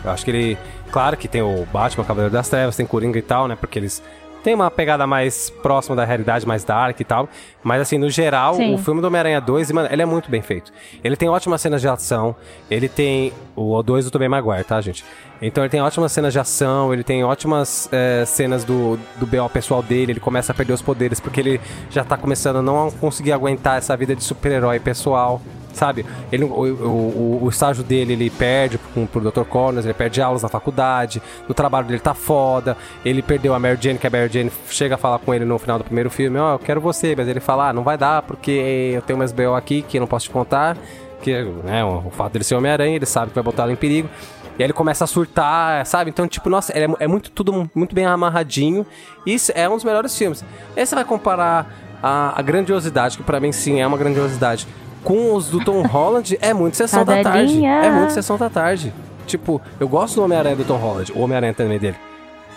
Eu acho que ele, claro que tem o Batman, Cavaleiro das Trevas, tem Coringa e tal, né, porque eles têm uma pegada mais próxima da realidade, mais dark e tal, mas assim, no geral, Sim. o filme do Homem-Aranha 2, mano, ele é muito bem feito. Ele tem ótimas cenas de ação, ele tem o 2 do Tobey Maguire, tá, gente? Então ele tem ótimas cenas de ação, ele tem ótimas é, cenas do, do BO pessoal dele, ele começa a perder os poderes porque ele já tá começando a não conseguir aguentar essa vida de super-herói pessoal, sabe? Ele, o, o, o- o estágio dele ele perde pro, pro Dr. Connors, ele perde aulas na faculdade, no trabalho dele tá foda, ele perdeu a Mary Jane, que a Mary Jane chega a falar com ele no final do primeiro filme, ó, eu quero você, mas ele fala, ah, não vai dar porque eu tenho umas BO aqui que eu não posso te contar, que né, o fato dele ser Homem-Aranha, ele sabe que vai botar ela em perigo. E aí ele começa a surtar, sabe? Então, tipo, nossa, é, é muito tudo muito bem amarradinho. Isso é um dos melhores filmes. Aí você vai comparar a, a grandiosidade, que pra mim sim é uma grandiosidade, com os do Tom Holland, é muito sessão da tarde. É muito sessão da tarde. Tipo, eu gosto do Homem-Aranha do Tom Holland, o Homem-Aranha também dele.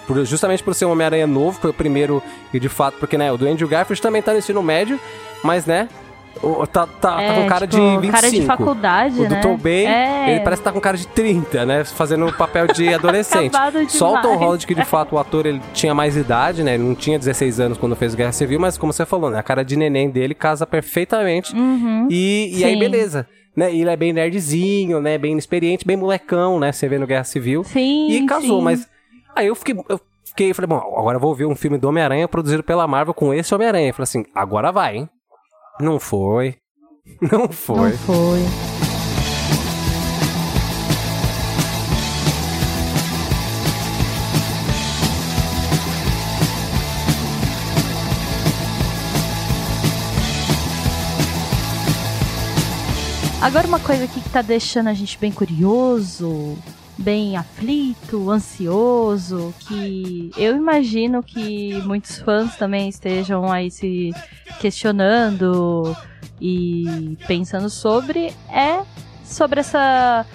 Por- justamente por ser um Homem-Aranha novo, foi o primeiro e de fato, porque, né, o do Andrew Garfield também tá no ensino médio, mas, né, o- tá, tá, tá É, com cara tipo, de 25. cara de faculdade, O né? Tobey, É. ele parece que tá com cara de 30, né, fazendo o papel de adolescente. Só o Tom. Holland, que de fato o ator ele tinha mais idade, né, ele não tinha 16 anos quando fez Guerra Civil, mas como você falou, né, a cara de neném dele casa perfeitamente. Uhum. E, e aí, beleza. Né? E ele é bem nerdzinho, né? Bem inexperiente, bem molecão, né? Você vê no Guerra Civil. Sim. E casou, sim. mas. Aí eu fiquei. Eu fiquei, falei, bom, agora eu vou ver um filme do Homem-Aranha produzido pela Marvel com esse Homem-Aranha. Falei assim, agora vai, hein? Não foi. Não foi. Não foi. Agora uma coisa aqui que tá deixando a gente bem curioso, bem aflito, ansioso, que eu imagino que muitos fãs também estejam aí se questionando e pensando sobre, é sobre essa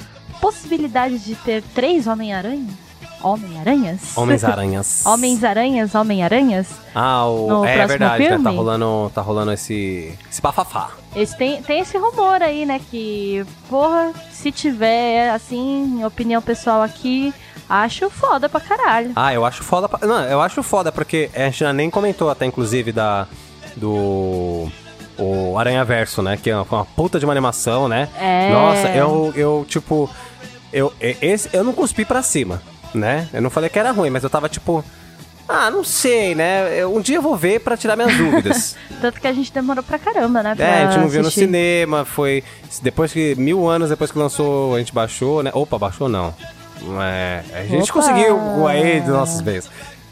possibilidade de ter três Homem-Aranha. Homem-Aranhas? Homens-Aranhas. Homens-Aranhas, Homem-Aranhas. Ah, o... É próximo verdade, né? Tá rolando, tá rolando esse, esse bafafá. Esse tem, tem esse rumor aí, né? Que, porra, se tiver, assim, opinião pessoal aqui, acho foda pra caralho. Ah, eu acho foda. Pra... Não, eu acho foda porque a gente já nem comentou até, inclusive, da. Do. O Aranha Verso, né? Que é uma, puta de uma animação, né? É. Nossa, eu, eu tipo. Eu, esse, eu não cuspi pra cima, né? Eu não falei que era ruim, mas eu tava tipo. Ah, não sei, né? Um dia eu vou ver pra tirar minhas dúvidas. Tanto que a gente demorou pra caramba, né? Pra É, a gente não viu no assistir. cinema, foi. Depois que. Mil anos depois que lançou, a gente baixou, né? Opa, baixou não. É, a gente Opa! conseguiu aí dos nossos beios.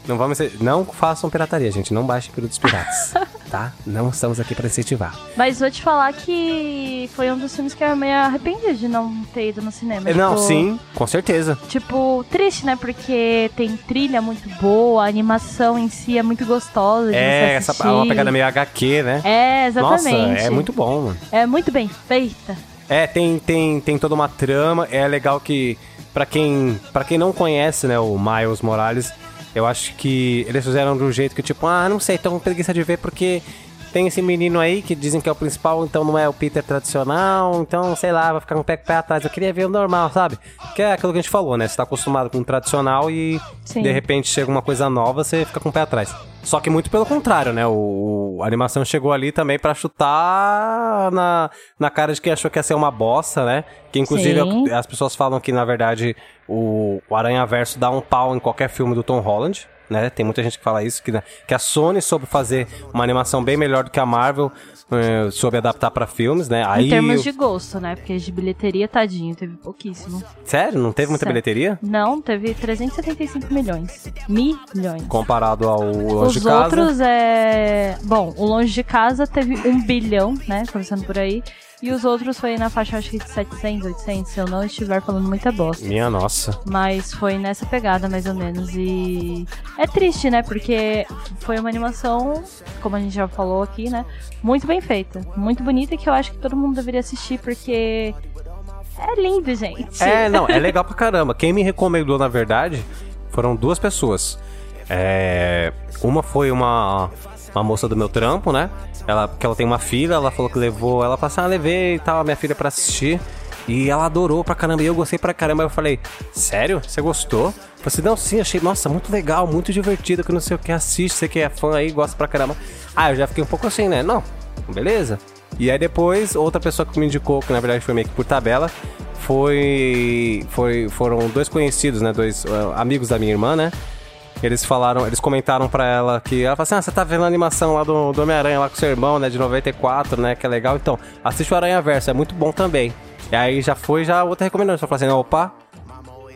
Não vamos ser, Não façam pirataria, gente. Não baixem produtos piratas. tá? Não estamos aqui pra incentivar. Mas vou te falar que foi um dos filmes que eu me arrependi de não ter ido no cinema. não, Tipo, sim, com certeza. Tipo, triste, né? Porque tem trilha muito boa, a animação em si é muito gostosa É, essa é uma pegada meio HQ, né? É, exatamente. Nossa, é muito bom, mano. É muito bem feita. É, tem, tem, tem toda uma trama. É legal que, pra quem, pra quem não conhece, né, o Miles Morales, eu acho que eles fizeram de um jeito que, tipo, ah, não sei, tô com preguiça de ver porque tem esse menino aí que dizem que é o principal, então não é o Peter tradicional, então, sei lá, vai ficar com o pé, pé atrás. Eu queria ver o normal, sabe? Que é aquilo que a gente falou, né? Você tá acostumado com o tradicional e Sim. de repente chega uma coisa nova, você fica com o pé atrás. Só que muito pelo contrário, né? O, o- a animação chegou ali também pra chutar na, na cara de quem achou que ia ser uma bosta, né? Que inclusive Sim. as pessoas falam que, na verdade, o, o Aranha Verso dá um pau em qualquer filme do Tom Holland. Né? Tem muita gente que fala isso, que, que a Sony soube fazer uma animação bem melhor do que a Marvel, eh, soube adaptar pra filmes, né? Aí, em termos de gosto, né? Porque de bilheteria, tadinho, teve pouquíssimo. Sério? Não teve muita Sério. bilheteria? Não, teve 375 milhões. Milhões. Comparado ao Longe Os de Casa. outros é. Bom, o Longe de Casa teve um bilhão, né? Começando por aí. E os outros foi na faixa, acho que de 700, 800, se eu não estiver falando muita bosta. Minha nossa. Mas foi nessa pegada, mais ou menos. E é triste, né? Porque foi uma animação, como a gente já falou aqui, né? Muito bem feita. Muito bonita que eu acho que todo mundo deveria assistir, porque é lindo, gente. É, não, é legal pra caramba. Quem me recomendou, na verdade, foram duas pessoas. É, uma foi uma, uma moça do meu trampo, né? Ela, que ela tem uma filha, ela falou que levou. Ela falou assim: ah, levei e tal, a minha filha pra assistir. E ela adorou pra caramba. E eu gostei pra caramba. Eu falei, sério? Você gostou? Eu falei assim, não, sim, achei, nossa, muito legal, muito divertido, que não sei o que, assiste, você que é fã aí, gosta pra caramba. Ah, eu já fiquei um pouco assim, né? Não, beleza. E aí depois, outra pessoa que me indicou, que na verdade foi meio que por tabela, foi, foi foram dois conhecidos, né, dois uh, amigos da minha irmã, né? Eles falaram, eles comentaram pra ela que ela falou assim: "Ah, você tá vendo a animação lá do, do Homem-Aranha lá com seu irmão, né, de 94, né, que é legal. Então, assiste o Aranha Verso, é muito bom também". E aí já foi já outra recomendação, só falou assim: "Opa,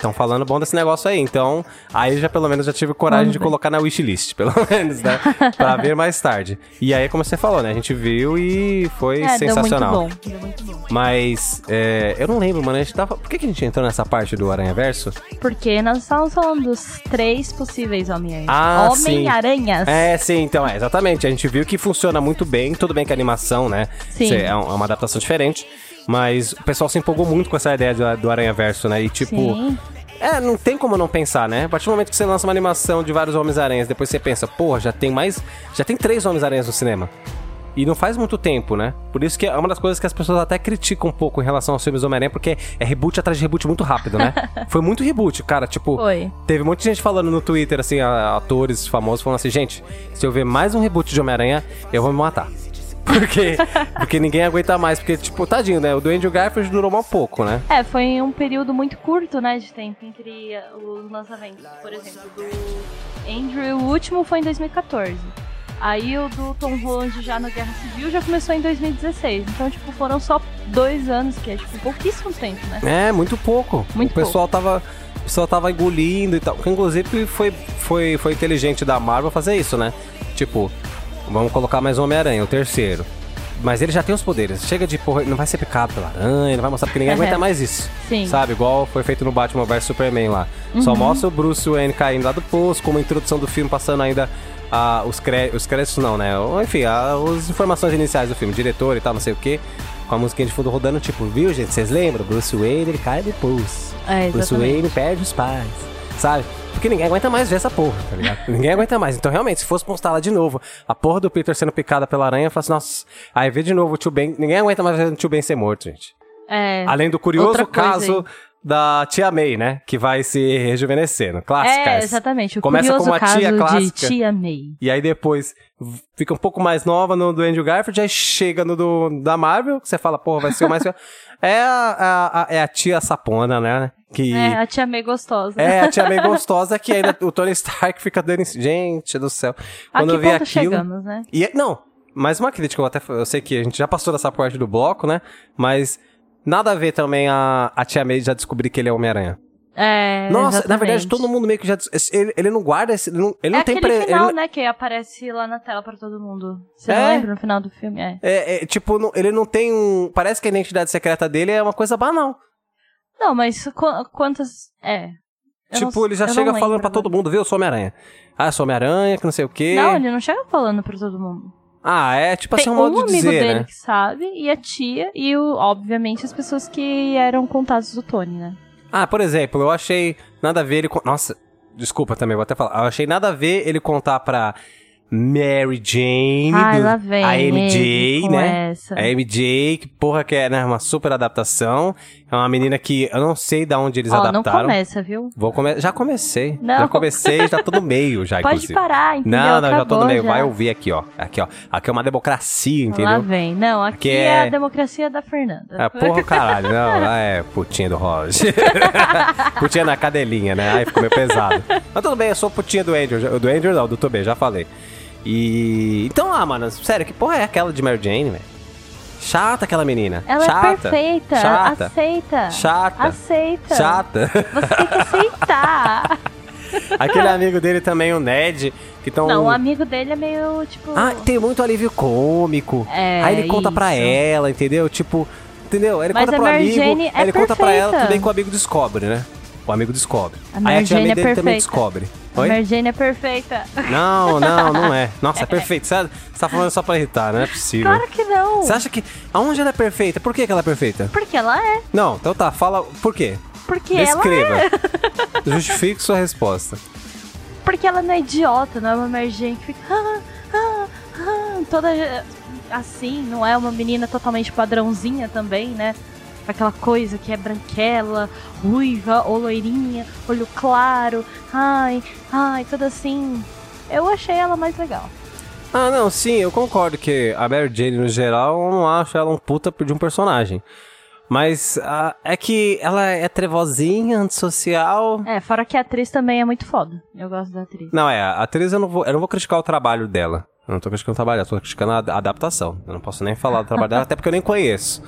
Estão falando bom desse negócio aí, então aí já pelo menos já tive coragem de colocar na wishlist, pelo menos, né? pra ver mais tarde. E aí, como você falou, né? A gente viu e foi É, sensacional. deu muito bom. Deu muito bom. Mas é, eu não lembro, mano. A gente tava. Por que, que a gente entrou nessa parte do Aranha Verso? Porque nós estávamos falando dos três possíveis Homem-Aranhas. Ah. Homem-Aranhas. É, sim, então, é, exatamente. A gente viu que funciona muito bem. Tudo bem que a animação, né? Sim. cê- É é uma adaptação diferente. Mas o pessoal se empolgou muito com essa ideia do, do Aranha Verso, né? E tipo. Sim. É, não tem como não pensar, né? A partir do momento que você lança uma animação de vários Homens-Aranhas, depois você pensa, porra, já tem mais. Já tem três Homens-Aranhas no cinema. E não faz muito tempo, né? Por isso que é uma das coisas que as pessoas até criticam um pouco em relação aos filmes do Homem-Aranha, porque é reboot atrás de reboot muito rápido, né? Foi muito reboot, cara. Tipo, Foi. teve um monte de gente falando no Twitter, assim, atores famosos falando assim, gente, se eu ver mais um reboot de Homem-Aranha, eu vou me matar. Porque, porque ninguém aguenta mais. Porque, tipo, tadinho, né? O do Andrew Garfield durou mal pouco, né? É, foi um período muito curto, né, de tempo entre os lançamentos. Por exemplo, do Andrew, o último foi em 2014. Aí o do Tom Holland já na Guerra Civil já começou em 2016. Então, tipo, foram só dois anos, que é, tipo, pouquíssimo tempo, né? É, muito pouco. Muito o pessoal tava. O pessoal tava engolindo e tal. Inclusive, foi, foi, foi inteligente da Marvel fazer isso, né? Tipo, vamos colocar mais um Homem-Aranha, o terceiro. mas ele já tem os poderes. Chega de porra, não vai ser picado pela aranha, não vai mostrar porque ninguém aguenta mais isso. Sim. Sabe? Igual foi feito no Batman vs Superman lá. Só Uhum. mostra o Bruce Wayne caindo lá do poço, como a introdução do filme, passando ainda ah, os, cré os créditos, não, né? Enfim, ah, as informações iniciais do filme, diretor e tal, não sei o que. Com a musiquinha de fundo rodando, tipo, viu, gente? Vocês lembram? Bruce Wayne, ele cai do poço. É, Bruce. Wayne perde os pais, sabe? Porque ninguém aguenta mais ver essa porra, tá ligado? ninguém aguenta mais. Então, realmente, se fosse postar lá de novo, a porra do Peter sendo picada pela aranha, eu falo assim, nossa, aí vê de novo o tio Ben. Ninguém aguenta mais ver o tio Ben ser morto, gente. É. Além do curioso caso da tia May, né? Que vai se rejuvenescendo. Clássica. É, exatamente. O Começa curioso com uma caso tia de clássica. Tia May. E aí depois fica um pouco mais nova no do Andrew Garfield, aí chega no do, da Marvel, que você fala, porra, vai ser o mais. é, a, a- a- é a tia sapona, né? Que. É, a Tia May gostosa. É, a tia meio gostosa que ainda o Tony Stark fica dando. Gente do céu. a Quando que eu vi ponto aquilo. chegamos, né? E, não, mais uma crítica, eu até eu sei que a gente já passou dessa parte do bloco, né? Mas nada a ver também a, a tia May já descobrir que ele é Homem-Aranha. É, Nossa, na verdade, exatamente. todo mundo meio que já. Ele, ele não guarda esse. Ele não, ele É não tem aquele pre- ele final, não- né, que aparece lá na tela pra todo mundo. Você É? não lembra no final do filme? É. É, é, tipo, não- ele não tem um. Parece que a identidade secreta dele é uma coisa banal. Não, mas qu- quantas... É. Eu tipo, não- ele já chega falando pra todo mundo, viu? Eu sou Homem-Aranha. Ah, eu sou Homem-Aranha, que não sei o quê. Não, ele não chega falando pra todo mundo. Ah, é tipo assim, Tem um modo um de amigo dizer, dele né? que sabe, e a tia, e, o, obviamente, as pessoas que eram contatos do Tony, né? Ah, por exemplo, eu achei nada a ver ele. Nossa, desculpa também, vou até falar. Eu achei nada a ver ele contar pra Mary Jane. Ai, do- lá vem A MJ, né? essa. A MJ, que porra que é, né? Uma super adaptação. É uma menina que eu não sei de onde eles Ó, não adaptaram. começa, viu? Vou come... Já comecei. Não. Já comecei, já tô no meio já, Pode inclusive. parar, entendeu? Não, não, já tô no Acabou, meio. já. Vai ouvir aqui, ó. Aqui, ó. Aqui é uma democracia, Lá entendeu? vem. Não, aqui Que é... é- a democracia da Fernanda. Ah, porra, caralho. Não, lá é putinha do Roger. putinha na cadelinha, né? Aí ficou meio pesado. Mas tudo bem, eu sou putinha do Andrew. Do Andrew não, do Tobey, já falei. E... Então, ah, mano, sério, que porra é aquela de Mary Jane, velho? Chata aquela menina. Ela Chata. é perfeita. Chata. Aceita. Chata. Aceita. Chata. Você tem que aceitar. Aquele amigo dele também, o Ned, que estão... Não, o amigo dele é meio, tipo... Ah, tem muito alívio cômico. É, Aí ele conta pra isso. ela, entendeu? Tipo, entendeu? Ele Mas conta pro amigo, é ele conta pra ela, perfeita. bem que o amigo descobre, né? O amigo descobre. A aí a tia é dele também perfeita. descobre. A Oi? Mary Jane é perfeita. Não, não, não é. Nossa, é perfeito. Você você tá falando só pra irritar, não é possível. Claro que não. Você acha que. Aonde ela é perfeita? Por que, que ela é perfeita? Porque ela é. Não, então tá, fala por quê. Porque ela Descreva. é. Justifique sua resposta. Porque ela não é idiota, não é uma Jane que fica... Ah, ah, ah, toda eh, assim, não é uma menina totalmente padrãozinha também, né? Aquela coisa que é branquela, ruiva ou loirinha, olho claro, ai, ai, toda assim. Eu achei ela mais legal. Ah, não, sim, eu concordo que a Mary Jane, no geral, eu não acho ela um puta de um personagem. Mas ah, é que ela é trevozinha, antissocial. É, fora que a atriz também é muito foda. Eu gosto da atriz. Não, é, a atriz eu não vou, eu não vou criticar o trabalho dela. Eu não tô criticando o trabalho, eu tô criticando a adaptação. Eu não posso nem falar do trabalho dela, até porque eu nem conheço,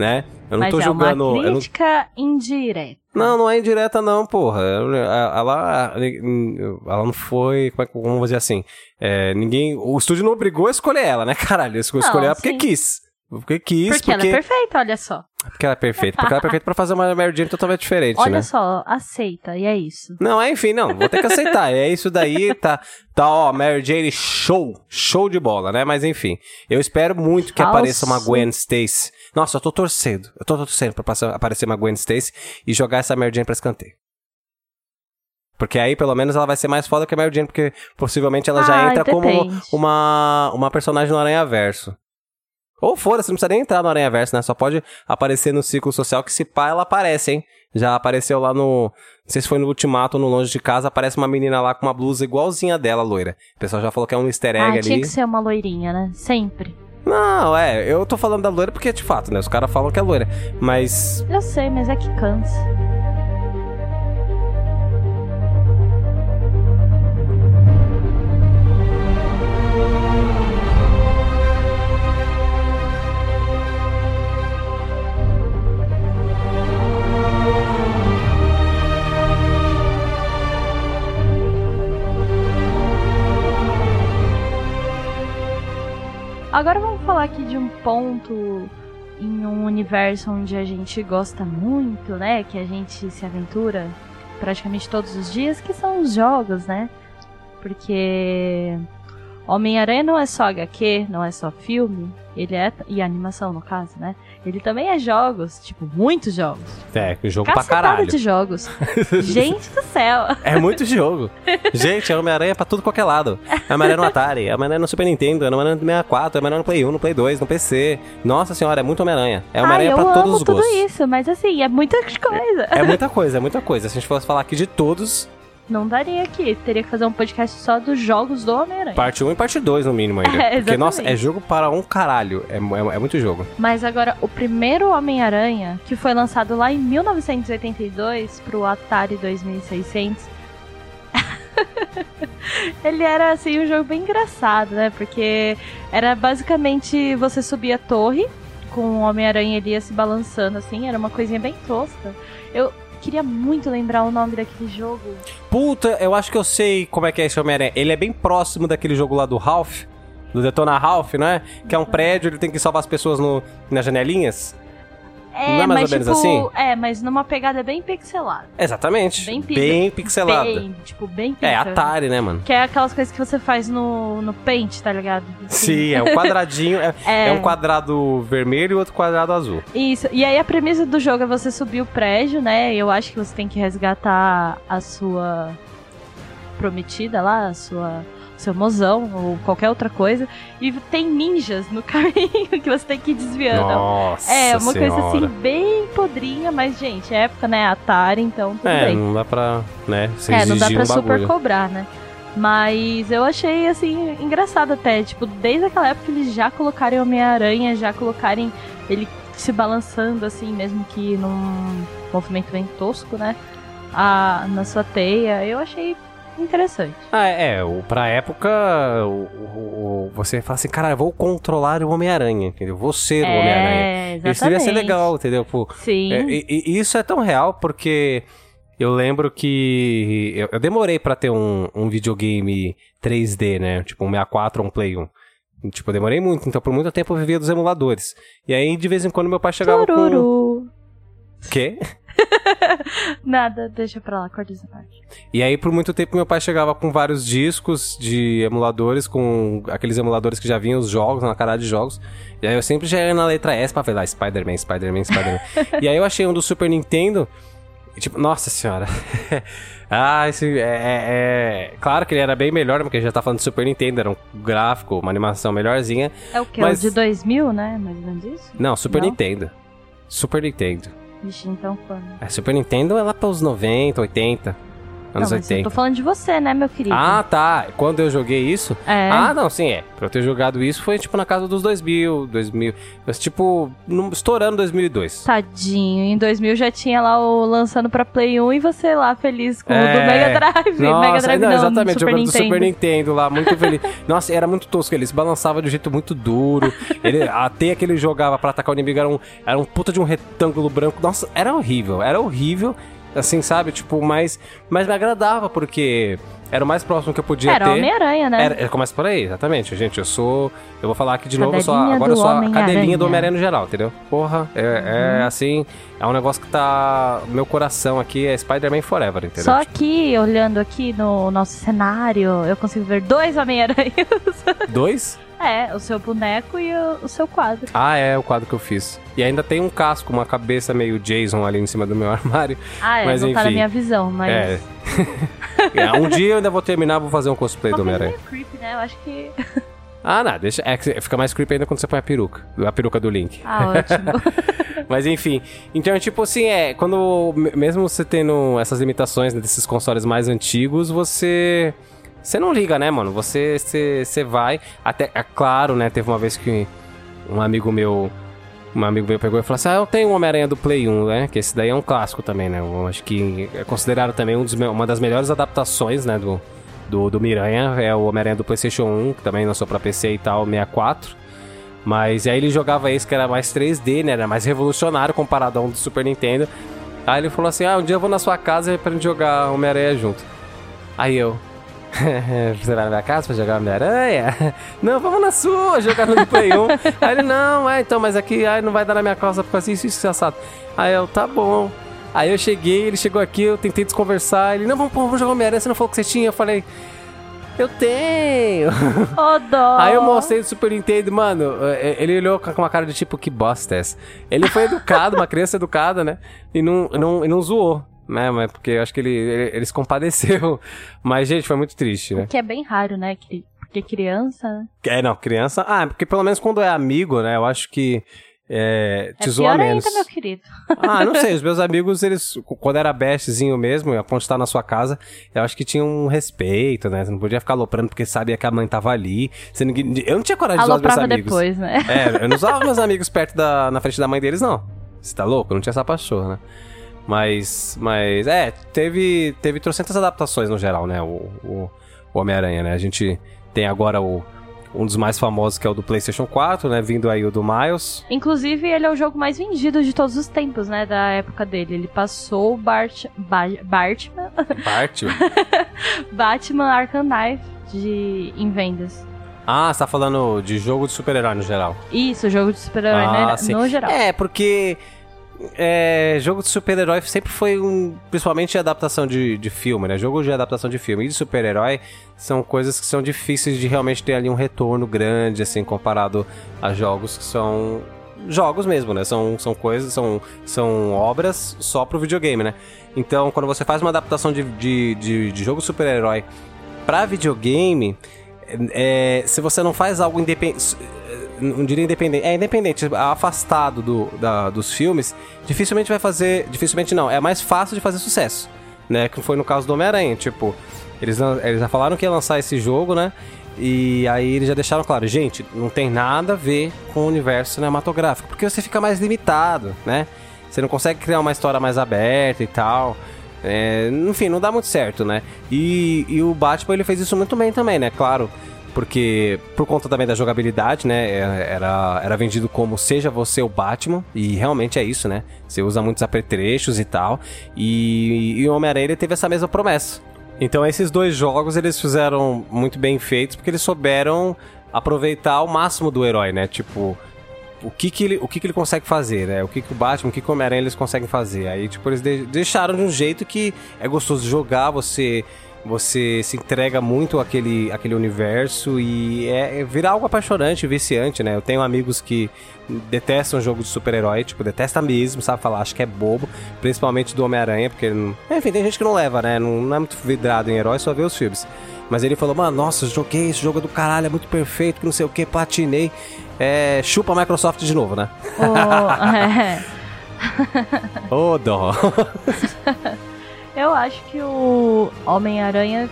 né? Eu não Mas tô é julgando. uma eu não- crítica indireta. Não, não é indireta não, porra. Ela, ela não foi, como é como vou dizer assim, é, ninguém, o estúdio não obrigou a escolher ela, né, caralho? Ele escolheu ela porque sim. quis. Porque quis, Porque, ela é perfeita, olha só. porque ela é perfeita. Porque ela é perfeita pra fazer uma Mary Jane totalmente diferente, Olha né? só, aceita, e é isso. Não, é, enfim, não, vou ter que aceitar. É isso daí, tá, tá, ó, Mary Jane, show, show de bola, né? Mas enfim, eu espero muito que Falso. apareça uma Gwen Stacy. Nossa, eu tô torcendo, eu tô torcendo pra passar- aparecer uma Gwen Stacy e jogar essa Mary Jane pra escanteio. Porque aí, pelo menos, ela vai ser mais foda que a Mary Jane, porque possivelmente ela já Ah, entra como depende. uma, uma personagem no Aranha Verso. Ou fora, você não precisa nem entrar no Aranha Verso, né? Só pode aparecer no ciclo social, que se pá, ela aparece, hein? Já apareceu lá no. Não sei se foi no Ultimato ou no Longe de Casa, aparece uma menina lá com uma blusa igualzinha dela, loira. O pessoal já falou que é um easter egg Ah, ali. tinha que ser uma loirinha, né? Sempre. Não, é, eu tô falando da loira porque de fato, né? Os caras falam que é loira. Mas. Eu sei, mas é que cansa. Falar aqui de um ponto em um universo onde a gente gosta muito, né? Que a gente se aventura praticamente todos os dias, que são os jogos, né? Porque Homem-Aranha não é só HQ, não é só filme, ele é. E animação, no caso, né? Ele também é jogos, tipo, muitos jogos. É, jogo Cacetada pra caralho. de jogos. Gente do céu. É muito jogo. Gente, é Homem-Aranha pra tudo qualquer lado. É Homem-Aranha no Atari, é Homem-Aranha no Super Nintendo, é Homem-Aranha no 64, é Homem-Aranha no Play 1, no Play 2, no PC. Nossa senhora, é muito Homem-Aranha. É Homem-Aranha pra eu todos amo os tudo gostos. isso, mas assim, é muita coisa. É muita coisa, é muita coisa. Se a gente fosse falar aqui de todos, Não daria aqui. Teria que fazer um podcast só dos jogos do Homem-Aranha. parte 1 e parte 2 no mínimo ainda. É, Porque, nossa, é jogo para um caralho. É, é, é muito jogo. Mas agora, o primeiro Homem-Aranha, que foi lançado lá em 1982 pro Atari 2600, ele era assim um jogo bem engraçado, né? Porque era basicamente você subir a torre com o Homem-Aranha ele ia se balançando assim, era uma coisinha bem tosca. Eu queria muito lembrar o nome daquele jogo. Puta, eu acho que eu sei como é que é esse Homem-Aranha. Ele é bem próximo daquele jogo lá do Ralph. Do Detona Ralph, né? Que é um prédio, ele tem que salvar as pessoas no, nas janelinhas. É, Não é mais mas ou menos tipo, assim? é, mas numa pegada bem pixelada. Exatamente. Bem Bem, pixel- pixelada. Bem, tipo, bem É, pixel. Atari, né, mano? Que é aquelas coisas que você faz no, no Paint, tá ligado? Sim, é um quadradinho. É, É. é um quadrado vermelho e outro quadrado azul. Isso. E aí a premissa do jogo é você subir o prédio, né? Eu acho que você tem que resgatar a sua prometida lá, a sua seu mozão ou qualquer outra coisa. E tem ninjas no caminho que você tem que ir desviando. Nossa é, uma coisa senhora. assim bem podrinha, mas gente, é época, né? Atari, então tudo É, bem. não dá pra, né, É, não dá pra um super bagulho. cobrar, né? Mas eu achei, assim, engraçado até. Tipo, desde aquela época eles já colocarem Homem-Aranha, já colocarem ele se balançando, assim, mesmo que num movimento bem tosco, né? A, na sua teia. Eu achei interessante. Ah, é, o, pra época, o, o- o- você fala assim, cara, eu vou controlar o Homem-Aranha, entendeu? Vou ser o Homem-Aranha. É. Isso devia ser legal, entendeu? Pô, Sim. É, e, e isso é tão real porque eu lembro que eu, eu demorei pra ter um, um videogame 3D, né? Tipo um 64 ou um Play 1. E, Tipo, eu demorei muito, então por muito tempo eu vivia dos emuladores. E aí, de vez em quando, meu pai chegava com... Tururu. Quê? Nada, deixa pra lá, corta essa parte. E aí, por muito tempo, meu pai chegava com vários discos de emuladores, com aqueles emuladores que já vinham os jogos, na cara de jogos. E aí eu sempre já ia na letra S pra ver lá, Spider-Man, Spider-Man, Spider-Man. e aí eu achei um do Super Nintendo, e tipo, nossa senhora. ah, esse é, é- é- Claro que ele era bem melhor, porque a gente já tá falando do Super Nintendo, era um gráfico, uma animação melhorzinha. É o que? Mas- O de 2000, né? Mais ou menos isso? Não, Super Não? Nintendo. Super Nintendo. Vixe, então quando? É, Super Nintendo é lá pelos 90, 80, anos não, mas eu 80. tô falando de você, né, meu querido? Ah, tá. Quando eu joguei isso, é. Ah, não, sim, é. Pra eu ter jogado isso foi tipo na casa dos 2000, 2000. Mas tipo, num- estourando 2002. Tadinho, em 2000 já tinha lá o lançando pra Play 1 e você lá feliz com o É. do Mega Drive. Nossa, Mega Drive não, não, exatamente, do Super jogando do Nintendo. Super Nintendo lá, muito feliz. Nossa, era muito tosco, ele se balançava de um jeito muito duro. Ele, a teia que ele jogava pra atacar o inimigo era um, era um puta de um retângulo branco. Nossa, era horrível, era horrível. Assim, sabe? Tipo, mas, mas me agradava, porque era o mais próximo que eu podia Era ter. Homem-Aranha, né? Era, era- começa por aí, exatamente. Gente, eu sou. Eu vou falar aqui de novo, Cadelinha agora eu sou a cadelinha do Homem-Aranha no geral, entendeu? Porra, é, é assim. É um negócio que tá. Meu coração aqui é Spider-Man Forever, entendeu? Só que, olhando aqui no nosso cenário, eu consigo ver dois Homem-Aranhas. Dois? é, o seu boneco e o, o seu quadro. Ah, é o quadro que eu fiz. E ainda tem um casco, uma cabeça meio Jason ali em cima do meu armário. Ah, é, Mas não tá na enfim. minha visão, mas... É. É, um dia eu ainda vou terminar, vou fazer um cosplay Uma do Homem-Aranha. meio creepy, né? Eu acho que... Ah, não, deixa. É fica mais creepy ainda quando você põe a peruca. A peruca do Link. Ah, ótimo. Mas enfim, então tipo assim, é, quando me- mesmo você tendo essas limitações né, desses consoles mais antigos, você você não liga, né, mano? Você você, você vai até é claro, né, teve uma vez que um amigo meu um amigo meu pegou e falou assim: "Ah, eu tenho um Homem-Aranha do Play 1, né? Que esse daí é um clássico também, né? Eu acho que é considerado também um dos uma das melhores adaptações, né, do do, do Miranha, é o Homem-Aranha do PlayStation 1, que também lançou pra PC e tal, 64. Mas aí ele jogava esse que era mais 3D, né? Era mais revolucionário comparado a um do Super Nintendo. Aí ele falou assim: Ah, um dia eu vou na sua casa pra gente jogar Homem-Aranha junto. Aí eu. Você vai na minha casa pra jogar Homem-Aranha? Não, vamos na sua, jogar no Play 1. Aí ele, não, é, então, mas aqui ai, não vai dar na minha casa por causa disso, isso, assado. Aí eu, tá bom. Aí eu cheguei, ele chegou aqui, eu tentei desconversar. Ele, não, vamos, vamos jogar Homem-Aranha, você não falou que você tinha? Eu falei, eu tenho. Ô, dó. Aí eu mostrei o Super Nintendo, mano. é, Ele olhou com uma cara de tipo, que bosta é essa? Ele foi educado, uma criança educada, né? E não, não, e não zoou, né? Mas porque eu acho que ele, ele, ele se compadeceu. Mas, gente, foi muito triste, né? Que é bem raro, né? que- Porque criança. É, não, criança. Ah, porque pelo menos quando é amigo, né? Eu acho que. É, É te zoa pior menos. ainda, meu querido. Ah, não sei, os meus amigos, eles, quando era bestzinho mesmo, a ponte estar na sua casa, eu acho que tinham um respeito, né? Você não podia ficar aloprando porque sabia que a mãe tava ali. Você eu não tinha coragem de zoar os meus amigos. depois, né? É, eu não usava meus amigos perto da, na frente da mãe deles, não. Você tá louco? Eu não tinha essa paixão, né? Mas, mas, é, teve, teve trocentas adaptações no geral, né? O, o, o Homem-Aranha, né? A gente tem agora o, um dos mais famosos que é o do PlayStation 4, né? Vindo aí o do Miles. Inclusive, ele é o jogo mais vendido de todos os tempos, né? Da época dele. Ele passou o Bart, Ba- Bartman, Bart. Batman Arkham Knife de, em vendas. ah, você tá falando de jogo de super-herói no geral. Isso, jogo de super-herói Ah, né, no geral. É, porque é, jogo de super-herói sempre foi um. Principalmente adaptação de, de filme, né? Jogo de adaptação de filme e de super-herói são coisas que são difíceis de realmente ter ali um retorno grande, assim, comparado a jogos que são. Jogos mesmo, né? São, são coisas, são, são obras só pro videogame, né? Então, quando você faz uma adaptação de, de, de, de jogo super-herói pra videogame, é, se você não faz algo independente. Não diria independente. É independente, afastado do, da- dos filmes, dificilmente vai fazer. Dificilmente não, é mais fácil de fazer sucesso. Né? Que foi no caso do Homem-Aranha. Tipo, eles, eles já falaram que ia lançar esse jogo, né? E aí eles já deixaram claro, gente, não tem nada a ver com o universo cinematográfico, porque você fica mais limitado, né? Você não consegue criar uma história mais aberta e tal. É, enfim, não dá muito certo, né? E, e o Batman ele fez isso muito bem também, né? Claro, porque por conta também da jogabilidade, né? é- Era, era vendido como seja você o Batman, e realmente é isso, né? Você usa muitos apetrechos e tal. E, e o Homem-Aranha teve essa mesma promessa. Então esses dois jogos eles fizeram muito bem feitos porque eles souberam aproveitar o máximo do herói, né? Tipo, o que que ele, o que que ele consegue fazer, né? O que que o Batman, o que que o Homem-Aranha eles conseguem fazer. Aí, tipo, eles de- deixaram de um jeito que é gostoso jogar, você você se entrega muito àquele, àquele universo e é, é vira algo apaixonante, viciante, né? Eu tenho amigos que detestam jogo de super-herói, tipo, detesta mesmo, sabe falar, acho que é bobo, principalmente do Homem-Aranha, porque, não- enfim, tem gente que não leva, né? Não, não é muito vidrado em herói, só vê os filmes. Mas ele falou, mano, nossa, joguei esse jogo é do caralho, é muito perfeito, que não sei o que, platinei. É, chupa a Microsoft de novo, né? O- é. Ô, dó. Eu acho que o Homem-Aranha,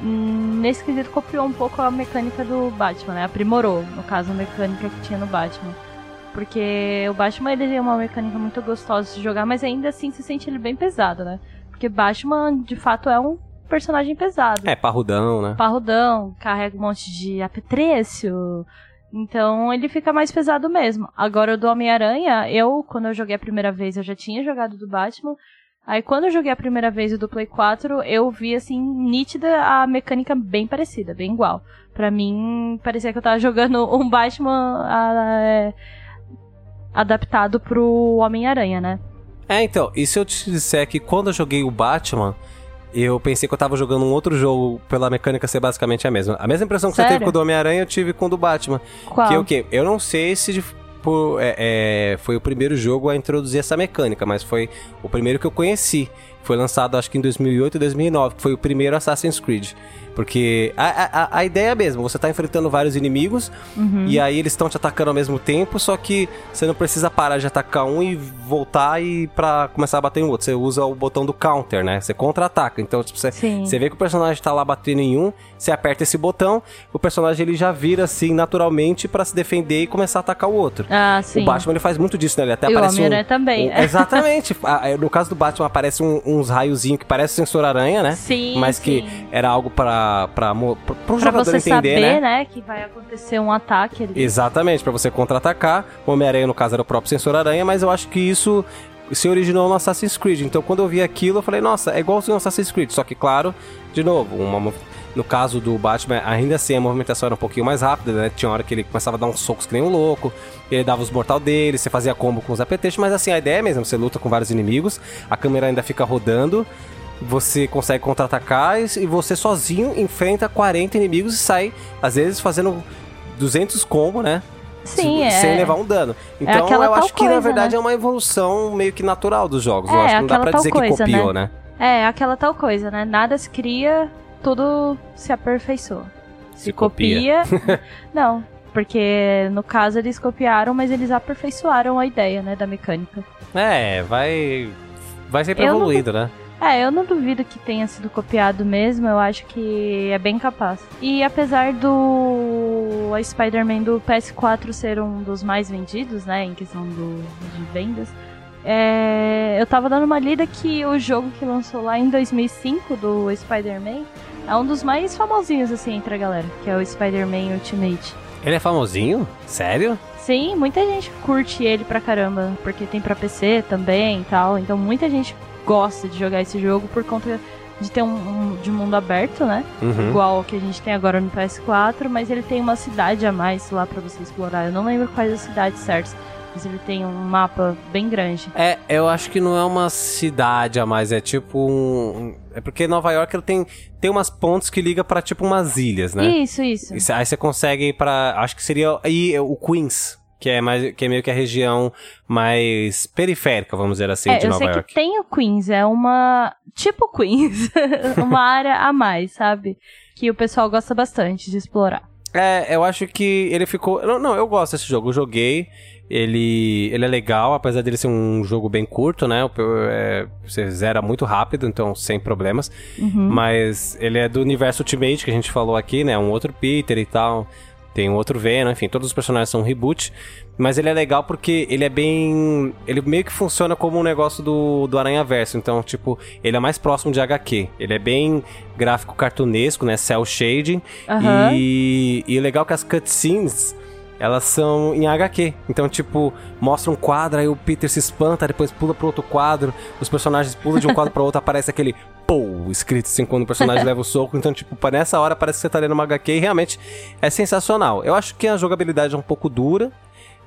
hum, nesse quesito, copiou um pouco a mecânica do Batman, né? Aprimorou, no caso, a mecânica que tinha no Batman. Porque o Batman, ele tem uma mecânica muito gostosa de jogar, mas ainda assim se sente ele bem pesado, né? Porque Batman, de fato, é um personagem pesado. É, parrudão, né? Parrudão, carrega um monte de apetrecho. Então ele fica mais pesado mesmo. Agora o do Homem-Aranha, eu, quando eu joguei a primeira vez, eu já tinha jogado do Batman. Aí quando eu joguei a primeira vez o do Play 4, eu vi assim, nítida a mecânica bem parecida, bem igual. Pra mim, parecia que eu tava jogando um Batman ah, é, adaptado pro Homem-Aranha, né? É, então, e se eu te disser que quando eu joguei o Batman, eu pensei que eu tava jogando um outro jogo pela mecânica ser basicamente a mesma. A mesma impressão que você Sério? teve com o do Homem-Aranha, eu tive com o do Batman. Qual? Que é o quê? Eu não sei se por- é, é, foi o primeiro jogo a introduzir essa mecânica, mas foi o primeiro que eu conheci. Foi lançado acho que em 2008 e 2009, que foi o primeiro Assassin's Creed. Porque a, a, a ideia é a mesma, você tá enfrentando vários inimigos Uhum. e aí eles estão te atacando ao mesmo tempo, só que você não precisa parar de atacar um e voltar e para começar a bater em outro. Você usa o botão do counter, né? Você contra-ataca. Então, tipo, você, Sim. você vê que o personagem tá lá batendo em um, você aperta esse botão, o personagem ele já vira assim naturalmente para se defender e começar a atacar o outro. Ah, sim. O Batman ele faz muito disso, né? Ele até E o aparece um, Homem-Aranha também. um- exatamente. Ah, é, no caso do Batman aparece um- uns raiozinhos que parece sensor aranha, né? Sim, Mas que sim. era algo para para pro Pra jogador você entender, saber, né? né? que vai acontecer um ataque ali. Exatamente, pra você contra-atacar. O Homem-Aranha, no caso, era o próprio sensor aranha, mas eu acho que isso se originou no Assassin's Creed. Então quando eu vi aquilo, eu falei, nossa, é igual ao Assassin's Creed. Só que, claro, de novo, uma, no caso do Batman, ainda assim a movimentação era um pouquinho mais rápida, né? Tinha hora que ele começava a dar uns socos que nem um louco, ele dava os mortal dele, você fazia combo com os apetrechos, mas assim, a ideia é mesmo, você luta com vários inimigos, a câmera ainda fica rodando, você consegue contra-atacar e você sozinho enfrenta 40 inimigos e sai, às vezes, fazendo 200 combos, né? Sim, é. Sem levar um dano. Então aquela eu acho que na coisa, verdade né? é uma evolução meio que natural dos jogos. É, eu acho que não dá pra dizer que coisa, copiou, né? né? É, aquela tal coisa, né? Nada se cria, tudo se aperfeiçoa. Se, Se copia. copia. não, porque no caso eles copiaram, mas eles aperfeiçoaram a ideia, né, da mecânica. É, vai. Vai sempre Eu evoluindo, né? É, eu não duvido que tenha sido copiado mesmo, eu acho que é bem capaz. E apesar do Spider-Man do PS4 ser um dos mais vendidos, né, em questão do, de vendas, é, eu tava dando uma lida que o jogo que lançou lá em 2005 do Spider-Man é um dos mais famosinhos, assim, entre a galera, que é o Spider-Man Ultimate. Ele é famosinho? Sério? Sim, muita gente curte ele pra caramba, porque tem pra PC também e tal. Então muita gente gosta de jogar esse jogo por conta de ter um, um- de mundo aberto, né? Uhum. Igual o que a gente tem agora no PS4, mas ele tem uma cidade a mais lá pra você explorar. Eu não lembro quais as cidades certas, mas ele tem um mapa bem grande. É, eu acho que não é uma cidade a mais, é tipo um. É porque Nova York ele tem, tem umas pontes que liga pra tipo umas ilhas, né? Isso, isso. Aí você consegue ir pra. Acho que seria aí o Queens, que é, mais, que é meio que a região mais periférica, vamos dizer assim, É, de eu Nova sei York. que tem o Queens, é uma. Tipo Queens. uma área a mais, sabe? Que o pessoal gosta bastante de explorar. É, eu acho que ele ficou. Não, não, eu gosto desse jogo. Eu joguei. Ele, ele é legal, apesar dele ser um jogo bem curto, né? É, você zera muito rápido, então sem problemas. Uhum. Mas ele é do universo Ultimate que a gente falou aqui, né? Um outro Peter e tal. Tem um outro Venom, enfim, todos os personagens são um reboot. Mas ele é legal porque ele é bem. Ele meio que funciona como um negócio do, do Aranha Verso. Então, tipo, ele é mais próximo de HQ. Ele é bem gráfico cartunesco, né? Cell shading. Aham. E, e o legal é que as cutscenes. Elas são em HQ. Então, tipo, mostra um quadro, aí o Peter se espanta, depois pula pro outro quadro, os personagens pulam de um quadro pro outro, aparece aquele escrito assim quando o personagem leva o soco. Então, tipo, nessa hora parece que você tá lendo uma HQ e realmente é sensacional. Eu acho que a jogabilidade é um pouco dura.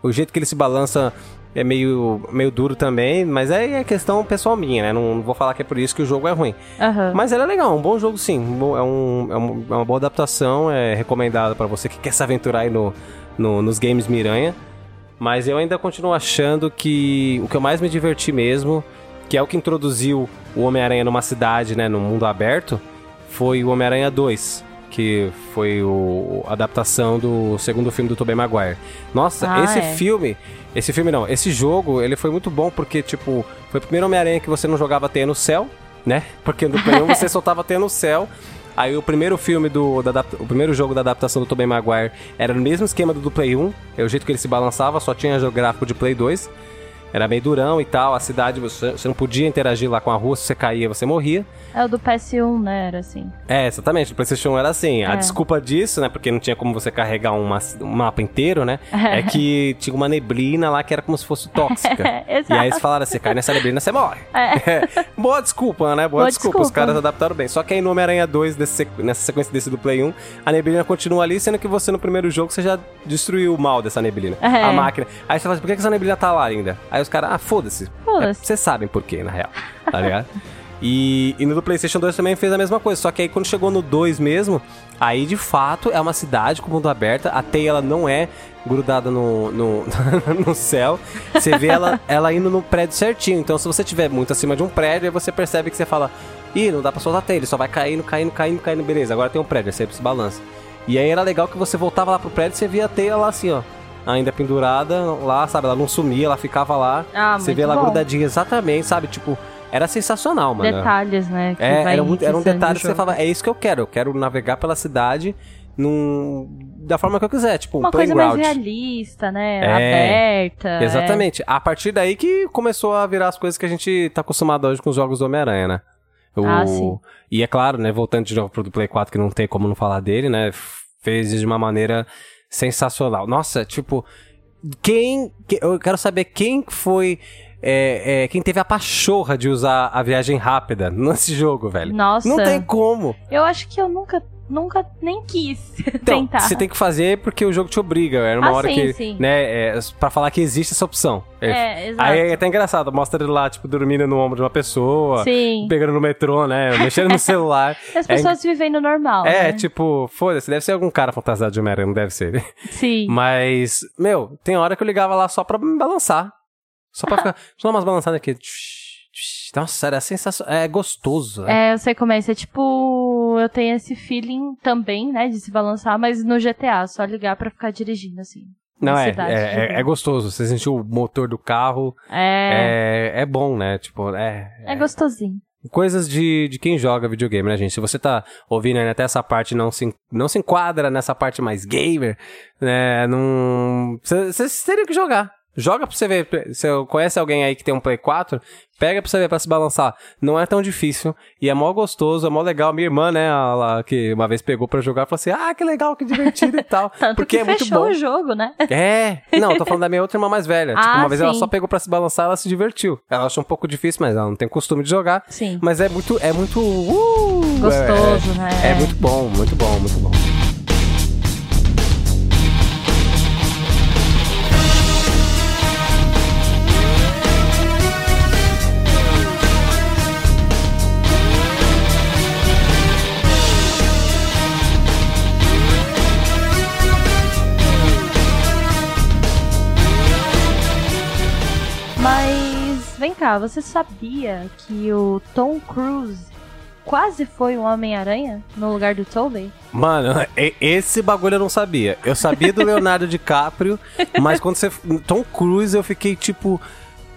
O jeito que ele se balança é meio, meio duro também, mas aí é questão pessoal minha, né? Não vou falar que é por isso que o jogo é ruim. Aham. Mas ele é legal, um bom jogo sim. É, um, é, um- é uma boa adaptação, é recomendado pra você que quer se aventurar aí no, no- nos games Miranha. Mas eu ainda continuo achando que o que eu mais me diverti mesmo, que é o que introduziu o Homem-Aranha numa cidade, né, no mundo aberto, foi o Homem-Aranha 2, que foi o, a adaptação do segundo filme do Tobey Maguire. Nossa, Ah, esse é. filme, esse filme não, esse jogo, ele foi muito bom porque, tipo, foi o primeiro Homem-Aranha que você não jogava teia no céu, né? Porque no Play 1 você soltava teia no céu. Aí o primeiro filme do. Da, o primeiro jogo da adaptação do Tobey Maguire era no mesmo esquema do do Play 1. É o jeito que ele se balançava, só tinha gráfico de Play 2. Era meio durão e tal. A cidade, você, você não podia interagir lá com a rua, se você caía, você morria. É o do PS1, né? Era assim. É, exatamente. O PlayStation 1 era assim. A É. desculpa disso, né? Porque não tinha como você carregar uma- um mapa inteiro, né? É que tinha uma neblina lá que era como se fosse tóxica. e Exato. aí eles falaram assim: cai nessa neblina, você morre. É. Boa desculpa, né? Boa, Boa desculpa. Os desculpa. caras adaptaram bem. Só que aí no Homem-Aranha 2, desse nessa sequência desse do Play 1, a neblina continua ali, sendo que você no primeiro jogo você já destruiu o mal dessa neblina. É. A máquina. Aí você fala assim, por que que essa neblina tá lá ainda? Aí os caras, ah, foda-se. Foda-se. É, Vocês sabem por quê, na real. Tá ligado? E, e no do PlayStation 2 também fez a mesma coisa. Só que aí quando chegou no 2 mesmo, aí de fato é uma cidade com mundo aberto. A teia ela não é grudada no, no, no céu. Você vê ela, ela indo no prédio certinho. Então se você estiver muito acima de um prédio, aí você percebe que você fala: Ih, não dá pra soltar a teia, ele só vai caindo, caindo, caindo, caindo. Beleza, agora tem um prédio, aí você se balança. E aí era legal que você voltava lá pro prédio e você via a teia lá assim, ó. Ainda pendurada lá, sabe? Ela não sumia, ela ficava lá. Ah, você vê ela bom. grudadinha exatamente, sabe? Tipo, era sensacional, mano. Detalhes, né? É, era, muito, era um detalhe que você falava, é isso que eu quero, eu quero navegar pela cidade num, da forma que eu quiser, tipo um Uma coisa mais realista, né? É, Aberta. é. Exatamente. A partir daí que começou a virar as coisas que a gente tá acostumado hoje com os jogos do Homem-Aranha, né? O- Ah, sim. E é claro, né, voltando de novo pro Play 4, que não tem como não falar dele, né? Fez de uma maneira sensacional. Nossa, tipo, quem. que- Eu quero saber quem foi é, é, quem teve a pachorra de usar a viagem rápida nesse jogo, velho. Nossa. Não tem como. Eu acho que eu nunca, nunca nem quis Então, tentar. você tem que fazer porque o jogo te obriga. Era uma Ah, hora sim, que, sim. né, é, pra falar que existe essa opção. É. É, exato. Aí é até engraçado, mostra ele lá, tipo, dormindo no ombro de uma pessoa, Sim. pegando no metrô, né, mexendo no celular. As pessoas vivendo normal. É, né? tipo, foda-se, deve ser algum cara fantasiado de Homem-Aranha, não deve ser. Sim. Mas, meu, tem hora que eu ligava lá só pra me balançar. Só pra ficar. Deixa eu dar umas balançadas aqui. Nossa, era sensacional. É gostoso. né? É, eu sei como é. Isso é tipo. Eu tenho esse feeling também, né? De se balançar, mas no GTA, só ligar pra ficar dirigindo, assim. Não, é, cidade, é, é, é gostoso. Você sentiu o motor do carro. É. É, é bom, né? Tipo, é. É, gostosinho. Coisas de, de quem joga videogame, né, gente? Se você tá ouvindo até essa parte não se, não se enquadra nessa parte mais gamer, né? Não. Vocês teriam que jogar. Joga pra você ver. Você conhece alguém aí que tem um Play 4? Pega pra você ver pra se balançar. Não é tão difícil. E é mó gostoso, é mó legal. Minha irmã, né, ela, que uma vez pegou pra jogar, falou assim: ah, que legal, que divertido e tal. Tanto porque que é muito fechou bom. o jogo, né? É, não, tô falando da minha outra irmã mais velha. tipo, Ah, uma vez ela sim. só pegou pra se balançar, ela se divertiu. Ela achou um pouco difícil, mas ela não tem costume de jogar. Sim. Mas é muito, é muito uh, Gostoso, é, né? É muito bom, muito bom, muito bom. Cá, você sabia que o Tom Cruise quase foi um Homem-Aranha no lugar do Tobey? Mano, esse bagulho eu não sabia. Eu sabia do Leonardo DiCaprio, mas quando você. Tom Cruise eu fiquei tipo.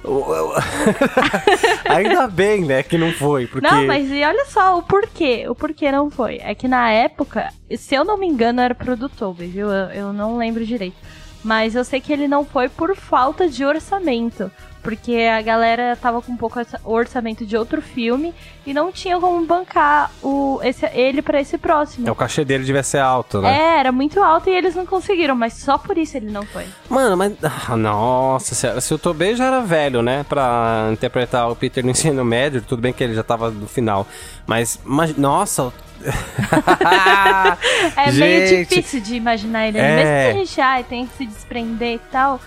Ainda bem, né, que não foi, porque. Não, mas e olha só o porquê. O porquê não foi. É que na época, se eu não me engano, era pro do Tobey, viu? Eu, eu não lembro direito. Mas eu sei que ele não foi por falta de orçamento. Porque a galera tava com um pouco orça- orçamento de outro filme e não tinha como bancar o, esse, ele pra esse próximo. É, o cachê dele devia ser alto, né? É, era muito alto e eles não conseguiram, mas só por isso ele não foi. Mano, mas. ah, nossa, senhora, se o Tobey já era velho, né? Pra interpretar o Peter no ensino médio, tudo bem que ele já tava no final. Mas, mas nossa. o- É meio Gente, difícil de imaginar ele. é. Mesmo que a gente ai, tem que se desprender e tal.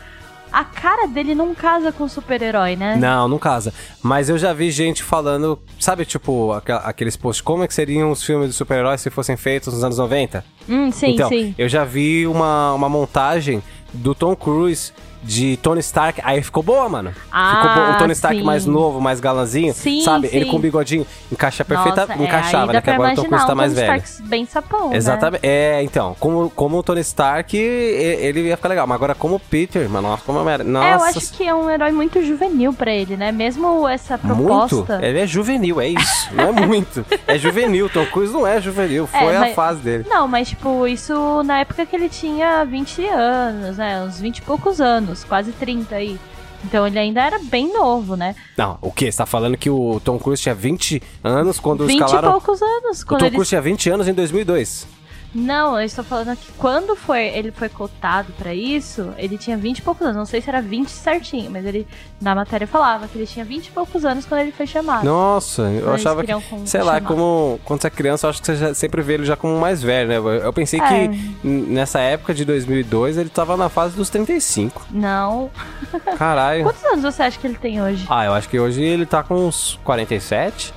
A cara dele não casa com super-herói, né? Não, não casa. Mas eu já vi gente falando, sabe, tipo, aqueles posts, como é que seriam os filmes de super-heróis se fossem feitos nos anos 90? Hum, sim, então, sim. eu já vi uma, uma montagem do Tom Cruise de Tony Stark, aí ficou boa, mano. Ah, ficou. O Tony Stark sim. mais novo, mais galanzinho, Sim, sabe? Ele sim. com bigodinho, encaixa perfeita, Nossa, é, encaixava, aí né? Que agora o Tom Cruise tá mais velho. Stark bem sapão, né? Exatamente. É, então, como, como o Tony Stark, ele ia ficar legal. Mas agora, como o Peter, mano, nossa, como era. Nossa, É, eu acho que é um herói muito juvenil pra ele, né? Mesmo essa proposta. Muito? Ele é juvenil, é isso. Não é muito. É juvenil. Tom Cruise não é juvenil. Foi É, a mas- fase dele. Não, mas tipo, isso na época que ele tinha 20 anos, né? Uns 20 e poucos anos, quase 30 aí. Então ele ainda era bem novo, né? Não, o quê? Você tá falando que o Tom Cruise tinha 20 anos quando 20 escalaram. e poucos anos. O Quando Tom eles Cruise tinha 20 anos em 2002. Não, eu estou falando que quando foi, ele foi cotado pra isso, ele tinha 20 e poucos anos. Não sei se era 20 certinho, mas ele na matéria falava que ele tinha 20 e poucos anos quando ele foi chamado. Nossa, eu Quando eles achava que. Sei lá, como quando você é criança, eu acho que você já sempre vê ele já como mais velho, né? Eu- Eu pensei É. que nessa época de 2002 ele tava na fase dos 35. Não. Caralho. Quantos anos você acha que ele tem hoje? Ah, eu acho que hoje ele tá com uns 47.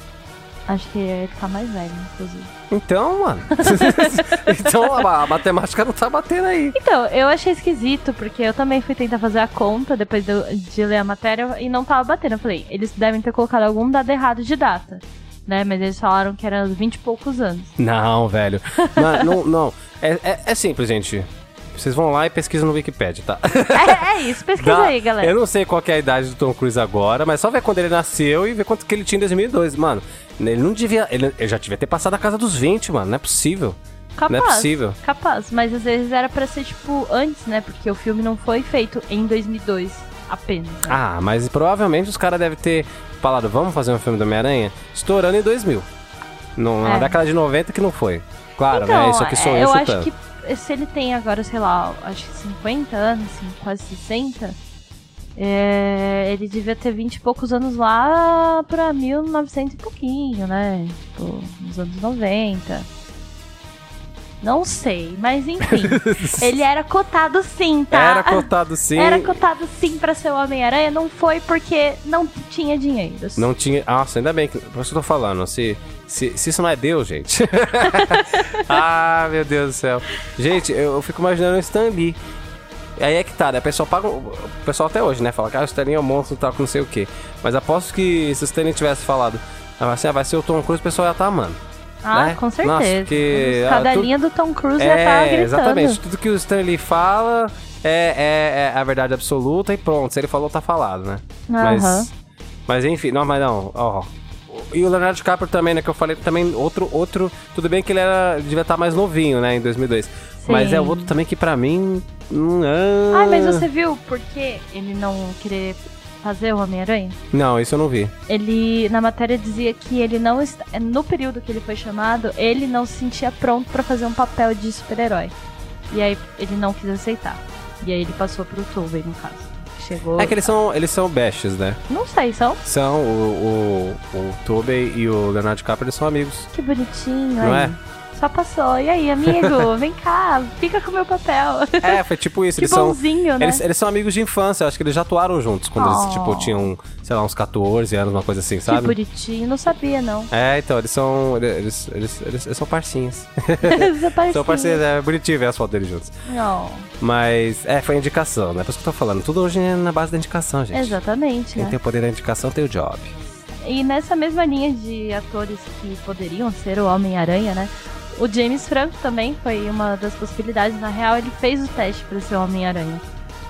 Acho que ele tá mais velho, inclusive. Então, mano. então a, a matemática não tá batendo aí. Então, eu achei esquisito, porque eu também fui tentar fazer a conta depois do- de ler a matéria e não tava batendo. Eu falei, eles devem ter colocado algum dado errado de data. Né? Mas eles falaram que era 20 e poucos anos. Não, velho. Não, não. não. É, é, é simples, gente. Vocês vão lá e pesquisam no Wikipedia, tá? É, é isso, pesquisa Dá- aí, galera. Eu não sei qual que é a idade do Tom Cruise agora, mas só ver quando ele nasceu e ver quanto que ele tinha em 2002. Mano, ele não devia. Ele, ele já devia ter passado a casa dos 20, mano. Não é possível. Capaz, Não é possível. Capaz, mas às vezes era pra ser, tipo, antes, né? Porque o filme não foi feito em 2002 apenas. né? Ah, mas provavelmente os caras devem ter falado, vamos fazer um filme do Homem-Aranha? Estourando em 2000. No, Na É. década de 90 que não foi. Claro, então, né? Isso aqui sou é, eu, eu chutando. acho que se ele tem agora, sei lá, acho que 50 anos, assim, quase 60, É, ele devia ter 20 e poucos anos lá pra 1900 e pouquinho, né? Tipo, nos anos 90. Não sei, mas enfim. ele era cotado sim, tá? Era cotado sim. Era cotado sim pra ser o Homem-Aranha, não foi porque não tinha dinheiro. Não tinha. Nossa, ainda bem que. Por isso que eu tô falando. Se, se, se isso não é Deus, gente. ah, meu Deus do céu. Gente, eu, eu fico imaginando o Stan Lee. Aí é que tá, né? O pessoal paga. O pessoal até hoje, né? Fala que ah, o Stan Lee é um monstro e tal, que não sei o quê. Mas aposto que se o Stan Lee tivesse falado, ah, assim, ah, vai ser o Tom Cruise, o pessoal ia estar tá amando. Ah, né? com certeza. Nossa, porque, Cada ah, tu- linha do Tom Cruise É, já tá gritando. exatamente. Tudo que o Stan Lee fala é, é, é a verdade absoluta e pronto. Se ele falou, tá falado, né? Aham. Mas, mas enfim, não, mas não, ó. E o Leonardo DiCaprio também, né? Que eu falei também, outro, outro. Tudo bem que ele era, devia estar mais novinho, né? Em 2002. Mas é Sim. outro também que pra mim. hum, ah, Ai, mas você viu por que ele não querer fazer o Homem-Aranha? Não, isso eu não vi. Ele, na matéria, dizia que ele não. No período que ele foi chamado, ele não se sentia pronto pra fazer um papel de super-herói. E aí ele não quis aceitar. E aí ele passou pro Tobey, no caso. Chegou. É que eles são, eles são bestes, né? Não sei, são. São o, o, o Tobey e o Leonardo DiCaprio, eles são amigos. Que bonitinho, Não aí. é? Só passou. E aí, amigo? Vem cá, fica com o meu papel. É, foi tipo isso. que eles são, bonzinho, né? Eles, eles são amigos de infância, acho que eles já atuaram juntos quando eles, Oh. tipo, tinham, sei lá, uns 14 anos, uma coisa assim, Que sabe? bonitinho. Não sabia, não. É, então, eles são. Eles, eles, eles, eles são parcinhos. Você parece são parcinhos, é bonitinho ver as fotos deles juntos. Não, Mas, é, foi indicação, né? Por isso que eu tô falando. Tudo hoje é na base da indicação, gente. exatamente, Quem né? tem o poder da indicação tem o job. E nessa mesma linha de atores que poderiam ser o Homem-Aranha, né? O James Franco também foi uma das possibilidades. Na real, ele fez o teste pra ser o Homem-Aranha.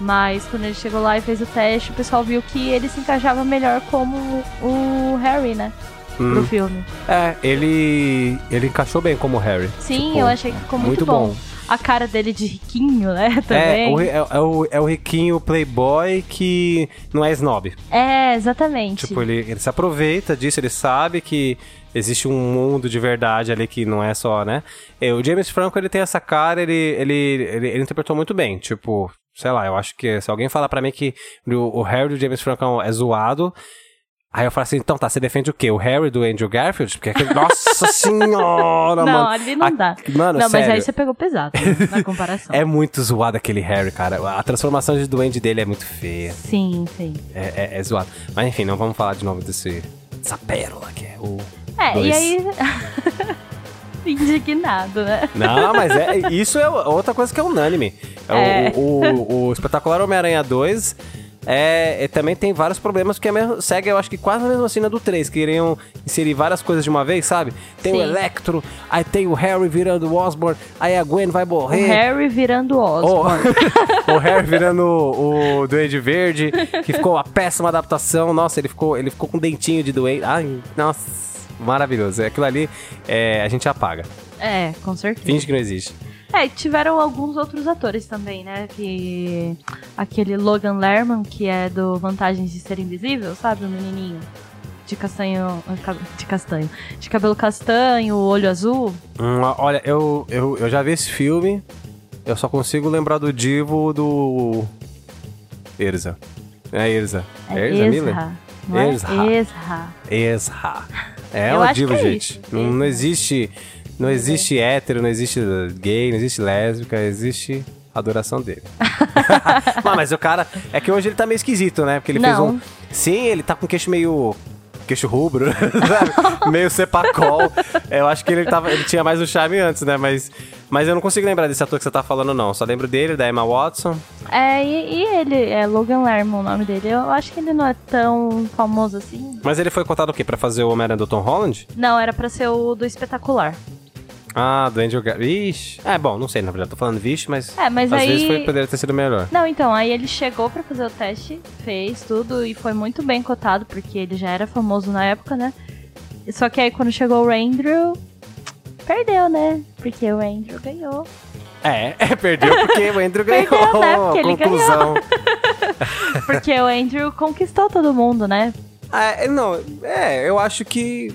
Mas quando ele chegou lá e fez o teste, o pessoal viu que ele se encaixava melhor como o Harry, né? Pro Hum. filme. É, ele. Ele encaixou bem como Harry. Sim, Tipo, eu achei que ficou muito, muito bom. A cara dele de riquinho, né? É, Também. o, é, é o, é o riquinho playboy que não é snob. É, exatamente. Tipo, ele, ele se aproveita disso, ele sabe que existe um mundo de verdade ali que não é só, né? É, o James Franco, ele tem essa cara, ele, ele, ele, ele interpretou muito bem. Tipo, sei lá, eu acho que se alguém falar pra mim que o, o Harry do James Franco é zoado, aí eu falo assim, então tá, você defende o quê? O Harry do Andrew Garfield? Porque aquele, nossa senhora, não, mano. ali não A- dá. Mano, não, sério. mas aí você pegou pesado né, na comparação. É muito zoado aquele Harry, cara. A transformação de duende dele é muito feia. Sim, sim. É, é, é zoado. Mas enfim, não vamos falar de novo desse, dessa pérola que é o. É, Dois. e aí. Indignado, né? Não, mas é, isso é outra coisa que é unânime. É, É. O, o, o espetacular Homem-Aranha 2 é, é- também tem vários problemas, porque é mesmo, segue, eu acho que quase a mesma cena do 3, que iriam inserir várias coisas de uma vez, sabe? Tem o Sim. Electro, aí tem o Harry virando o Osborn, aí a Gwen vai O morrer. Harry virando Oh, Osborn. o Harry virando o, o Duende Verde, que ficou uma péssima adaptação. Nossa, ele ficou, ele ficou com um dentinho de duende. Ai, nossa, maravilhoso. Aquilo ali é, a gente apaga. É, com certeza. Finge que não existe. É, tiveram alguns outros atores também, né? Que. Aquele Logan Lerman, que é do Vantagens de Ser Invisível, sabe? O menininho. De castanho. De castanho. De cabelo castanho, olho azul. Hum, olha, eu, eu, eu já vi esse filme. Eu só consigo lembrar do Divo do. Erza. É Erza. É Erza Miller? Ezra. É? Ezra. Ezra. Ezra. É Eu o Divo, é gente. Não, não existe. Não existe hétero, não existe gay, não existe lésbica, existe adoração dele. mas, o cara. É que hoje ele tá meio esquisito, né? Porque ele fez Não. um. Sim, ele tá com queixo meio. Queixo rubro, sabe? meio sepacol. Eu acho que ele, tava, ele tinha mais o charme antes, né? Mas, mas eu não consigo lembrar desse ator que você tá falando, não. Só lembro dele, da Emma Watson. É, e, e ele, é Logan Lerman o nome dele. Eu acho que ele não é tão famoso assim. Mas ele foi contado o quê? Pra fazer o Homem-Aranha do Tom Holland? Não, era pra ser o do espetacular. Ah, do Andrew Gar... Ixi. É, bom, não sei, na verdade. Tô falando vixe, mas... É, mas às aí- vezes foi, poderia ter sido melhor. Não, então, aí ele chegou pra fazer o teste, fez tudo e foi muito bem cotado, porque ele já era famoso na época, né? Só que aí quando chegou o Andrew, perdeu, né? Porque o Andrew ganhou. É, é, perdeu porque o Andrew ganhou. Perdeu, né? Porque ele Conclusão. Porque o Andrew conquistou todo mundo, né? É, não, é, eu acho que.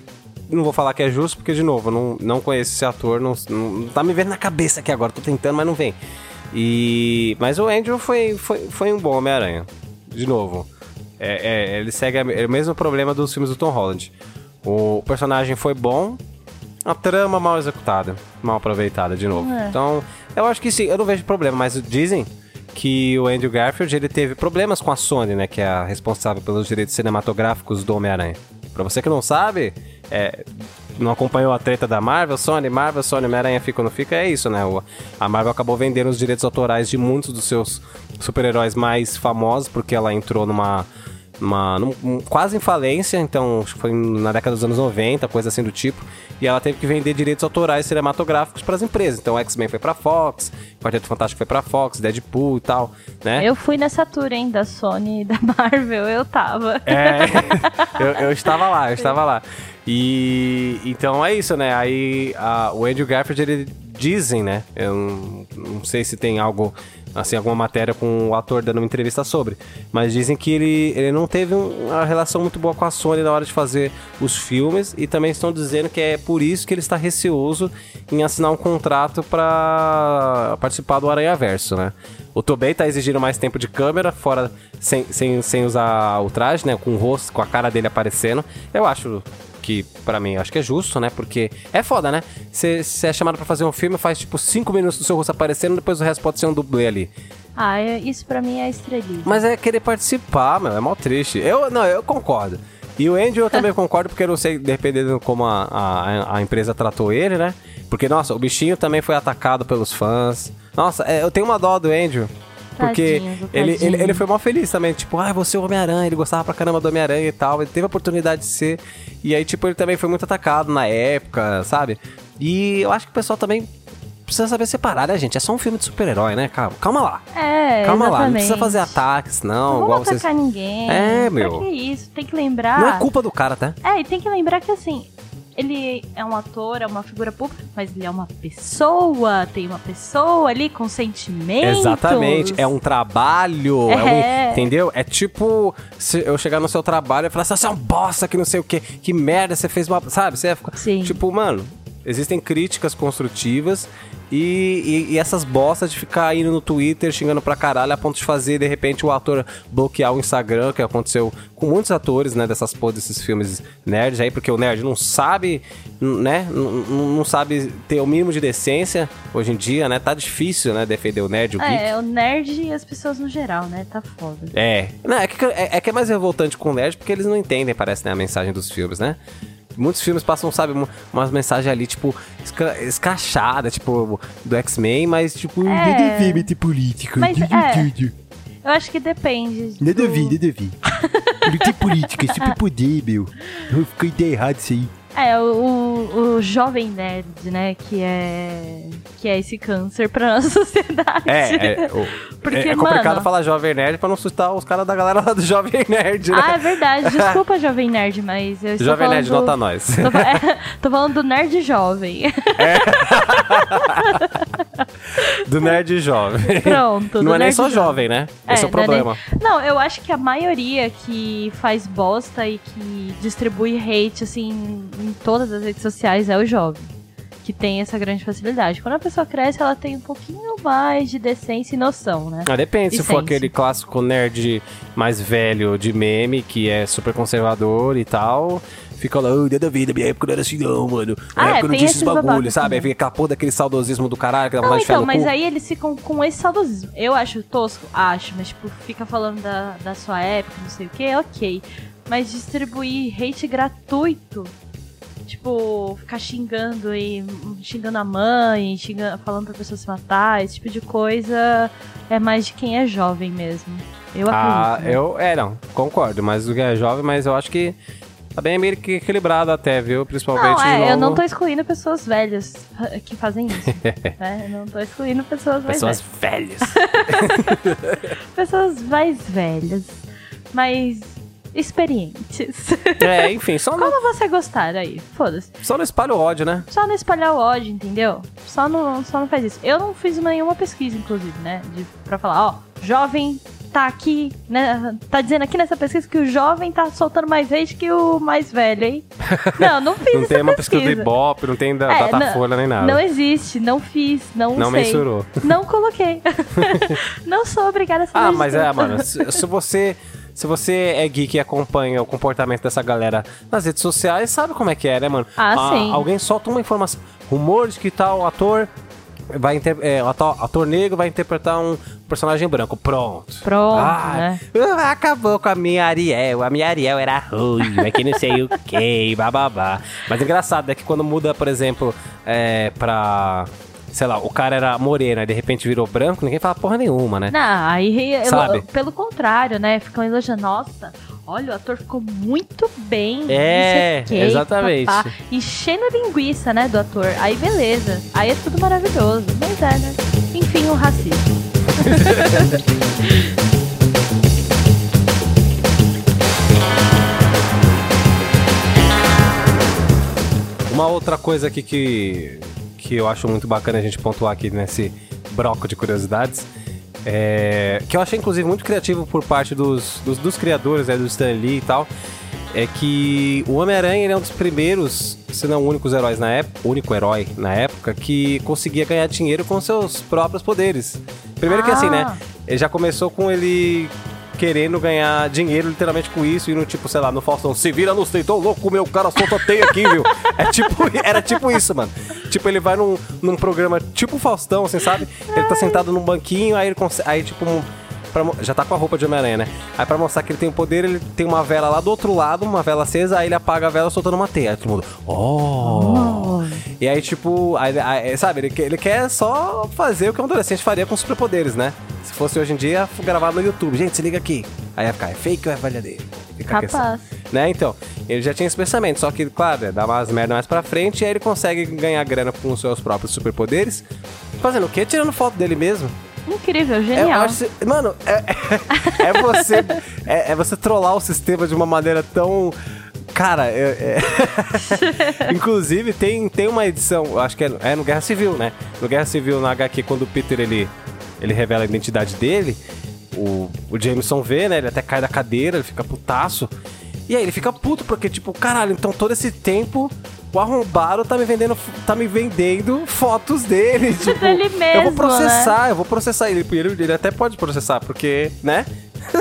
Não vou falar que é justo, porque, de novo, eu não, não conheço esse ator, não, não, tá me vendo na cabeça aqui agora, tô tentando, mas não vem. E. Mas o Andrew foi, foi, foi um bom Homem-Aranha. de novo, é, é, ele segue a- é o mesmo problema dos filmes do Tom Holland. O personagem foi bom, a trama mal executada, mal aproveitada de novo. É. Então, eu acho que sim, eu não vejo problema, mas dizem que o Andrew Garfield ele teve problemas com a Sony, né, que é a responsável pelos direitos cinematográficos do Homem-Aranha. Pra você que não sabe, é, não acompanhou a treta da Marvel, Sony, Marvel, Sony, Homem-Aranha fica ou não fica, é isso, né? A Marvel acabou vendendo os direitos autorais de muitos dos seus super-heróis mais famosos, porque ela entrou numa uma, num- um- quase em falência, então acho que foi na década dos anos 90, coisa assim do tipo, e ela teve que vender direitos autorais cinematográficos para as empresas. Então X-Men foi para Fox, Quarteto Fantástico foi para Fox, Deadpool e tal, né? Eu fui nessa tour, hein, da Sony e da Marvel, eu tava. É, eu, eu estava lá, eu estava lá. E então é isso, né? Aí a- o Andrew Garfield, ele dizem, né? Eu não, não sei se tem algo, assim, alguma matéria com o ator dando uma entrevista sobre, mas dizem que ele, ele não teve um- uma relação muito boa com a Sony na hora de fazer os filmes e também estão dizendo que é por isso que ele está receoso em assinar um contrato para participar do Aranha Verso, né? O Tobey tá exigindo mais tempo de câmera, fora sem, sem, sem usar o traje, né? Com o rosto, com a cara dele aparecendo. Eu acho que, pra mim, acho que é justo, né? Porque é foda, né? Você é chamado pra fazer um filme, faz tipo 5 minutos do seu rosto aparecendo, depois o resto pode ser um dublê ali. Ah, é- isso pra mim é estrelismo. Mas é querer participar, meu, é mal triste. Eu, não, eu concordo. E o Andrew eu também concordo, porque eu não sei, dependendo como a, a, a empresa tratou ele, né? Porque, nossa, o bichinho também foi atacado pelos fãs. Nossa, é, eu tenho uma dó do Andrew. Porque Tadinho, ele, tadinho. ele, ele foi mal feliz também, tipo, ah, você é o Homem-Aranha, ele gostava pra caramba do Homem-Aranha e tal, ele teve a oportunidade de ser. E aí, tipo, ele também foi muito atacado na época, sabe? E eu acho que o pessoal também precisa saber separar, né, gente? É só um filme de super-herói, né? Calma, calma lá. É, Calma lá, não exatamente. precisa fazer ataques, não, Não igual vamos vocês. atacar ninguém. É, meu. Pra que isso? Tem que lembrar. Não é culpa do cara, tá? É, e tem que lembrar que assim, ele é um ator, é uma figura pública, mas ele é uma pessoa, tem uma pessoa ali com sentimentos. Exatamente, é um trabalho, é. É. um, entendeu? É tipo se eu chegar no seu trabalho e falar assim, você é um bosta que não sei o que, que merda, você fez uma, sabe? Você é, Sim. tipo, mano, existem críticas construtivas e, e- e essas bostas de ficar indo no Twitter xingando pra caralho a ponto de fazer, de repente, o ator bloquear o Instagram, que aconteceu com muitos atores, né, dessas porra desses filmes nerds aí, porque o nerd não sabe, né, não sabe ter o mínimo de decência hoje em dia, né, tá difícil, né, defender o nerd, o geek. É, o nerd e as pessoas no geral, né? Tá foda. É. Não, é, que, é, é que é mais revoltante com o nerd porque eles não entendem, parece, né, a mensagem dos filmes, né? Muitos filmes passam, sabe, um- umas mensagens ali, tipo, escrachada, tipo, do X-Men, mas, tipo, É. muito político. Mas, tudo, é. tudo. Eu acho que depende. Nada a ver, nada a ver. Política política, é super poder, meu. Ficou ideia errado isso aí. É, o, o, o jovem nerd, né? Que é. Que é esse câncer pra nossa sociedade. É, é, o- Porque, é, é complicado mano- falar jovem nerd pra não assustar os caras da galera lá do jovem nerd, né? Ah, é verdade. Desculpa, jovem nerd, mas eu estou jovem falando nerd, do... nota nós. Tô, é, tô falando do nerd jovem. do nerd jovem. Pronto. Não é nem só jovem, né? Esse é o não nem- problema. Não, eu acho que a maioria que faz bosta e que distribui hate, assim, em todas as redes sociais é o jovem. Que tem essa grande facilidade. Quando a pessoa cresce, ela tem um pouquinho mais de decência e noção, né? Ah, depende, E se for aquele clássico nerd mais velho de meme, que é super conservador e tal. Fica lá, oh, nada a ver, na minha época não era assim não, mano. Na Ah, é, época não tinha esses bagulho, sabe? Aí fica aquela porra daquele saudosismo do caralho, que dá Não, vontade então, mas aí eles ficam com esse saudosismo. Eu acho tosco? Acho, mas tipo, fica falando da, da sua época, não sei o que, ok. Mas distribuir hate gratuito, tipo, ficar xingando e xingando a mãe, xingando, falando pra pessoa se matar, esse tipo de coisa é mais de quem é jovem mesmo. Eu Ah, acredito. né? eu. É, não, concordo, mas o que é jovem, mas eu acho que tá bem meio que equilibrado até, viu? Principalmente Não, é, eu não tô excluindo pessoas velhas ah, que fazem isso. né? Eu não tô excluindo pessoas mais Pessoas velhas. velhas. Pessoas mais velhas, mais experientes. é, enfim, só não, Como você gostar aí? Foda-se. só não espalha o ódio, né? Só não espalhar o ódio, entendeu? Só não, só não faz isso. Eu não fiz nenhuma pesquisa, inclusive, né? De, pra falar, ó, jovem tá aqui, né? Tá dizendo aqui nessa pesquisa que o jovem tá soltando mais hate que o mais velho, hein? Não, não fiz Não tem uma pesquisa. pesquisa do Ibope, não tem da É, Datafolha nem nada. Não existe, não fiz, não, Não sei. mensurou. Não coloquei. não sou obrigada a saber Ah, mas é, mano, se, se você. Se você é geek e acompanha o comportamento dessa galera nas redes sociais, sabe como é que é, né, mano? Ah, sim. Alguém solta uma informação. Rumor de que tal ator vai inter... é, o ator, ator negro vai interpretar um personagem branco. Pronto. Pronto, Ah, né? ah, Acabou com a minha Ariel. A minha Ariel era ruim, é que não sei o que, bababá. Mas é engraçado é que quando muda, por exemplo, é, pra. Sei lá, o cara era moreno, aí de repente virou branco, ninguém fala porra nenhuma, né? Não, aí Sabe? pelo contrário, né? Ficam elogiando. Nossa, olha, o ator ficou muito bem. É, quê, exatamente. papá. Enchendo a linguiça, né, do ator. Aí beleza. Aí é tudo maravilhoso. Mas é, né? Enfim, o racismo. Uma outra coisa aqui que, que eu acho muito bacana a gente pontuar aqui nesse broco de curiosidades. É, que eu achei inclusive muito criativo por parte dos, dos, dos criadores, né, do Stan Lee e tal. É que o Homem-Aranha é um dos primeiros, se não únicos heróis na época, único herói na época, que conseguia ganhar dinheiro com seus próprios poderes. Primeiro que assim, né? Ah. Ele já começou com ele querendo ganhar dinheiro literalmente com isso e no tipo, sei lá, no Faustão, se vira nos teitos, louco, meu cara solta teia aqui, viu? É tipo, era tipo isso, mano. Tipo, ele vai num, num programa tipo Faustão, assim, sabe? Ele tá sentado num banquinho, aí ele consegue, aí tipo, um- pra já tá com a roupa de Homem-Aranha, né? Aí pra mostrar que ele tem o poder, ele tem uma vela lá do outro lado, uma vela acesa, aí ele apaga a vela soltando uma teia. Aí todo mundo, oh! E aí, tipo, aí- aí, sabe, ele, quer- ele quer só fazer o que um adolescente faria com superpoderes, né? Se fosse hoje em dia, gravado no YouTube. Gente, se liga aqui. Aí ia ficar, é fake ou é verdadeiro? Fica questão. Capaz. Né, então, ele já tinha esse pensamento, só que, claro, dá umas merda mais pra frente e aí ele consegue ganhar grana com os seus próprios superpoderes. Fazendo o quê? Tirando foto dele mesmo. Incrível, É, genial. acho mano, é, é, é você é, é você trollar o sistema de uma maneira tão. Cara, é- é- inclusive tem, tem uma edição, eu acho que é, é no Guerra Civil, né? No Guerra Civil, na HQ, quando o Peter ele, ele revela a identidade dele, o, o Jameson vê, né? Ele até cai da cadeira, ele fica putaço. E aí ele fica puto, porque, tipo, caralho, então todo esse tempo o arrombado tá me vendendo, tá me vendendo fotos dele. Tipo, Dele eu vou mesmo, processar, eu vou processar ele. Ele, ele até pode processar, porque, né?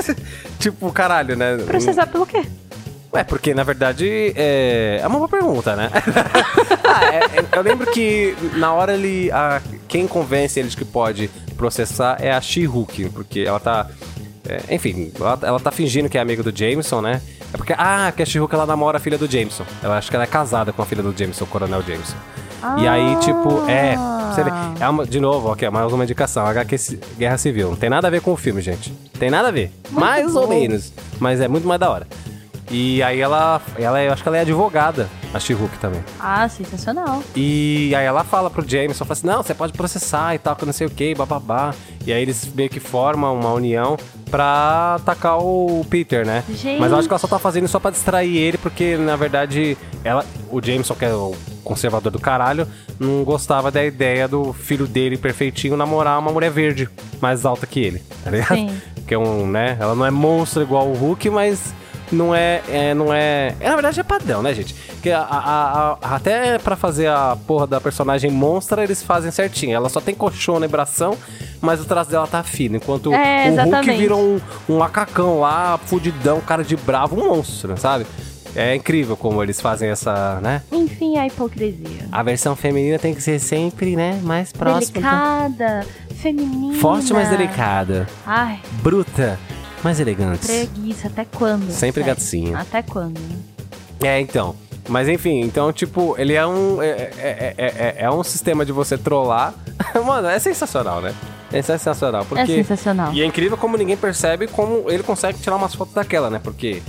tipo, caralho, né? Processar pelo quê? Ué, porque na verdade é, é uma boa pergunta, né? Ah, é- é- eu lembro que na hora ele. A, quem convence ele de que pode processar é a She-Hulk, porque ela tá. é, enfim, ela, ela tá fingindo que é amiga do Jameson, né? É porque. Ah, que a She-Hulk ela namora a filha do Jameson. Ela acho que ela é casada com a filha do Jameson, o Coronel Jameson. E aí, tipo, é. Você vê, é uma, de novo, aqui, mais uma indicação. HQ Guerra Civil. Não tem nada a ver com o filme, gente. Tem nada a ver. mais ou bom. menos. Mas é muito mais da hora. E aí ela, ela eu acho que ela é advogada, a She-Hulk também. Ah, sensacional. E aí ela fala pro Jameson, fala assim, não, você pode processar e tal, que não sei o que, bababá. E aí eles meio que formam uma união pra atacar o Peter, né? Gente. Mas eu acho que ela só tá fazendo isso só pra distrair ele, porque na verdade ela, o Jameson, que é o conservador do caralho, não gostava da ideia do filho dele perfeitinho namorar uma mulher verde mais alta que ele, tá ligado? Sim. Que é um, né? Ela não é monstro igual o Hulk, mas não é, é, não é, é na verdade é padrão, né, gente? Que a, a- a- até pra fazer a porra da personagem monstra eles fazem certinho. Ela só tem colchão e bração, mas o traço dela tá fino, enquanto É, o Hulk vira um, um macacão lá, fudidão, cara de bravo, um monstro, sabe? É incrível como eles fazem essa, né? Enfim, a hipocrisia. A versão feminina tem que ser sempre, né, mais próxima. Delicada, feminina. Forte, mas delicada. Ai, Bruta, mas elegante. preguiça. Até quando? Sempre Sério. gatinho. Até quando? né? É, então. Mas enfim, então, tipo, ele é um. É, é, é, é- é um sistema de você trollar. Mano, é sensacional, né? É sensacional. Porque... É sensacional. E é incrível como ninguém percebe como ele consegue tirar umas fotos daquela, né? Porque.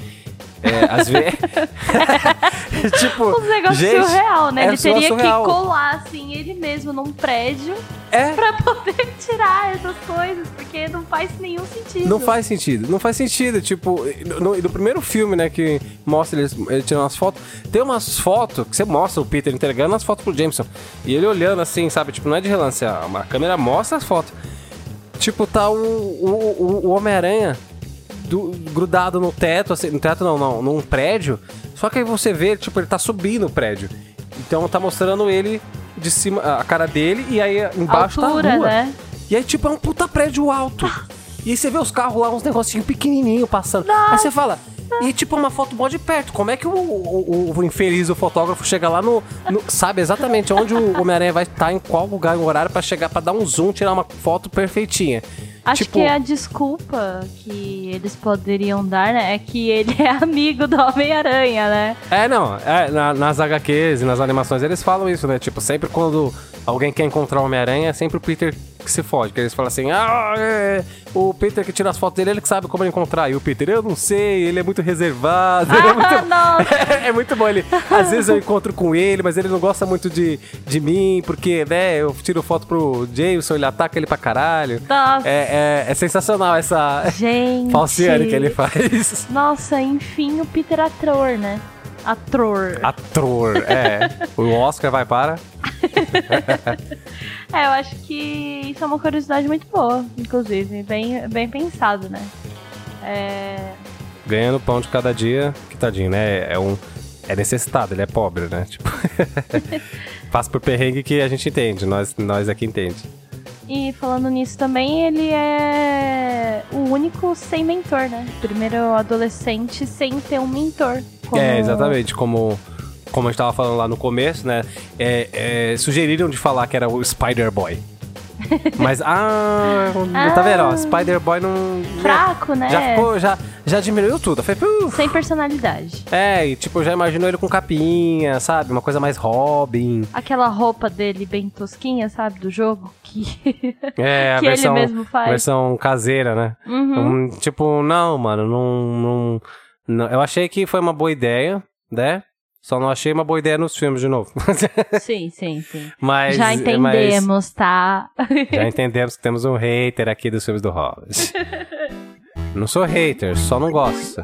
É, às vezes. tipo. Os negócios gente, surreal, né? é ele teria que surreal. colar, assim, ele mesmo num prédio É. pra poder tirar essas coisas, porque não faz nenhum sentido. Não faz sentido, não faz sentido. Tipo, no, no primeiro filme, né, que mostra ele, ele tirando umas fotos, tem umas fotos que você mostra o Peter entregando as fotos pro Jameson. E ele olhando assim, sabe? Tipo, não é de relance, a, a câmera mostra as fotos. tipo, tá o, o, o- o Homem-Aranha do- grudado no teto, assim, no teto não, não, num prédio. Só que aí você vê, tipo, ele tá subindo o prédio. Então tá mostrando ele de cima, a cara dele, e aí embaixo Altura, tá a rua. né? E aí, tipo, é um puta prédio alto. E aí você vê os carros lá, uns negocinhos pequenininhos passando. Aí você fala. E tipo, uma foto mó de perto. Como é que o, o, o- infeliz, o fotógrafo, chega lá no. no- sabe exatamente onde o Homem-Aranha vai estar, em qual lugar, em horário, pra chegar, pra dar um zoom, tirar uma foto perfeitinha. Acho Tipo- que a desculpa que eles poderiam dar, né, é que ele é amigo do Homem-Aranha, né? É, não. É, na- nas HQs e nas animações eles falam isso, né? Tipo, sempre quando alguém quer encontrar o Homem-Aranha, é sempre o Peter que se fode. Que eles falam assim, ah, é, o Peter que tira as fotos dele, ele que sabe como encontrar. E o Peter, eu não sei, ele é muito reservado. ele é muito... Ah, nossa! é muito bom ele. Às vezes eu encontro com ele, mas ele não gosta muito de, de mim, porque, né, eu tiro foto pro Jameson, ele ataca ele pra caralho. Nossa. É, é, é sensacional essa Gente. falciane que ele faz. Nossa, enfim, o Peter ator, né? Ator. Ator, é. O Oscar vai para. É, eu acho que isso é uma curiosidade muito boa, inclusive. Bem, bem pensado, né? É... Ganhando pão de cada dia, que tadinho, né? É um. É necessitado, ele é pobre, né? Tipo. Passa por perrengue que a gente entende, nós, nós aqui entende. E falando nisso também, ele é o único sem mentor, né? Primeiro adolescente sem ter um mentor. como- É, exatamente, como, como a gente tava falando lá no começo, né? É, é, sugeriram de falar que era o Spider-Boy. Mas, ah, tá vendo? Ó, Spider-Boy não. Fraco, né? Já ficou, já, já diminuiu tudo. Eu falei. Sem personalidade. É, e tipo, já imagino ele com capinha, sabe? Uma coisa mais Robin. Aquela roupa dele bem tosquinha, sabe? Do jogo. Que. É, a Que ele versão, mesmo faz. versão caseira, né? Uhum. Um, tipo, não, mano, não, não, não- Eu achei que foi uma boa ideia, né? Só não achei uma boa ideia nos filmes de novo. Sim, sim, sim. mas, Já entendemos, tá? mas já entendemos que temos um hater aqui dos filmes do Hobbit. não sou hater, só não gosto.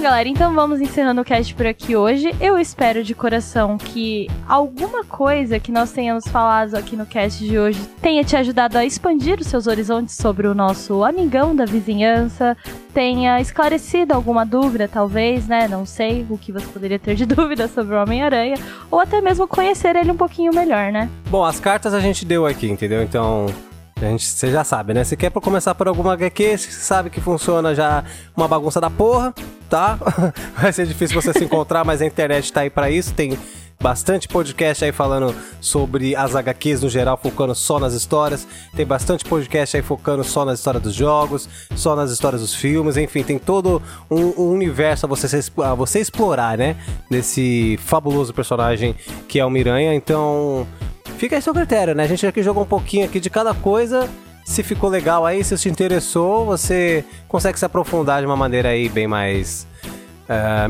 Bom, galera, então vamos encerrando o cast por aqui hoje. Eu espero de coração que alguma coisa que nós tenhamos falado aqui no cast de hoje tenha te ajudado a expandir os seus horizontes sobre o nosso amigão da vizinhança, tenha esclarecido alguma dúvida, talvez, né? Não sei o que você poderia ter de dúvida sobre o Homem-Aranha, ou até mesmo conhecer ele um pouquinho melhor, né? Bom, as cartas a gente deu aqui, entendeu? Então, a gente, você já sabe, né? Se quer pra começar por alguma HQ, você sabe que funciona já uma bagunça da porra, tá? Vai ser difícil você se encontrar, mas a internet tá aí pra isso. Tem bastante podcast aí falando sobre as HQs no geral, focando só nas histórias. Tem bastante podcast aí focando só na história dos jogos, só nas histórias dos filmes. Enfim, tem todo um, um universo a você, a você explorar, né? Nesse fabuloso personagem que é o Miranha. Então, Fica aí seu critério, né? A gente aqui jogou um pouquinho aqui de cada coisa. Se ficou legal aí, se te interessou, você consegue se aprofundar de uma maneira aí bem mais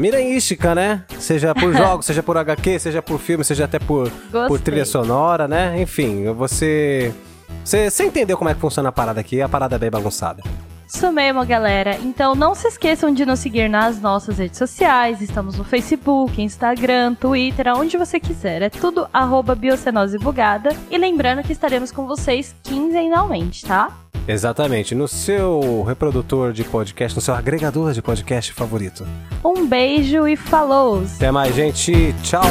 miranhística, né? Seja por jogos, seja por HQ, seja por filme, seja até por, por trilha sonora, né? Enfim, você, você. Você entendeu como é que funciona a parada aqui? A parada é bem bagunçada. Isso mesmo, galera. Então não se esqueçam de nos seguir nas nossas redes sociais. Estamos no Facebook, Instagram, Twitter, aonde você quiser. É tudo arroba Biocenose Bugada. E lembrando que estaremos com vocês quinzenalmente, tá? Exatamente, no seu reprodutor de podcast, no seu agregador de podcast favorito. Um beijo e falou! Até mais, gente. Tchau.